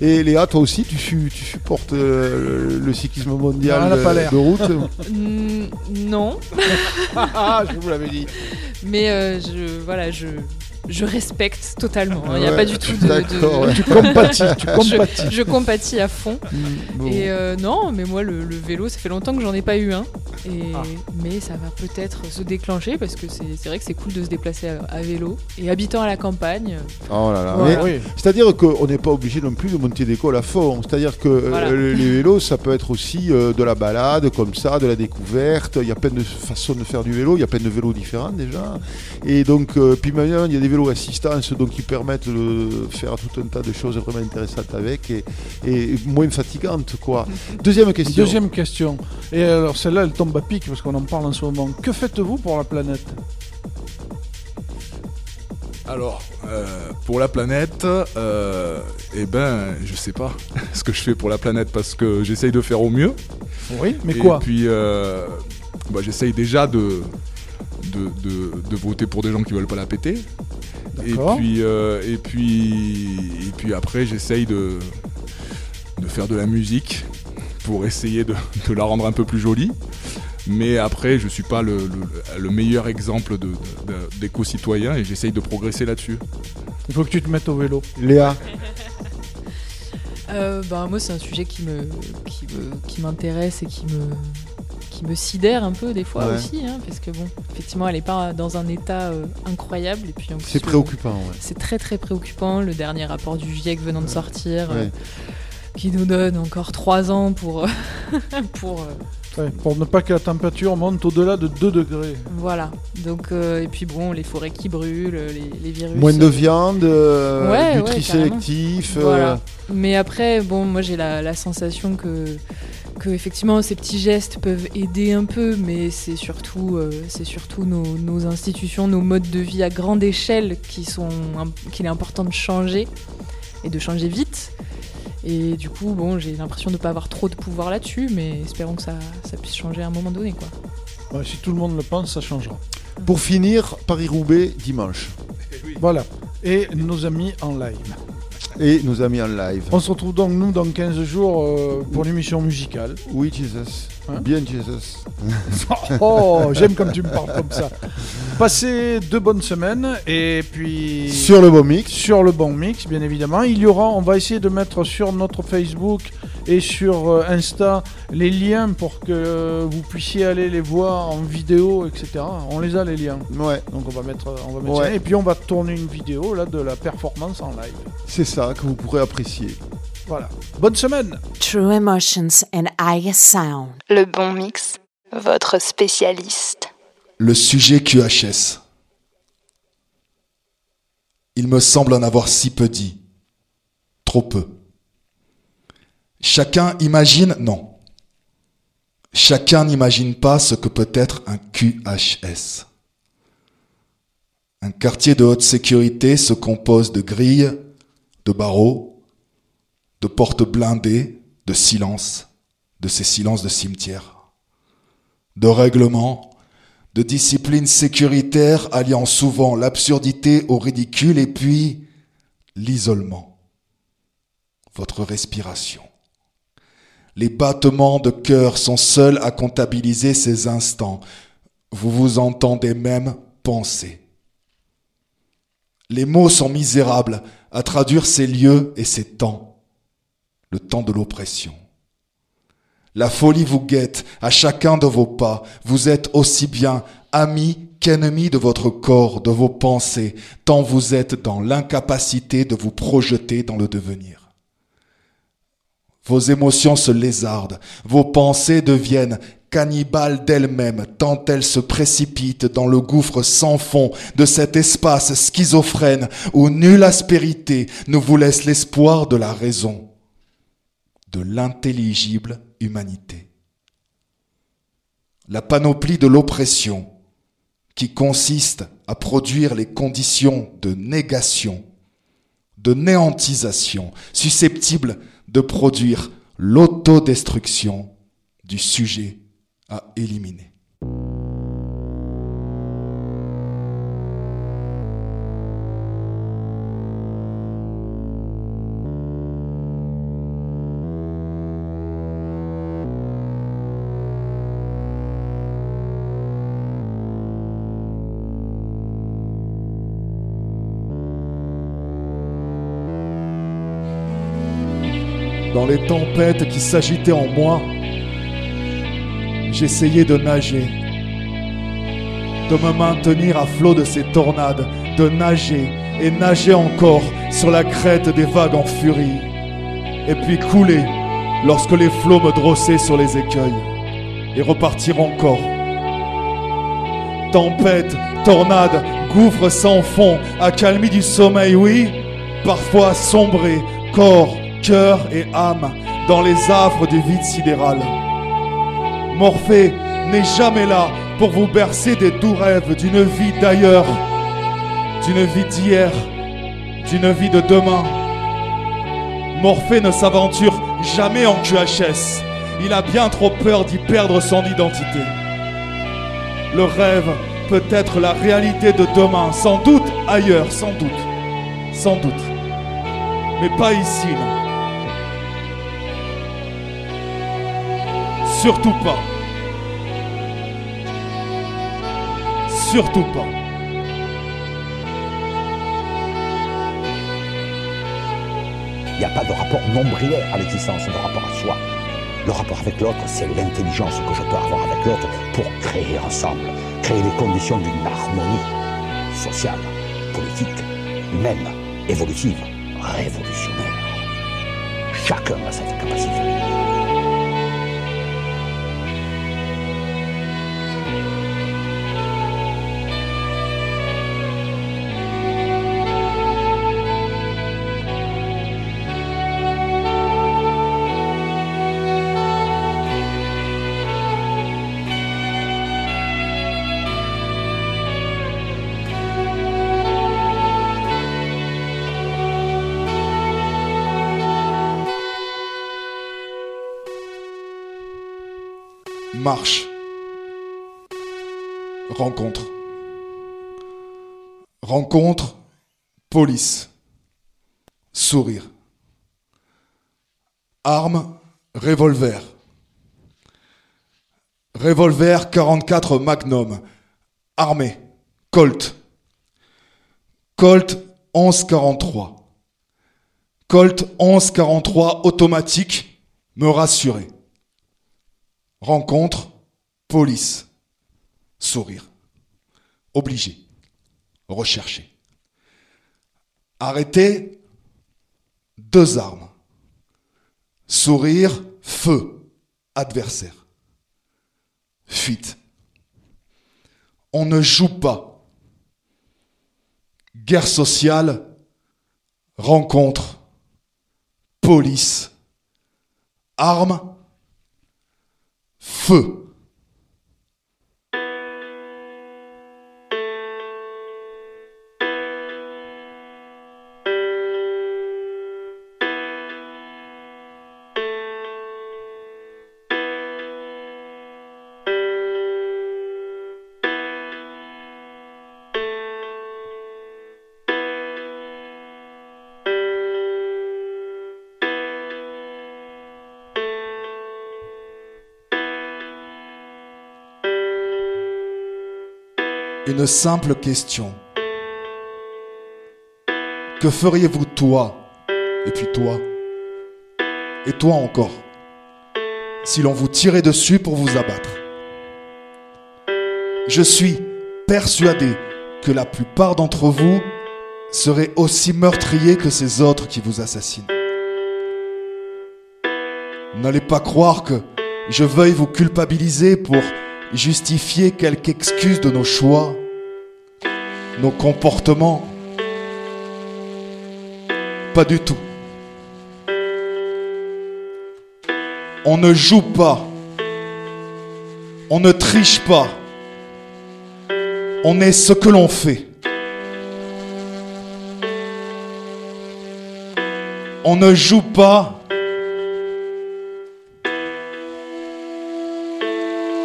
Et Léa, toi aussi, tu, tu supportes euh, le, le cyclisme mondial Non, de, l'air. de route? Non. Ah, je vous l'avais dit. Mais euh, je, voilà, je, je respecte totalement. hein. Il n'y a pas du tout de. de- ouais. Tu compatis, tu compatis. Je, je compatis à fond. bon. Et euh, non, mais moi, le, le vélo, ça fait longtemps que j'en ai pas eu un. Et, Ah. Mais ça va peut-être se déclencher parce que c'est vrai que c'est cool de se déplacer à, à vélo. Et habitant à la campagne. Oh là là. Voilà. C'est-à-dire qu'on n'est pas obligé non plus de monter d'école à fond. C'est-à-dire que euh, Voilà. les les vélos, ça peut être aussi euh, de la balade, comme ça, de la découverte. Il y a plein de façons de faire du vélo. Il y a plein de vélos différents déjà. Et donc, euh, puis maintenant, il y a des vélos assistance donc qui permettent de faire tout un tas de choses vraiment intéressantes avec et, et moins fatigantes, quoi. Deuxième question. Deuxième question. Et alors celle-là, elle tombe à pic parce qu'on en parle en ce moment. Que faites-vous pour la planète? Alors, euh, pour la planète, euh, eh ben, je sais pas ce que je fais pour la planète parce que j'essaye de faire au mieux. Oui, mais Et quoi? puis, euh, bah, j'essaye déjà de, de, de- de voter pour des gens qui veulent pas la péter. Et puis, euh, et puis, et puis après, j'essaye de, de faire de la musique pour essayer de, de la rendre un peu plus jolie. Mais après, je suis pas le, le- le meilleur exemple de- de- de- d'éco-citoyen et j'essaye de progresser là-dessus. Il faut que tu te mettes au vélo. Léa Euh, bah, moi, c'est un sujet qui me, qui me, qui m'intéresse et qui me, qui me sidère un peu des fois Ouais. aussi, hein, parce que bon, effectivement, elle est pas dans un état euh, incroyable et puis en plus, C'est préoccupant, ouais. C'est très très préoccupant. Le dernier rapport du GIEC venant de sortir, euh, qui nous donne encore trois ans pour, euh, pour euh, Ouais, pour ne pas que la température monte au-delà de 2 degrés. voilà. Donc euh, et puis bon, les forêts qui brûlent, les, les virus. Moins de viande, euh, Ouais, du ouais, tri sélectif. euh, Voilà. Mais après, bon, moi j'ai la, la sensation que, que effectivement ces petits gestes peuvent aider un peu, mais c'est surtout, euh, c'est surtout nos, nos institutions, nos modes de vie à grande échelle qui sont, qu'il est important de changer et de changer vite. Et du coup, bon, j'ai l'impression de ne pas avoir trop de pouvoir là-dessus, mais espérons que ça, ça puisse changer à un moment donné, quoi. Ouais, si tout le monde le pense, ça changera. Pour finir, Paris-Roubaix dimanche. Voilà. Et nos amis en live. Et nos amis en live. On se retrouve donc, nous, dans 15 jours euh, pour l'émission musicale. Oui, Jesus. Hein Bien, Jesus. Oh, j'aime comme tu me parles comme ça. Passez deux bonnes semaines et puis Sur le bon mix. sur le bon mix, bien évidemment. Il y aura, on va essayer de mettre sur notre Facebook et sur euh, Insta les liens pour que euh, vous puissiez aller les voir en vidéo, etc. On les a les liens. Ouais. Donc on va mettre, on va mettre Ouais. ça. et puis on va tourner une vidéo là de la performance en live. C'est ça que vous pourrez apprécier. Voilà. Bonne semaine. True Emotions and I Sound. Le bon mix, votre spécialiste. Le sujet QHS. Il me semble en avoir si peu dit. Trop peu. Chacun imagine, non. Chacun n'imagine pas ce que peut être un QHS. Un quartier de haute sécurité se compose de grilles, de barreaux, de portes blindées, de silence, de ces silences de cimetière, de règlements, de disciplines sécuritaires alliant souvent l'absurdité au ridicule et puis l'isolement, votre respiration. Les battements de cœur sont seuls à comptabiliser ces instants. Vous vous entendez même penser. Les mots sont misérables à traduire ces lieux et ces temps. Temps de l'oppression. La folie vous guette à chacun de vos pas. Vous êtes aussi bien ami qu'ennemi de votre corps, de vos pensées, tant vous êtes dans l'incapacité de vous projeter dans le devenir. Vos émotions se lézardent, vos pensées deviennent cannibales d'elles-mêmes, tant elles se précipitent dans le gouffre sans fond de cet espace schizophrène où nulle aspérité ne vous laisse l'espoir de la raison, l'intelligible humanité. La panoplie de l'oppression, qui consiste à produire les conditions de négation, de néantisation, susceptible de produire l'autodestruction du sujet à éliminer. Les tempêtes qui s'agitaient en moi, j'essayais de nager, de me maintenir à flot de ces tornades, de nager et nager encore sur la crête des vagues en furie, et puis couler lorsque les flots me drossaient sur les écueils, et repartir encore. Tempête, tornade, gouffre sans fond, accalmie du sommeil, oui, parfois sombrer, corps, cœur et âme dans les affres du vide sidéral. Morphée n'est jamais là pour vous bercer des doux rêves d'une vie d'ailleurs, d'une vie d'hier, d'une vie de demain. Morphée ne s'aventure jamais en QHS. Il a bien trop peur d'y perdre son identité. Le rêve peut être la réalité de demain, sans doute ailleurs, sans doute, sans doute. Mais pas ici, non. Surtout pas. Surtout pas. Il n'y a pas de rapport nombrilaire à l'existence, de rapport à soi. Le rapport avec l'autre, c'est l'intelligence que je peux avoir avec l'autre pour créer ensemble, créer les conditions d'une harmonie sociale, politique, humaine, évolutive, révolutionnaire. Chacun a cette capacité. Marche. Rencontre. Rencontre. Police. Sourire. Arme. Revolver. Revolver 44 Magnum. Armée. Colt. Colt 1143. Colt 1143 automatique. Me rassurer. Rencontre, police, sourire. Obligé, recherché. Arrêter, deux armes. Sourire, feu, adversaire. Fuite. On ne joue pas. Guerre sociale, rencontre, police, armes, feu. Une simple question. Que feriez-vous toi, et puis toi, et toi encore, si l'on vous tirait dessus pour vous abattre? Je suis persuadé que la plupart d'entre vous seraient aussi meurtriers que ces autres qui vous assassinent. N'allez pas croire que je veuille vous culpabiliser pour justifier quelque excuse de nos choix, nos comportements. Pas du tout. On ne joue pas. On ne triche pas. On est ce que l'on fait. On ne joue pas.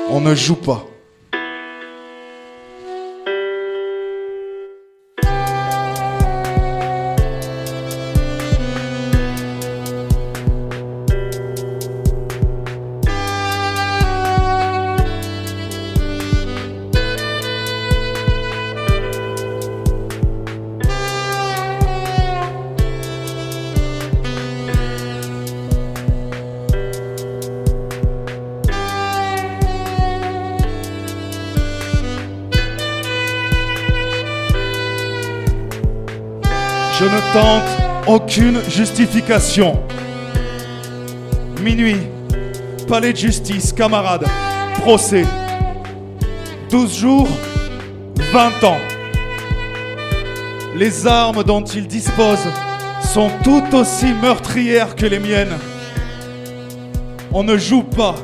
On ne joue pas. Aucune justification. Minuit, palais de justice, camarades, procès. 12 jours, 20 ans. Les armes dont il dispose sont tout aussi meurtrières que les miennes. On ne joue pas.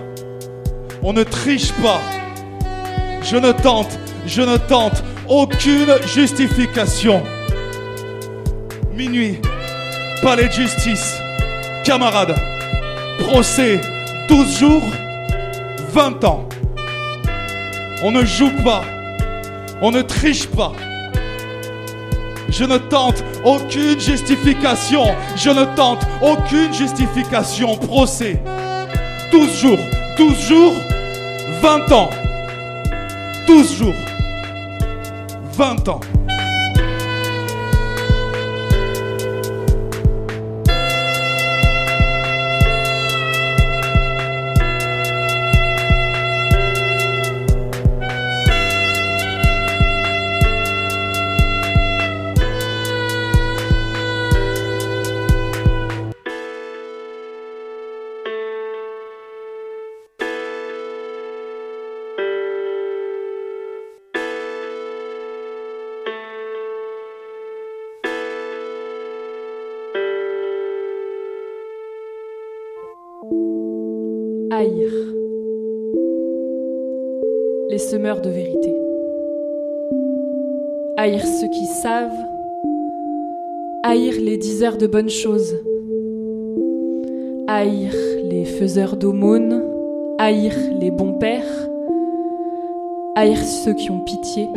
On ne triche pas. Je ne tente, je ne tente aucune justification. Minuit, palais de justice, camarades, procès, 12 jours, 20 ans. On ne joue pas, on ne triche pas. Je ne tente aucune justification, je ne tente aucune justification. Procès, 12 jours, 12 jours, 20 ans. 12 jours, 20 ans. Haïr ceux qui savent. Haïr les diseurs de bonnes choses. Haïr les faiseurs d'aumônes. Haïr les bons pères. Haïr ceux qui ont pitié.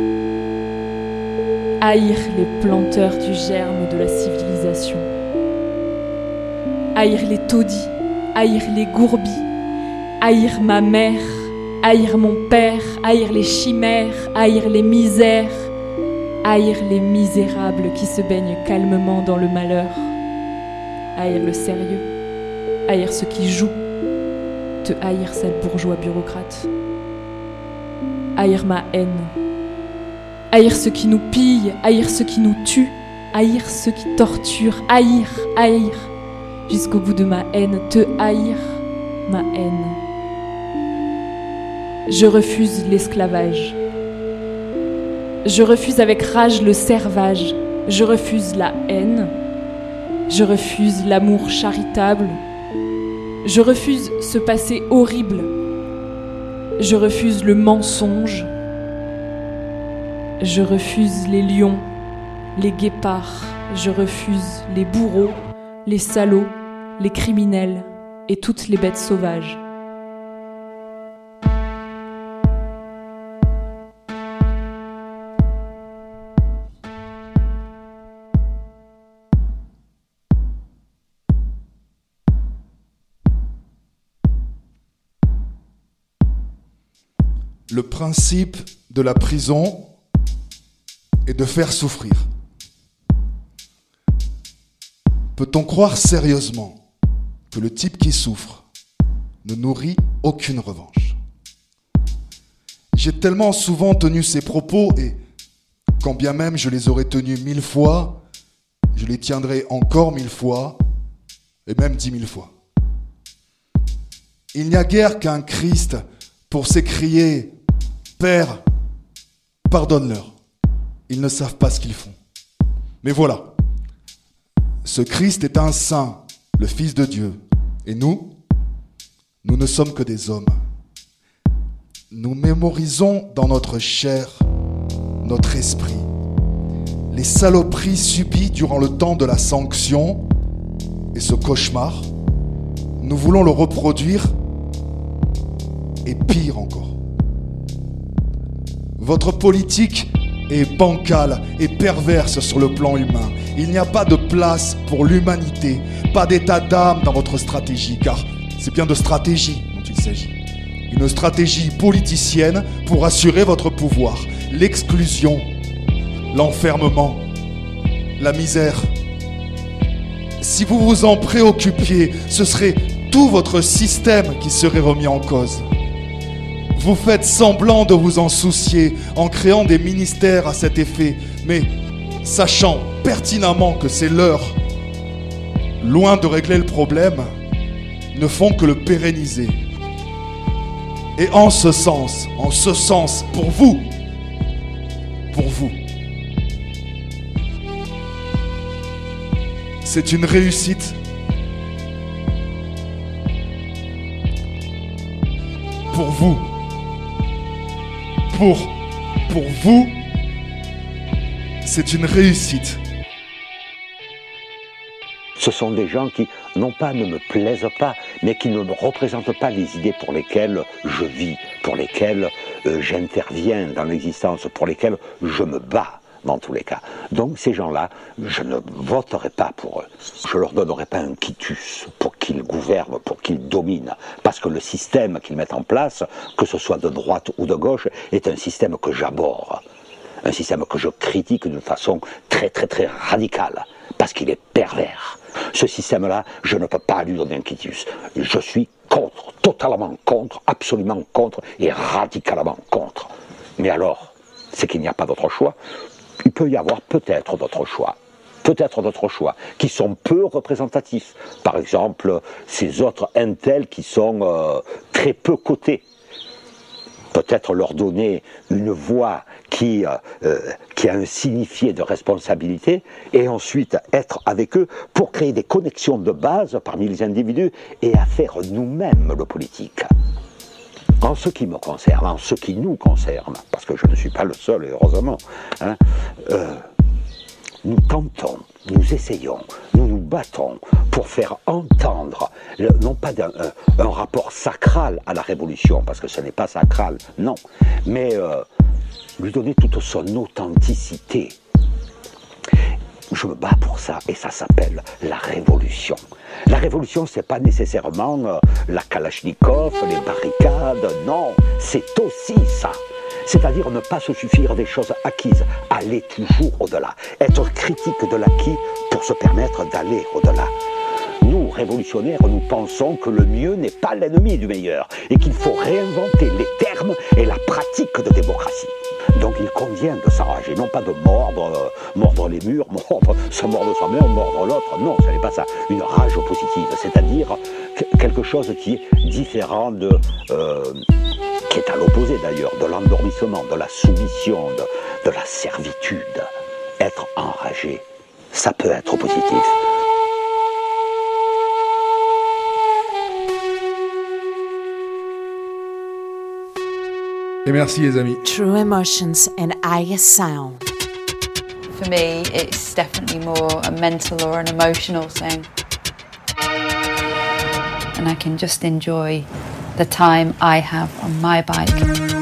Haïr les planteurs du germe de la civilisation. Haïr les taudis. Haïr les gourbis haïr ma mère, haïr mon père, haïr les chimères, haïr les misères, haïr les misérables qui se baignent calmement dans le malheur, haïr le sérieux, haïr ceux qui jouent, te haïr sale bourgeois bureaucrate, haïr ma haine, haïr ceux qui nous pillent, haïr ceux qui nous tuent, haïr ceux qui torturent, haïr, haïr, jusqu'au bout de ma haine, te haïr ma haine. Je refuse l'esclavage. Je refuse avec rage le servage. Je refuse la haine. Je refuse l'amour charitable. Je refuse ce passé horrible. Je refuse le mensonge. Je refuse les lions, les guépards. Je refuse les bourreaux, les salauds, les criminels et toutes les bêtes sauvages. Le principe de la prison est de faire souffrir. Peut-on croire sérieusement que le type qui souffre ne nourrit aucune revanche? J'ai tellement souvent tenu ces propos et quand bien même je les aurais tenus mille fois, je les tiendrai encore mille fois et même dix mille fois. Il n'y a guère qu'un Christ pour s'écrier Père, pardonne-leur. Ils ne savent pas ce qu'ils font. Mais voilà, ce Christ est un saint, le Fils de Dieu. Et nous, nous ne sommes que des hommes. Nous mémorisons dans notre chair, notre esprit, les saloperies subies durant le temps de la sanction Et ce cauchemar, nous voulons le reproduire et pire encore. Votre politique est bancale et perverse sur le plan humain. Il n'y a pas de place pour l'humanité, pas d'état d'âme dans votre stratégie, car c'est bien de stratégie dont il s'agit. Une stratégie politicienne pour assurer votre pouvoir, l'exclusion, l'enfermement, la misère. Si vous vous en préoccupiez, ce serait tout votre système qui serait remis en cause. Vous faites semblant de vous en soucier en créant des ministères à cet effet, mais sachant pertinemment que c'est l'heure, loin de régler le problème, ne font que le pérenniser. Et en ce sens, en ce sens, pour vous, pour vous, c'est une réussite pour vous. Pour, vous, c'est une réussite. Ce sont des gens qui, non pas ne me plaisent pas, mais qui ne me représentent pas les idées pour lesquelles je vis, pour lesquelles euh, j'interviens dans l'existence, pour lesquelles je me bats dans tous les cas. Donc ces gens-là, je ne voterai pas pour eux. Je leur donnerai pas un quitus pour qu'ils gouvernent, pour qu'ils dominent. Parce que le système qu'ils mettent en place, que ce soit de droite ou de gauche, est un système que j'aborde. Un système que je critique d'une façon très très très radicale. Parce qu'il est pervers. Ce système-là, je ne peux pas lui donner un quitus. Je suis contre, totalement contre, absolument contre et radicalement contre. Mais alors, c'est qu'il n'y a pas d'autre choix. Il peut y avoir peut-être d'autres choix. Peut-être d'autres choix qui sont peu représentatifs. Par exemple, ces autres intels qui sont euh, très peu cotés. Peut-être leur donner une voix euh, euh, qui a un signifié de responsabilité et ensuite être avec eux pour créer des connexions de base parmi les individus et à faire nous-mêmes le politique. En ce qui me concerne, en ce qui nous concerne, parce que je ne suis pas le seul, heureusement, hein, euh, nous tentons, nous essayons, nous nous battons pour faire entendre, non pas un, un rapport sacral à la révolution, parce que ce n'est pas sacral, non, mais euh, lui donner toute son authenticité. Je me bats pour ça et ça s'appelle la révolution. La révolution, c'est pas nécessairement euh, la Kalachnikov, les barricades, non, c'est aussi ça. C'est-à-dire ne pas se suffire des choses acquises, aller toujours au-delà, être critique de l'acquis pour se permettre d'aller au-delà. Nous, révolutionnaires, nous pensons que le mieux n'est pas l'ennemi du meilleur et qu'il faut réinventer les termes et la pratique de démocratie. Donc il convient de s'enrager, non pas de mordre, euh, mordre les murs, mordre, se mordre soi-même, mordre l'autre. Non, ce n'est pas ça. Une rage positive, c'est-à-dire que- quelque chose qui est différent de, euh, qui est à l'opposé d'ailleurs, de l'endormissement, de la soumission, de la servitude. Être enragé, ça peut être positif. Et merci les amis. True emotions and I sound. For me, it's definitely more a mental or an emotional thing. And I can just enjoy the time I have on my bike.